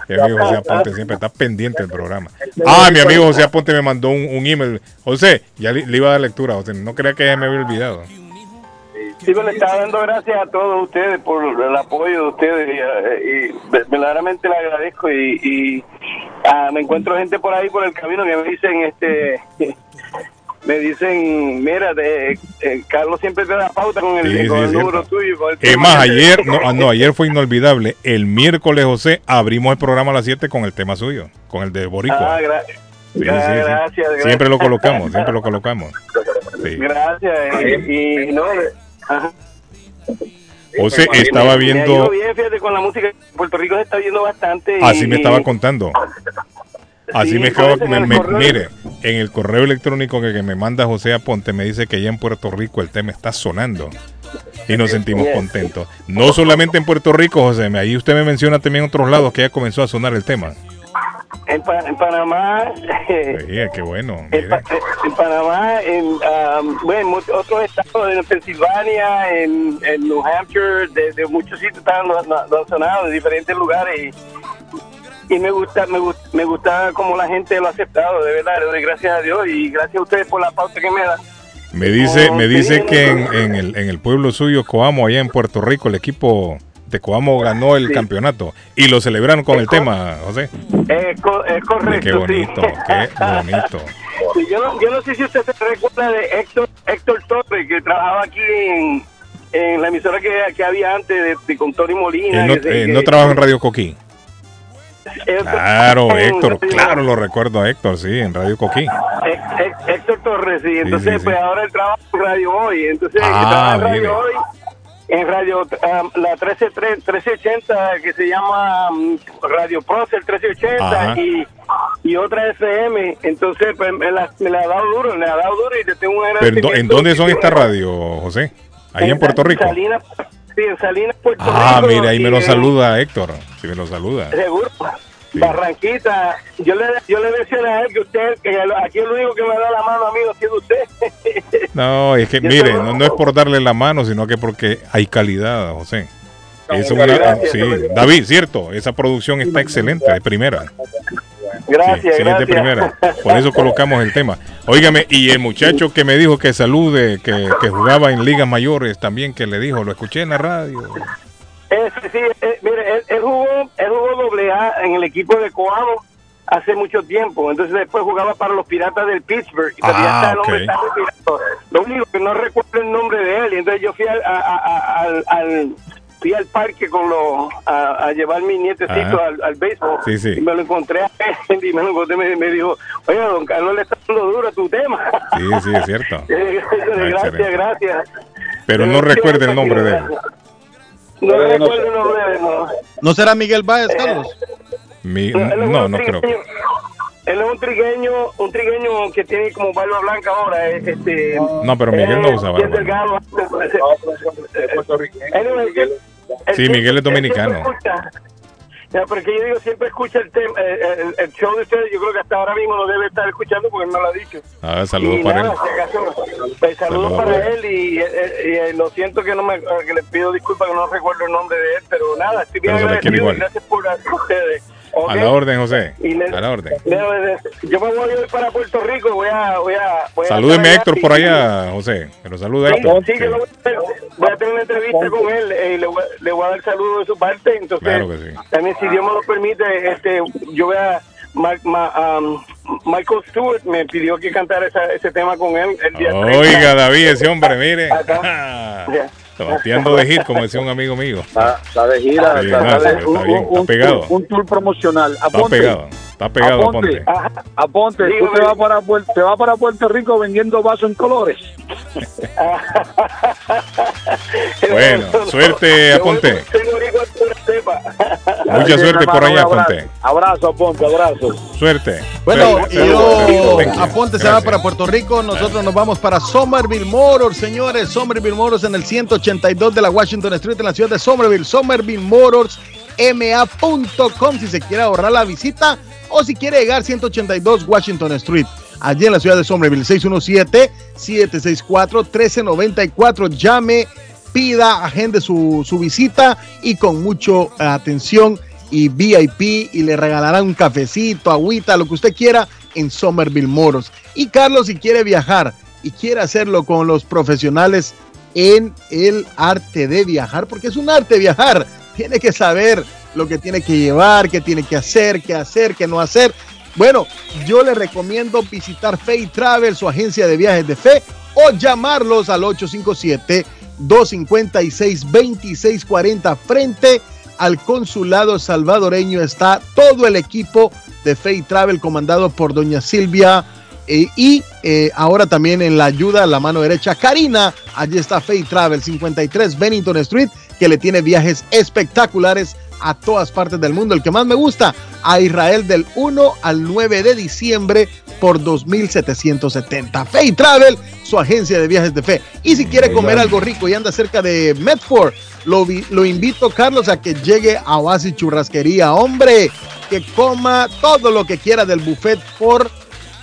Mi amigo José Aponte siempre está pendiente del programa. Ah, mi amigo José Aponte me mandó un, un email. José, ya le, le iba a dar lectura. José, no crea que ya me había olvidado. Sí, pero le estaba dando gracias a todos ustedes por el apoyo de ustedes y, eh, y verdaderamente le agradezco y, y, ah, me encuentro gente por ahí por el camino que me dicen este me dicen mira de, eh, Carlos siempre te da pauta con el, Sí, con sí, el número tuyo con el Es tema más, que te- ayer, no, ah, no, ayer fue inolvidable. El miércoles, José, abrimos el programa a las 7 con el tema suyo, con el de Boricua. Ah, gra- Sí, sí. gracias, gracias. Siempre lo colocamos, siempre lo colocamos. Gracias eh, y, no ajá. José Me- estaba viendo, bien, fíjate, con la música. Puerto Rico se está viendo bastante. y- así me estaba contando. Así Sí, me correo- mire, en el correo electrónico que, que me manda José Aponte me dice que ya en Puerto Rico el tema está sonando y nos sentimos contentos. No solamente en Puerto Rico, José, ahí usted me menciona también otros lados que ya comenzó a sonar el tema. En, Pa- en Panamá, Sí, qué bueno. en. Pa- en Panamá, en um, bueno, muchos otros estados, en Pensilvania, en, en New Hampshire, de, de muchos sitios están sonado, de diferentes lugares. Y, y me gusta, me gusta, me gusta cómo la gente lo ha aceptado, de verdad, le doy gracias a Dios y gracias a ustedes por la pauta que me dan. Me dice, me dice que en, en el, en el pueblo suyo, Coamo, allá en Puerto Rico, el equipo de Coamo ganó el Sí. campeonato y lo celebraron con el tema, José. Es, co- es correcto, Qué bonito, sí. qué bonito. Yo, no, yo no sé si usted se recuerda de Héctor, Héctor Torres, que trabajaba aquí en, en la emisora que, que había antes de, de con Tony Molina. No, que se- eh, que- no trabaja en Radio Coquí. Héctor- Claro, Héctor, claro, lo recuerdo a Héctor, sí, en Radio Coquí. Hé- Hé- Héctor Torres, sí. Entonces, sí, sí. pues ahora él trabaja en Radio Hoy. Entonces, Ah, él trabaja en Radio mire. Hoy, en Radio, um, la 13, 1380, que se llama um, Radio Procer 1380, Ajá. y, y otra FM. Entonces, pues me la, me la ha dado duro, me la ha dado duro y le tengo un Pero, ¿en ¿En dónde son estas radios, José? Ahí en Puerto Rico. Salinas, sí, en Salinas, Puerto Ah, Rico. mire, ahí me lo en- saluda Héctor. Sí, me lo saluda. Seguro. Barranquita, yo le, yo le mencioné a él que usted, que aquí el único que me da la mano a mí ha sido usted. No, es que mire, no, no es por darle la mano, sino que porque hay calidad, José. Es una- gracias, sí, gracias. David, cierto, esa producción está excelente, de primera. Gracias, Sí, excelente gracias. primera. Por eso colocamos el tema. Óigame, y el muchacho que me dijo que salude, que, que jugaba en ligas mayores también, que le dijo, lo escuché en la radio. Ese, sí, eh, mire, él, él, jugó, él jugó doble A en el equipo de Coamo hace mucho tiempo. Entonces después jugaba para los Piratas del Pittsburgh. Y Ah, está el hombre ok. está retirado. Lo único que no recuerdo el nombre de él. Y entonces yo fui al, a- a- al, al- fui al parque con los a, a llevar mi nietecito Ajá. al, al béisbol. Sí, sí. Y me lo encontré a él y me lo encontré me, me dijo, oye, don Carlos le está dando duro a tu tema. Sí, sí, es cierto. gracias, excelente. gracias. Pero no recuerda el nombre de él. No recuerdo el nombre de no. ¿No será Miguel Báez, Carlos? Mi- Él es no, un no creo. trigueño- Él es un trigueño, un trigueño que tiene como barba blanca ahora. eh, Este, No, pero Miguel no eh, usa barba. Sí, Miguel es dominicano. Ya, pero que yo digo, siempre escucha el, tema, eh, el, el show de ustedes. Yo creo que hasta ahora mismo lo debe estar escuchando porque él me lo ha dicho. Ah, saludos Y para él. nada, si acaso, pues, saludos Saludos para él y, eh, eh, y, lo siento que no me que le pido disculpas que no recuerdo el nombre de él, pero nada, estoy bien Pero agradecido y gracias por a ustedes. A la orden, José. Le- A la orden. le- Yo me voy hoy para Puerto Rico, voy a... Voy a voy a Salúdeme a Héctor por allá, José. Que lo saluda Sí, Héctor. sí, yo voy a. Voy a tener una entrevista con él eh, y le voy, le voy a dar saludo de su parte. Entonces, Claro que sí. también si Dios me lo permite, este, yo voy a... Ma- ma- um, Michael Stewart me pidió que cantara esa- ese tema con él el día 30. Oiga, David, ese hombre, mire. Ya. Bateando de hit, como decía un amigo mío. Está, de gira, está, pegado. un tour promocional. Está pegado. Está pegado, aponte, aponte. aponte, tú te vas, para, te vas para Puerto Rico vendiendo vasos en colores. Bueno, suerte, Aponte. Mucha suerte por allá, Aponte. Abrazo, Aponte, abrazo. Suerte. Bueno, y yo. Aponte se va para Puerto Rico, nosotros nos vamos para Somerville Motors, señores, Somerville Motors en el 182 de la Washington Street en la ciudad de Somerville, Somerville Motors, ma.com si se quiere ahorrar la visita o si quiere llegar 182 Washington Street. Allí en la ciudad de Somerville, 617-764-1394. Llame, pida, agende su, su visita y con mucho eh, atención y VIP y le regalarán un cafecito, agüita, lo que usted quiera en Somerville Moros. Y Carlos, si quiere viajar y quiere hacerlo con los profesionales en el arte de viajar, porque es un arte viajar, tiene que saber lo que tiene que llevar, qué tiene que hacer, qué hacer, qué no hacer. Bueno, yo le recomiendo visitar Fay Travel, su agencia de viajes de fe, o llamarlos al 857-256-2640 frente al consulado salvadoreño está todo el equipo de Fay Travel comandado por doña Silvia eh, y eh, ahora también en la ayuda, la mano derecha, Karina. Allí está Fay Travel 53 Bennington Street, que le tiene viajes espectaculares a todas partes del mundo. El que más me gusta, a Israel del 1 al 9 de diciembre por 2.770. Fay Travel, su agencia de viajes de fe. Y si quiere comer algo rico y anda cerca de Medford, lo, vi- lo invito, Carlos, a que llegue a Oasis Churrasquería. Hombre, que coma todo lo que quiera del buffet por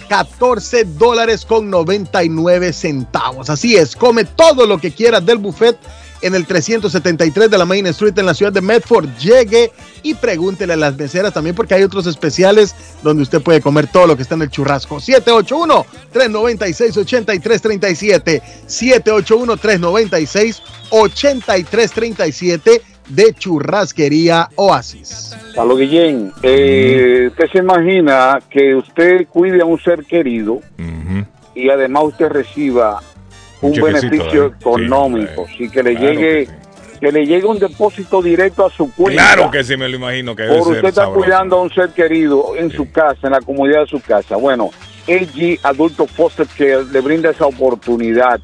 14 dólares con 99 centavos. Así es, come todo lo que quieras del buffet en el 373 de la Main Street en la ciudad de Medford. Llegue y pregúntele a las meseras también porque hay otros especiales donde usted puede comer todo lo que está en el churrasco. 781-396-8337. 781-396-8337 de Churrasquería Oasis. Salud, Guillén. Eh, usted se imagina que usted cuide a un ser querido y además usted reciba un beneficio ¿eh? económico, sí, que le Claro llegue que, le llegue un depósito directo a su cuenta. Claro que sí, me lo imagino que Por usted está sabroso. cuidando a un ser querido en su casa, en la comunidad de su casa. Bueno, AG Adulto Foster Care le brinda esa oportunidad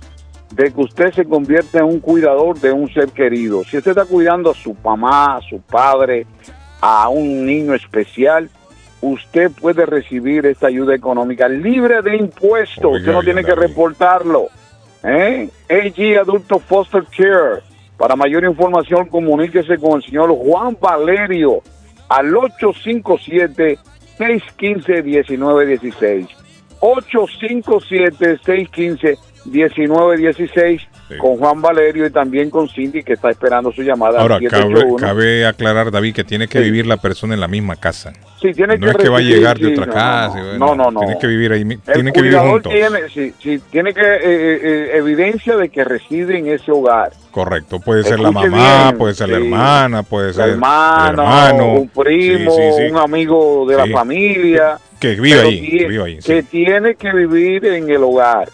de que usted se convierta en un cuidador de un ser querido. Si usted está cuidando a su mamá, a su padre, a un niño especial, usted puede recibir esta ayuda económica libre de impuestos. usted no tiene que reportarlo. ¿Eh? AG Adulto Foster Care. Para mayor información, comuníquese con el señor Juan Valerio al 857-615-1916. 857-615-1916 con Juan Valerio y también con Cindy que está esperando su llamada. Ahora, cabe, 781. cabe aclarar, David, que tiene que vivir la persona en la misma casa. Sí, tiene no que es que va a llegar de otra no, casa. no, no, no. Tiene que vivir ahí, tiene que vivir juntos. Tiene, que eh, eh, evidencia de que reside en ese hogar. Correcto, puede ser la mamá, bien, puede ser la hermana, puede ser el hermano, un primo, un amigo de la familia. que vive ahí, tie- que vive ahí. sí. que tiene que vivir en el hogar,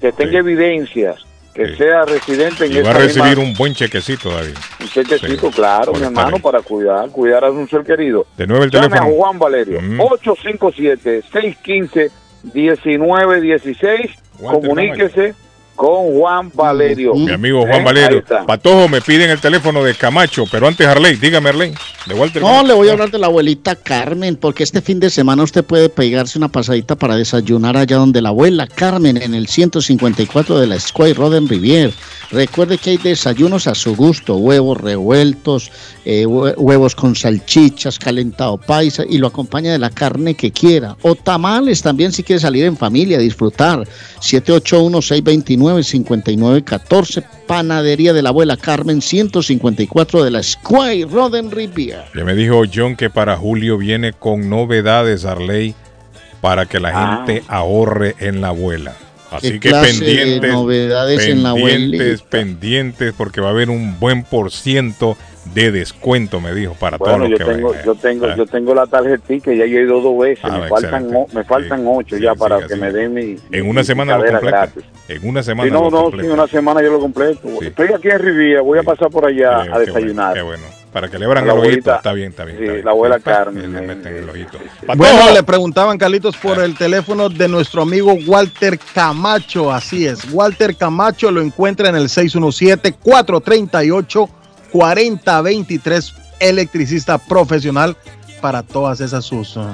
que tenga evidencias, que sea residente en Y va a recibir misma- un buen chequecito, David. un chequecito, Sí, claro, por mi hermano, para cuidar, cuidar a un ser querido. De nuevo el Llame teléfono. a Juan Valerio, Mm. 857-615-1916. Comuníquese con Juan Valerio. Mi amigo ¿Eh? Juan Ahí Valerio. Patojo, me piden el teléfono de Camacho, pero antes Harley, dígame Harley, de Walter. No, le voy a hablar de la abuelita Carmen, porque este fin de semana usted puede pegarse una pasadita para desayunar allá donde la abuela Carmen, en el 154 de la Square Roden Rivier. Recuerde que hay desayunos a su gusto, huevos revueltos, eh, hue- huevos con salchichas, calentado paisa, y lo acompaña de la carne que quiera. O tamales también si quiere salir en familia a disfrutar. 781-629-5914, Panadería de la Abuela Carmen, 154 de la Square Roden Rivier. Ya me dijo John que para julio viene con novedades, Arley, para que la Ah. gente ahorre en la abuela. Así ¿Qué que pendientes, novedades en la pendientes, pendientes, porque va a haber un buen por ciento de descuento, me dijo, para Bueno, todos yo los que tengo, vengan. yo tengo, Ah. yo tengo la tarjetita, ya yo he ido dos veces, Ah, me faltan, me faltan ocho ya para que me den mi, En mi una semana lo picadera completa. gratis. En una semana Sí, no, lo no, completa. una semana yo lo completo. Estoy aquí en Riviera, voy a pasar por allá a qué desayunar. Qué bueno. Para que le abran La el ojito. abuelita. Está bien, está bien. Sí, está bien. la abuela Pa, Carmen, le meten el ojito. Bueno, le preguntaban, Carlitos, por el teléfono de nuestro amigo Walter Camacho. Así es, Walter Camacho lo encuentra en el 617-438-4023, electricista profesional para todas esas sus uh,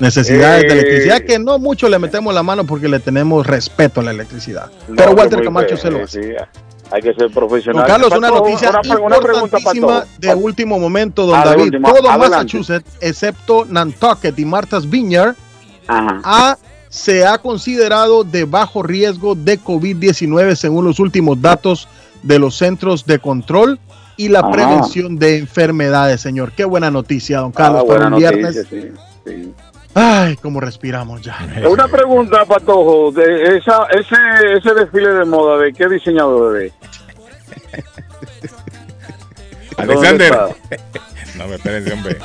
necesidades de Eh. electricidad, que no mucho le metemos la mano porque le tenemos respeto a la electricidad. No, Pero Walter Camacho bien, se lo sí, hace. Hay que ser profesional. Don Carlos, una noticia una, importantísima de último momento, don Ah, David. Todo adelante. Massachusetts, excepto Nantucket y Martha's Vineyard, ha- se ha considerado de bajo riesgo de COVID-19 según los últimos datos de los Centros de Control y la Ajá. Prevención de Enfermedades, señor. Qué buena noticia, don Ah, Carlos, para buena un viernes. noticia, sí, sí. Ay, cómo respiramos ya. Una pregunta, Patojo, de esa, ese, ese desfile de moda, ¿de qué diseñador es? Alexander. ¿Dónde no me esperen, hombre.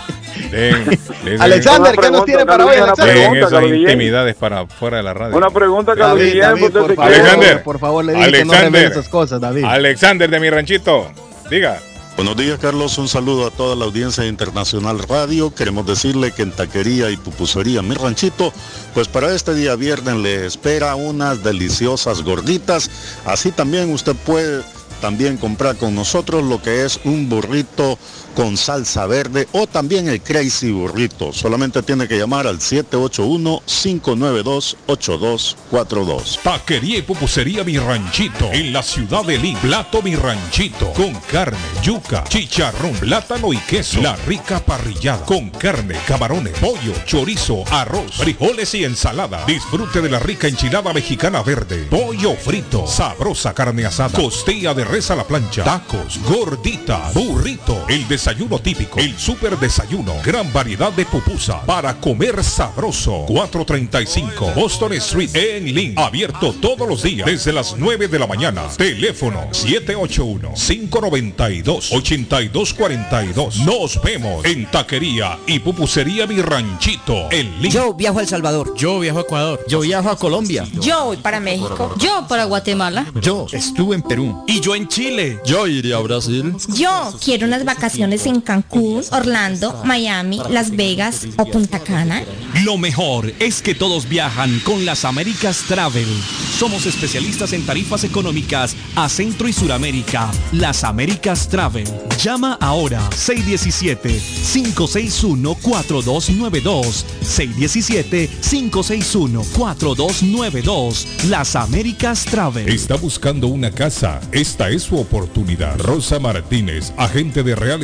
Den- den- Alexander, ¿qué nos tiene para hoy, Alexander? den pregunta, esas intimidades para fuera de la radio. Una pregunta, Carlos David, David, por Alexander. por favor, le dije que no esas cosas, David. Alexander de mi ranchito. Diga. Buenos días, Carlos. Un saludo a toda la audiencia de Internacional Radio. Queremos decirle que en Taquería y Pupusería Mi Ranchito, pues para este día viernes le espera unas deliciosas gorditas. Así también usted puede también comprar con nosotros lo que es un burrito con salsa verde o también el Crazy Burrito. Solamente tiene que llamar al 781-592-8242. Taquería y pupusería Mi Ranchito en la ciudad de Lima. Plato Mi Ranchito con carne, yuca, chicharrón, plátano y queso. La rica parrillada con carne, camarones, pollo, chorizo, arroz, frijoles y ensalada. Disfrute de la rica enchilada mexicana verde, pollo frito, sabrosa carne asada, costilla de res a la plancha, tacos, gordita, burrito, el desayuno típico, el super desayuno, gran variedad de pupusa para comer sabroso. 435 Boston Street en Lynn. Abierto todos los días desde las 9 de la mañana. Teléfono 781-592-8242. Nos vemos en Taquería y Pupusería Mi Ranchito en Lynn. Yo viajo a El Salvador. Yo viajo a Ecuador. Yo viajo a Colombia. Yo voy para México. Yo para Guatemala. Yo estuve en Perú. Y yo en Chile. Yo iría a Brasil. Yo quiero unas vacaciones en Cancún, Orlando, Miami, Las Vegas o Punta Cana. Lo mejor es que todos viajan con las Américas Travel. Somos especialistas en tarifas económicas a Centro y Suramérica. Las Américas Travel. Llama ahora 617-561-4292. 617-561-4292. Las Américas Travel. Está buscando una casa. Esta es su oportunidad. Rosa Martínez, agente de Real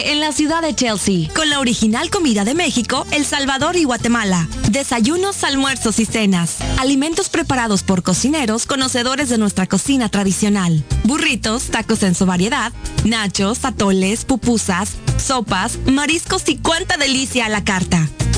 en la ciudad de Chelsea, con la original comida de México, El Salvador y Guatemala. Desayunos, almuerzos y cenas. Alimentos preparados por cocineros conocedores de nuestra cocina tradicional. Burritos, tacos en su variedad, nachos, atoles, pupusas, sopas, mariscos y cuánta delicia a la carta.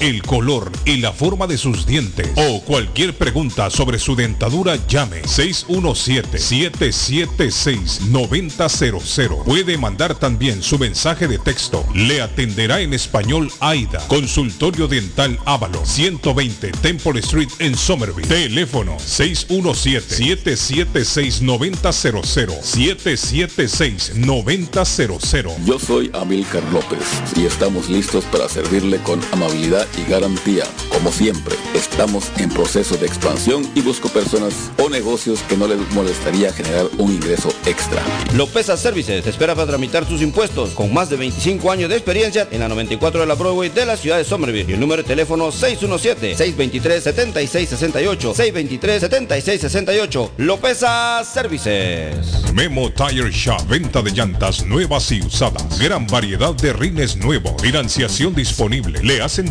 el color y la forma de sus dientes o cualquier pregunta sobre su dentadura llame 617-776-9000. Puede mandar también su mensaje de texto. Le atenderá en español AIDA. Consultorio Dental Avalon 120 Temple Street en Somerville. Teléfono 617-776-9000. 776-9000. Yo soy Amilcar López y estamos listos para servirle con amabilidad y garantía. Como siempre, estamos en proceso de expansión y busco personas o negocios que no les molestaría generar un ingreso extra. Lopeza Services te espera para tramitar tus impuestos con más de 25 años de experiencia en la 94 de la Broadway de la ciudad de Somerville y el número de teléfono 617-623-7668 623-7668 Lopeza Services Memo Tire Shop, venta de llantas nuevas y usadas. Gran variedad de rines nuevos. Financiación disponible. Le hacen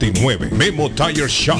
959 3529 959 3529 Memo Tire Shop.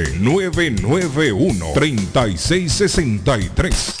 991-3663.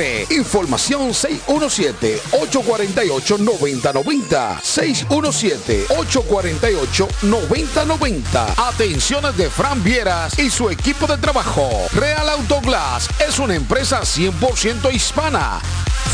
Información 617-848-9090. 617-848-9090. Atenciones de Fran Vieras y su equipo de trabajo. Real Autoglass es una empresa 100% hispana.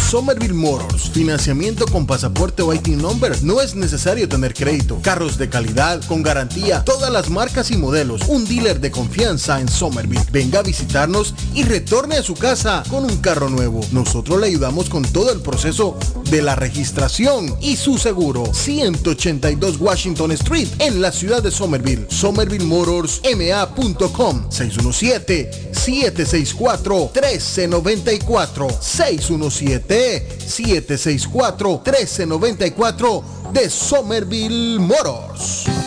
Somerville Motors, financiamiento con pasaporte o IT number. No es necesario tener crédito. Carros de calidad, con garantía, todas las marcas y modelos. Un dealer de confianza en Somerville. Venga a visitarnos y retorne a su casa con un carro nuevo. Nosotros le ayudamos con todo el proceso de la registración y su seguro. 182 Washington Street en la ciudad de Somerville. SomervilleMotorsMA.com 617 764 1394 617 764-1394 de Somerville Motors.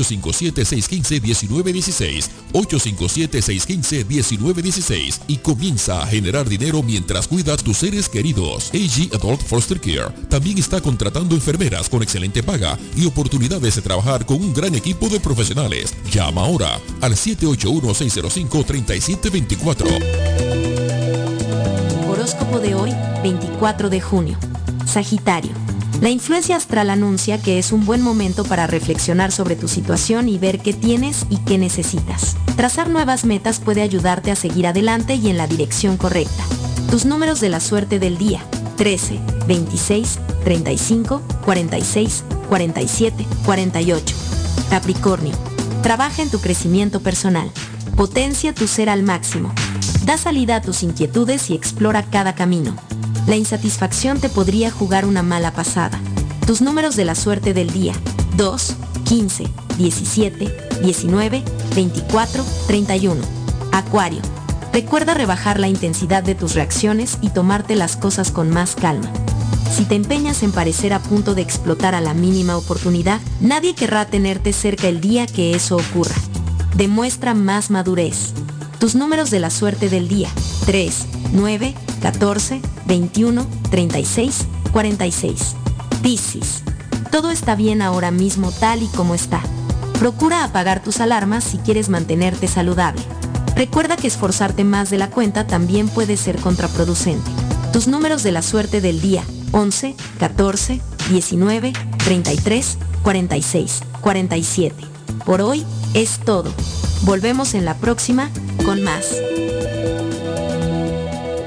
857-615-1916, 857-615-1916 y comienza a generar dinero mientras cuida a tus seres queridos. AG Adult Foster Care también está contratando enfermeras con excelente paga y oportunidades de trabajar con un gran equipo de profesionales. Llama ahora al 781-605-3724. Horóscopo de hoy, 24 de junio. Sagitario. La influencia astral anuncia que es un buen momento para reflexionar sobre tu situación y ver qué tienes y qué necesitas. Trazar nuevas metas puede ayudarte a seguir adelante y en la dirección correcta. Tus números de la suerte del día. 13, 26, 35, 46, 47, 48. Capricornio. Trabaja en tu crecimiento personal. Potencia tu ser al máximo. Da salida a tus inquietudes y explora cada camino. La insatisfacción te podría jugar una mala pasada. Tus números de la suerte del día. 2, 15, 17, 19, 24, 31. Acuario. Recuerda rebajar la intensidad de tus reacciones y tomarte las cosas con más calma. Si te empeñas en parecer a punto de explotar a la mínima oportunidad, nadie querrá tenerte cerca el día que eso ocurra. Demuestra más madurez. Tus números de la suerte del día. 3, 9, 14, 21, 36, 46. Piscis. Todo está bien ahora mismo tal y como está. Procura apagar tus alarmas si quieres mantenerte saludable. Recuerda que esforzarte más de la cuenta también puede ser contraproducente. Tus números de la suerte del día. 11, 14, 19, 33, 46, 47. Por hoy es todo. Volvemos en la próxima con más.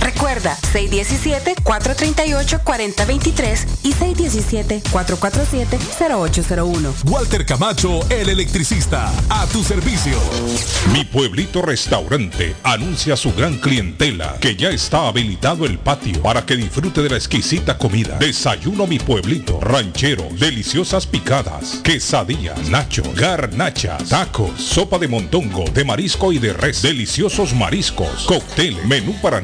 Recuerda, 617-438-4023 y 617-447-0801. Walter Camacho, el electricista, a tu servicio. Mi pueblito restaurante anuncia a su gran clientela que ya está habilitado el patio para que disfrute de la exquisita comida. Desayuno mi pueblito, ranchero, deliciosas picadas, quesadilla, nacho, garnacha, tacos, sopa de montongo, de marisco y de res, deliciosos mariscos, cóctel, menú para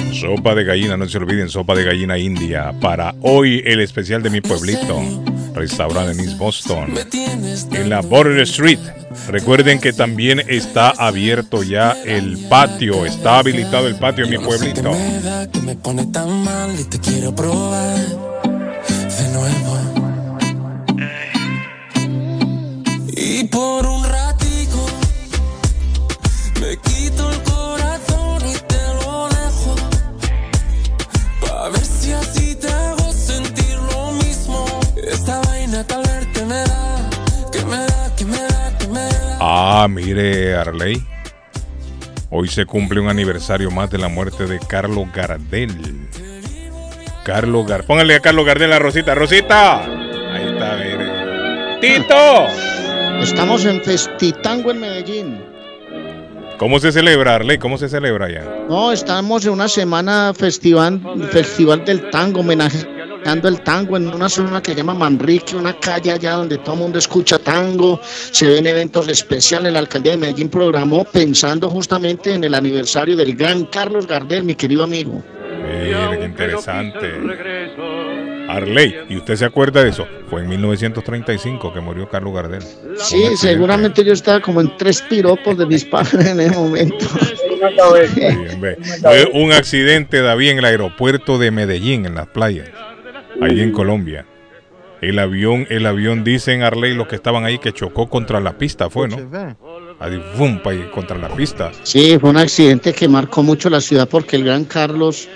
Sopa de gallina, no se olviden, sopa de gallina india. Para hoy el especial de mi pueblito. Restaurante en Boston. En la Border Street. Recuerden que también está abierto ya el patio. Está habilitado el patio en mi pueblito. de nuevo. Ah, mire, Arley. Hoy se cumple un aniversario más de la muerte de Carlos Gardel. Carlos Gardel. Póngale a Carlos Gardel a Rosita. ¡Rosita! Ahí está, mire. ¡Tito! Estamos en Festitango en Medellín. ¿Cómo se celebra, Arley? ¿Cómo se celebra ya? No, estamos en una semana festival, festival del tango, homenajeando el tango en una zona que se llama Manrique, una calle allá donde todo el mundo escucha tango, se ven eventos especiales. La alcaldía de Medellín programó pensando justamente en el aniversario del gran Carlos Gardel, mi querido amigo. Mire, qué interesante. Arley, ¿y usted se acuerda de eso? Fue en 1935 que murió Carlos Gardel. Sí, seguramente yo estaba como en tres piropos de mis padres en ese momento. Bien, un accidente, David, en el aeropuerto de Medellín, en las playas, ahí en Colombia. El avión, el avión, dicen Arley, los que estaban ahí, que chocó contra la pista, fue, ¿no? Ahí, ahí, contra la pista. Sí, fue un accidente que marcó mucho la ciudad porque el gran Carlos,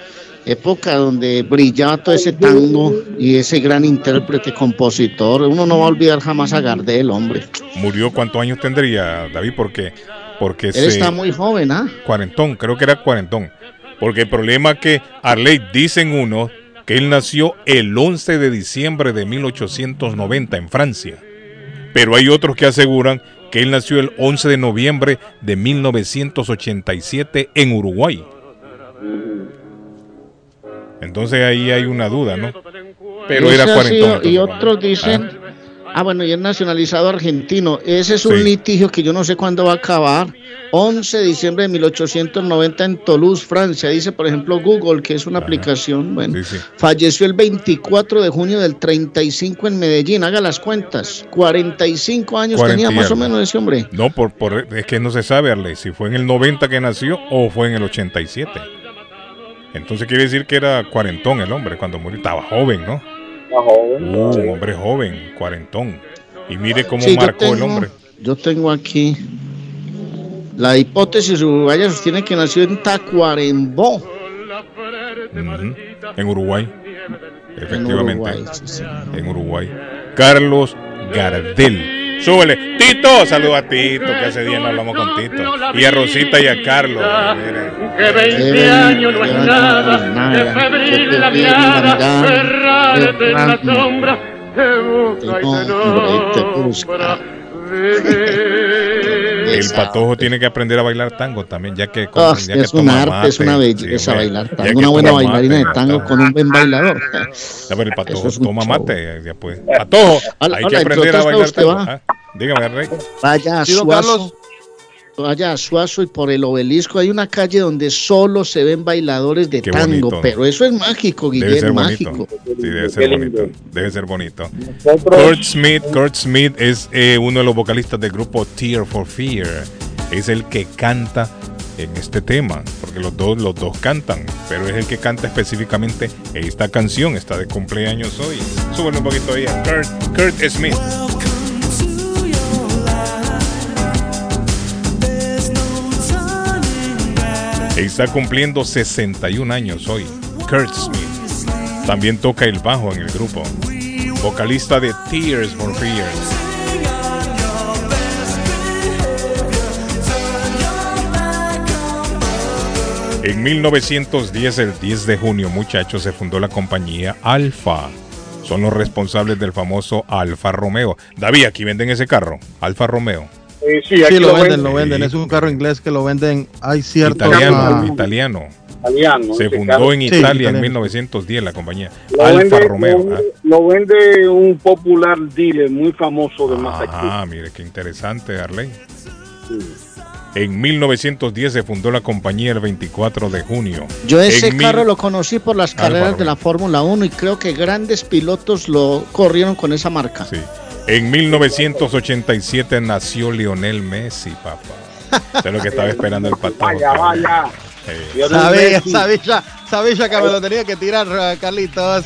época donde brillaba todo ese tango y ese gran intérprete, compositor, uno no va a olvidar jamás a Gardel, hombre. ¿Murió cuántos años tendría, David? Porque, porque Él está muy joven, ¿ah? Cuarentón, creo que era cuarentón. Porque el problema que Arley dicen uno que él nació el 11 de diciembre de 1890 en Francia. Pero hay otros que aseguran que él nació el 11 de noviembre de 1987 en Uruguay. Entonces ahí hay una duda, ¿no? Pero era cuarentón. y otros dicen, Ah, bueno, y es nacionalizado argentino. Ese es un Sí. litigio que yo no sé cuándo va a acabar. 11 de diciembre de 1890 en Toulouse, Francia. Dice, por ejemplo, Google, que es una aplicación. Bueno, falleció el 24 de junio del 35 en Medellín. Haga las cuentas. 45 años 40 tenía más o menos ese hombre. No, por, por, es que no se sabe, Arley, si fue en el 90 que nació o fue en el 87. Entonces quiere decir que era cuarentón el hombre cuando murió. Estaba joven, ¿no? Uh, un hombre joven, cuarentón. Y mire cómo Sí, marcó el hombre. Yo tengo aquí. La hipótesis uruguaya sostiene que nació en Tacuarembó. En Uruguay. Efectivamente. Uruguay, sí, sí. En Uruguay. Carlos Gardel. Súbele. Tito, saluda a Tito, que hace días no hablamos con Tito. Y a Rosita y a Carlos. Que 20 años no es nada, que febril la mirada, cerrarte en la sombra, te busca y te nombra. El patojo tiene que aprender a bailar tango también, ya que, Ah, ya que es un toma arte, es una belleza bailar tango. que Una buena bailarina de tango con un buen bailador. Ya, pero el patojo es un toma show. mate. Ya pues. Patojo, Hola, hay hola, que aprender a bailar tango. va. Ah, Dígame, Rey. Vaya a Sí, Suazo. Vaya a Suazo y por el obelisco hay una calle donde solo se ven bailadores de Qué tango. bonito. Pero eso es mágico, Debe ser Guillermo, bonito. mágico. Sí, debe ser bonito. Debe ser bonito. Kurt Smith, Kurt Smith es eh, uno de los vocalistas del grupo Tear for Fear. Es el que canta en este tema, porque los dos, los dos cantan, pero es el que canta específicamente esta canción, está de cumpleaños hoy. Súbele un poquito ahí a Kurt, Kurt Smith. Está cumpliendo 61 años hoy. Kurt Smith. También toca el bajo en el grupo. Vocalista de Tears for Fears. En 1910, el 10 de junio, muchachos, se fundó la compañía Alfa. Son los responsables del famoso Alfa Romeo. David, aquí venden ese carro, Alfa Romeo. Eh, sí, Sí, aquí lo lo venden, venden. lo venden. Es un carro inglés que lo venden. Hay cierto. Italiano, ah, italiano. Italiano, Se fundó carro. en Sí, Italia en italiano. 1910 la compañía Lo Alfa vende, Romeo. lo- ah. lo vende un popular dealer muy famoso de Massachusetts. Ah, mire qué interesante, Arley. En 1910 se fundó la compañía el 24 de junio. Yo ese En carro mil- lo conocí por las Alfa carreras de la Fórmula 1 y creo que grandes pilotos lo corrieron con esa marca. En 1987 nació Lionel Messi, papá. Eso es lo que estaba esperando el pato. Vaya, vaya. Sabía, sabía, sabía que me lo tenía que tirar, eh, Carlitos.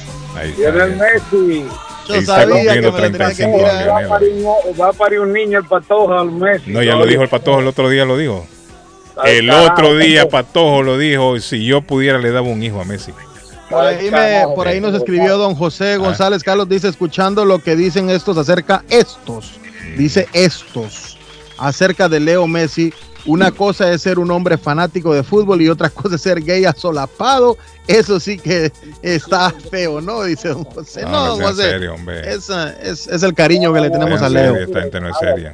Lionel Messi. Yo sabía que me lo tenía que 35 tirar. años, Va a parir un- va a parir un niño el patojo al Messi. No, ya lo dijo el Patojo el otro día, lo dijo. El otro día. Patojo lo dijo, si yo pudiera le daba un hijo a Messi. Por ahí, me- por ahí nos escribió don José González Carlos, dice, escuchando lo que dicen estos acerca, estos, dice estos, acerca de Leo Messi. Una cosa es ser un hombre fanático de fútbol y otra cosa es ser gay asolapado. Eso sí que está feo, ¿no? Dice don José. No, No, José. serio, hombre. Es, es- es el cariño que le tenemos En a Leo. serio, Esta gente no es seria.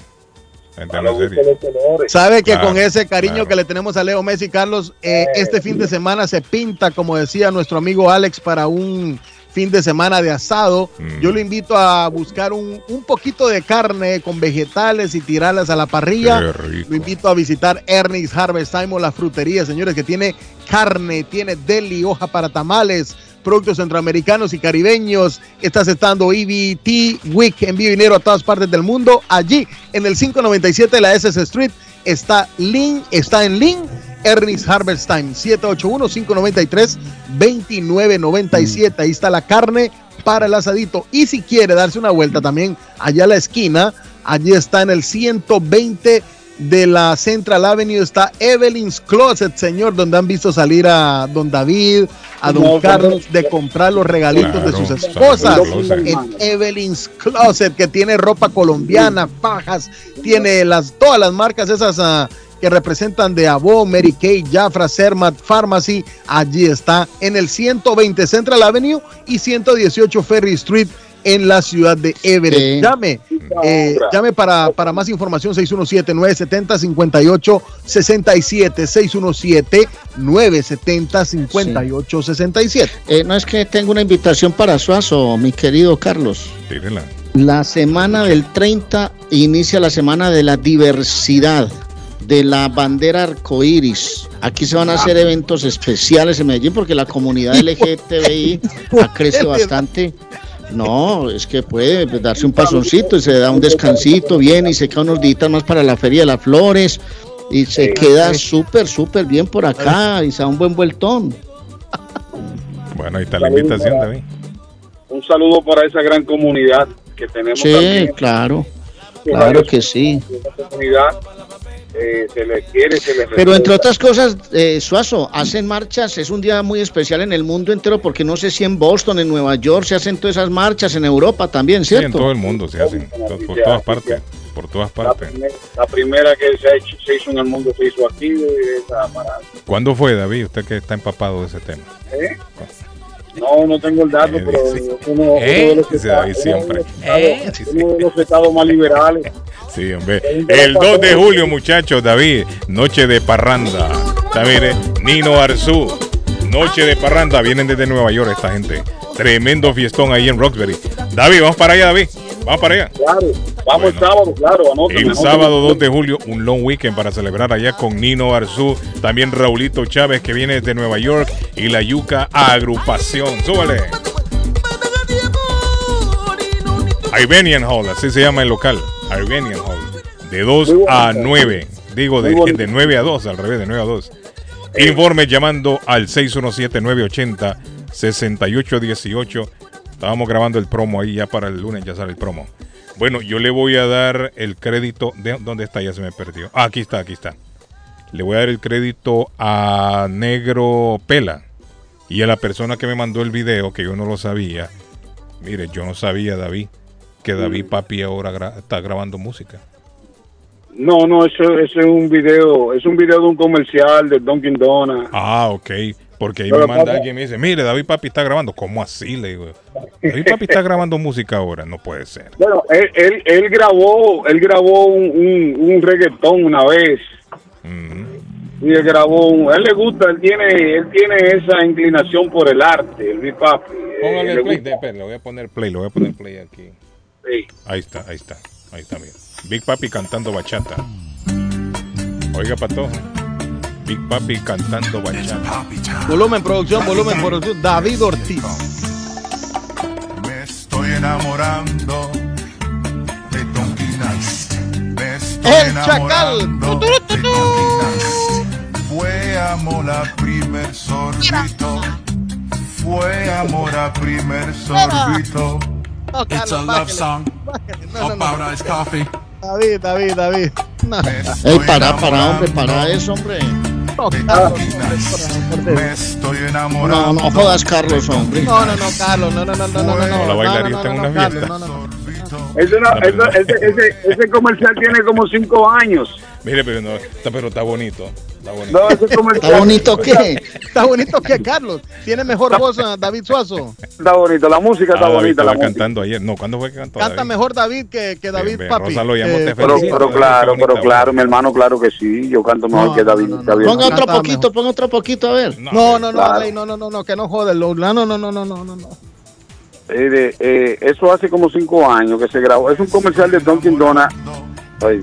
Esta gente no es seria. Sabe que Claro, con ese cariño claro. que le tenemos a Leo Messi, Carlos, eh, este fin de semana se pinta, como decía nuestro amigo Alex, para un fin de semana de asado. Mm. Yo lo invito a buscar un, un poquito de carne con vegetales y tirarlas a la parrilla. Lo invito a visitar Ernest Harvest Time o la frutería, señores, que tiene carne, tiene deli, hoja para tamales, productos centroamericanos y caribeños. Está aceptando EBT, WIC, envío dinero a todas partes del mundo. Allí, en el 597 de la SS Street, está Link, está en Link, Ernest Harvest Time, 781-593-2997. Ahí está la carne para el asadito. Y si quiere darse una vuelta también allá a la esquina, allí está en el 120 de la Central Avenue, está Evelyn's Closet, señor, donde han visto salir a don David, a don No, Carlos, de comprar los regalitos de sus esposas. En Evelyn's Closet, que tiene ropa colombiana, fajas, tiene las, todas las marcas esas ah, que representan de Avon, Mary Kay, Jafra, Cermat, Pharmacy. Allí está en el 120 Central Avenue y 118 Ferry Street en la ciudad de Everett. Sí. Llame, eh, llame para, para más información 617-970-5867. 617-970-5867. Eh, no es que tengo una invitación para Suazo, mi querido Carlos. Tírela. La semana del 30 inicia la semana de la diversidad, de la bandera arcoíris. Aquí se van a hacer eventos especiales en Medellín porque la comunidad LGTBI ha crecido bastante. No, es que puede darse un pasoncito y se da un descansito bien y se queda unos días más para la Feria de las Flores y se queda súper, súper bien por acá y se da un buen vueltón. Bueno, ahí está la invitación, David. Un saludo para esa gran comunidad que tenemos Sí, también. claro, claro que sí. Esa comunidad eh, se les quiere, se les Pero entre otras cosas, eh, Suazo, hacen marchas, es un día muy especial en el mundo entero porque no sé si en Boston, en Nueva York se hacen todas esas marchas, en Europa también, Sí, en ¿cierto? todo el mundo se hacen, por todas partes, por todas partes. La primera que se, ha hecho- se hizo en el mundo se hizo aquí, de esa parada. ¿Cuándo fue, David? Usted que está empapado de ese tema. ¿Eh? No, no tengo el dato, pero uno, ¿Eh? uno de los estados- David siempre. uno de los- uno de los estados más liberales. Sí, hombre. El 2 de julio, muchachos, David, noche de parranda. David, eh, Nino Arzú, noche de parranda. Vienen desde Nueva York esta gente. Tremendo fiestón ahí en Roxbury. David, vamos para allá, David. Vamos para allá. Claro, vamos el sábado, claro, anótame, El anótame. sábado 2 de julio, un long weekend para celebrar allá con Nino Arzú, también Raulito Chávez que viene desde Nueva York y la Yuca Agrupación. Súbale. Irvenian Hall, así se llama el local. Irvenian Hall. De 2 a 9. Digo, de, de 9 a 2, al revés, de 9 a 2. Informe llamando al 617-980-6818. Estábamos grabando el promo ahí, ya para el lunes ya sale el promo. Bueno, yo le voy a dar el crédito. De, ¿Dónde está? Ya se me perdió. Ah, aquí está, aquí está. Le voy a dar el crédito a Negro Pela y a la persona que me mandó el video, que yo no lo sabía. Mire, yo no sabía, David, que David Papi ahora gra- está grabando música. No, no, eso, eso es un video, es un video de un comercial de Dunkin' Donuts. Ah, ok. Porque ahí me manda alguien y me dice, mire, David Papi está grabando. ¿Cómo así? Le digo. David Papi está grabando música ahora. No puede ser. Bueno, él, él, él grabó, él grabó un, un, un reggaetón una vez. Y él grabó, un, él le gusta, él tiene, él tiene esa inclinación por el arte, el Big Papi. Eh, Póngale le play. le voy a poner play. Le voy a poner play aquí. Sí. Ahí está, ahí está. Ahí está, mira. Big Papi cantando bachata. Oiga, pato. Big Papi cantando bachata. Volumen, producción, volumen, producción. David Ortiz. Estoy enamorando de Tonquinas. Me estoy El chacal. enamorando de Tonquinas. Fue amor a primer sorbito. Fue amor a primer sorbito. It's a love song about iced coffee. David, David, David. No. Ey, para, para, hombre, para eso, hombre. No, Carlos, Me estoy No, enamorando. no jodas, Carlos, hombre. no, no, no, Carlos, no, no, no, no, no, no, no. la no, bailaría no, está en no, una no, fiesta. Carlos, no, no, no. Eso no- eso- ese, ese, ese comercial tiene como cinco años. Mire, pero, no, está, pero está bonito. Está bonito. No, ese comercial ¿Está bonito qué? Está bonito que Carlos. Tiene mejor voz ah, David Suazo. está bonito, la música está Ah, David bonita. La música. cantando ayer. No, ¿cuándo fue que cantó? Canta David? mejor David que, que David Bien, Papi. Rosa lo llamó, Eh, te Pero, felicito. pero claro, Qué bonita pero claro, mi hermano, claro que sí. Yo canto mejor No, que David. no, no, David. Ponga otro poquito, ponga otro poquito, a ver. No, no, no, Claro. No, no, no, no, que no jode. No, no, no, no, no, no. Eh, de- eh, eso hace como cinco años que se grabó. Es un comercial de Dunkin' Donuts. Ay,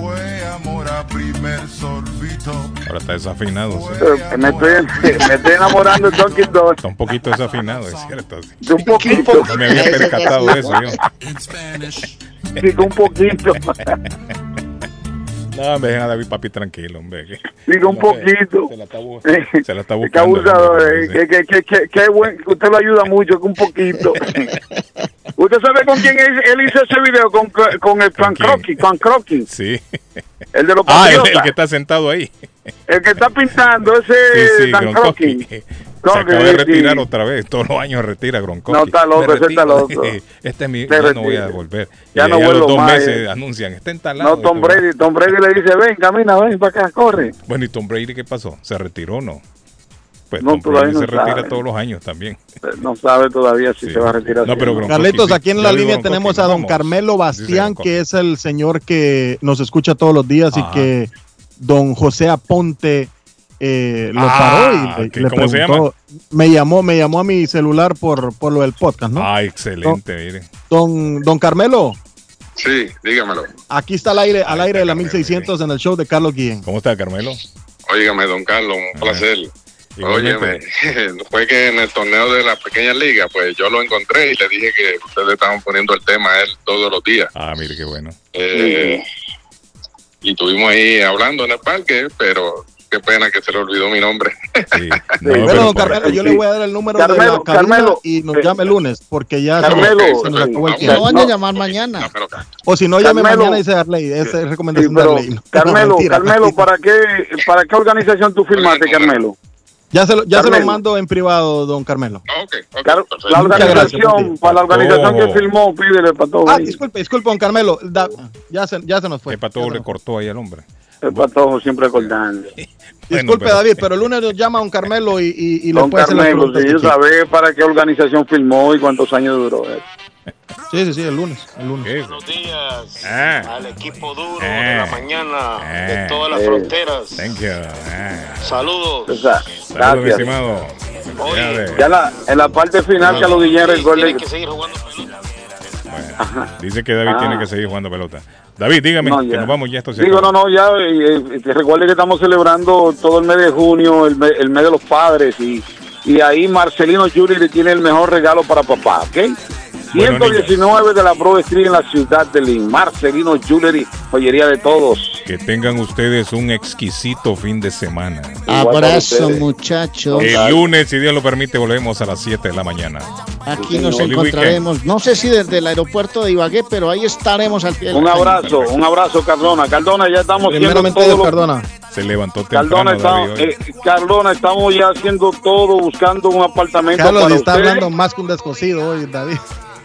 Fue amor a primer sorbito. Ahora está desafinado. sí. que me, estoy, me estoy enamorando de Dunkin' Donuts. Está un poquito desafinado, es cierto. sí. Un poquito. No me había percatado de eso yo. Sí, un poquito. No, me dejen a David Papi tranquilo, hombre. Digo un poquito. Se la está, bu- se la está Qué buscando. abusador, hombre, eh, que, que, que, que, que buen, que usted lo ayuda mucho, que un poquito. ¿Usted sabe con quién él, hizo ese video? Con, con el quién? Crocky, Frank Crocky, Sí. el de los Ah, el, que está sentado ahí. El que está pintando ese Sí, sí. Se acaba de retirar otra vez. Todos los años retira Gronkowski. No, está loco, ese está loco. Este es mi. Se Ya no voy a retira. volver. Ya y no a los vuelvo dos más, meses eh. anuncian. Está instalado. No, Tom Brady. Tom Brady le dice, ven, camina, ven para acá, corre. Bueno, ¿y Tom Brady qué pasó? ¿Se retiró o no? Pues No, Tom todavía Brady no se retira sabe. todos los años también. No sabe todavía si se va a retirar. No, pero Gronkowski Carlitos, aquí en Yo la línea tenemos a don vamos. Carmelo Bastián, que es el señor que nos escucha todos los días y que don José Aponte eh, lo Ah, paró y le, ¿qué- le cómo se preguntó. Me llamó, me llamó a mi celular por, por lo del podcast, ¿no? Ah, excelente, mire. Don, don Carmelo, Sí, dígamelo. aquí está al aire, al aire de la 1600 en el show de Carlos Guillén. ¿Cómo está, Carmelo? Óigame, don Carlos, un placer. Óyeme, fue que en el torneo de la pequeña liga, pues yo lo encontré y le dije que ustedes estaban poniendo el tema a él todos los días. Ah, mire qué bueno. Eh, y estuvimos ahí hablando en el parque, pero qué pena que se le olvidó mi nombre. don Carmelo, yo le voy a dar el número de la Carmelo, y nos llame el lunes, porque ya se- Carmelo, se, nos acabó el tiempo. No van a llamar mañana. O si no, llame Carmelo. mañana, dice Arley. Esa es recomendación pero, de Carmelo, mentira. Carmelo, ¿para qué, ¿para qué organización tú firmaste, Carmelo? Ya se lo, ya se lo mando en privado, don Carmelo. Car- la organización, para la organización Oh. que firmó, pídele para todo. Ah, disculpe, disculpe, don Carmelo. Da- ya, se, ya se nos fue. El patojo le cortó ahí al hombre. El patojo siempre acordando. Disculpe, pero- David, pero el lunes nos llama don Carmelo y, y, y le Don puede hacer Carmelo, preguntas si que yo saber para qué organización firmó y cuántos años duró. Sí, sí, sí, el lunes. El lunes. Buenos días Ah. al equipo duro Ah. de la mañana Ah. de todas las Eh. fronteras. Thank you. Ah. Saludos. Esa- Saludos, mi Gracias. estimado. Ya la, en la parte final, Carlos Guillén recuerde Tienen que que seguir jugando pelota. Dice que David Ah. tiene que seguir jugando pelota. David, dígame, No, que nos vamos ya. Esto se Digo, no, no, ya, eh, eh, que recuerde que estamos celebrando todo el mes de junio, el, me- el mes de los padres, y, y ahí Marcelino le tiene el mejor regalo para papá, ¿ok? Bueno, 119 de la Broad Street en la ciudad de Lynn. Marcelino Jewelry, joyería de todos. Que tengan ustedes un exquisito fin de semana. Abrazo, muchachos. El lunes, si Dios lo permite, volvemos a las 7 de la mañana. Aquí nos Holy encontraremos. No sé si desde el aeropuerto de Ibagué, pero ahí estaremos al pie Un abrazo, un abrazo, Cardona. Cardona, ya estamos haciendo Primeramente, todo lo- Cardona. Se levantó temprano Cardona, hoy. eh, Cardona, estamos ya haciendo todo, buscando un apartamento Carlos, para está usted. hablando más que un descosido hoy, David.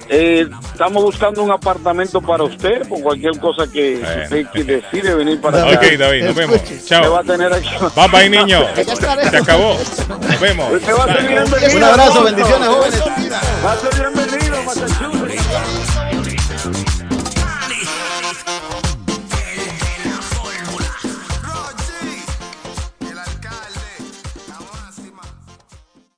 Eh, estamos buscando un apartamento para usted por cualquier cosa que usted que decide venir para acá. Ok, David, nos vemos. Chao. va a tener aquí. Bye bye, niño. Se acabó. Nos vemos. Usted va a ser bienvenido. Un abrazo, bendiciones, jóvenes. Va a ser bienvenido, Massachusetts.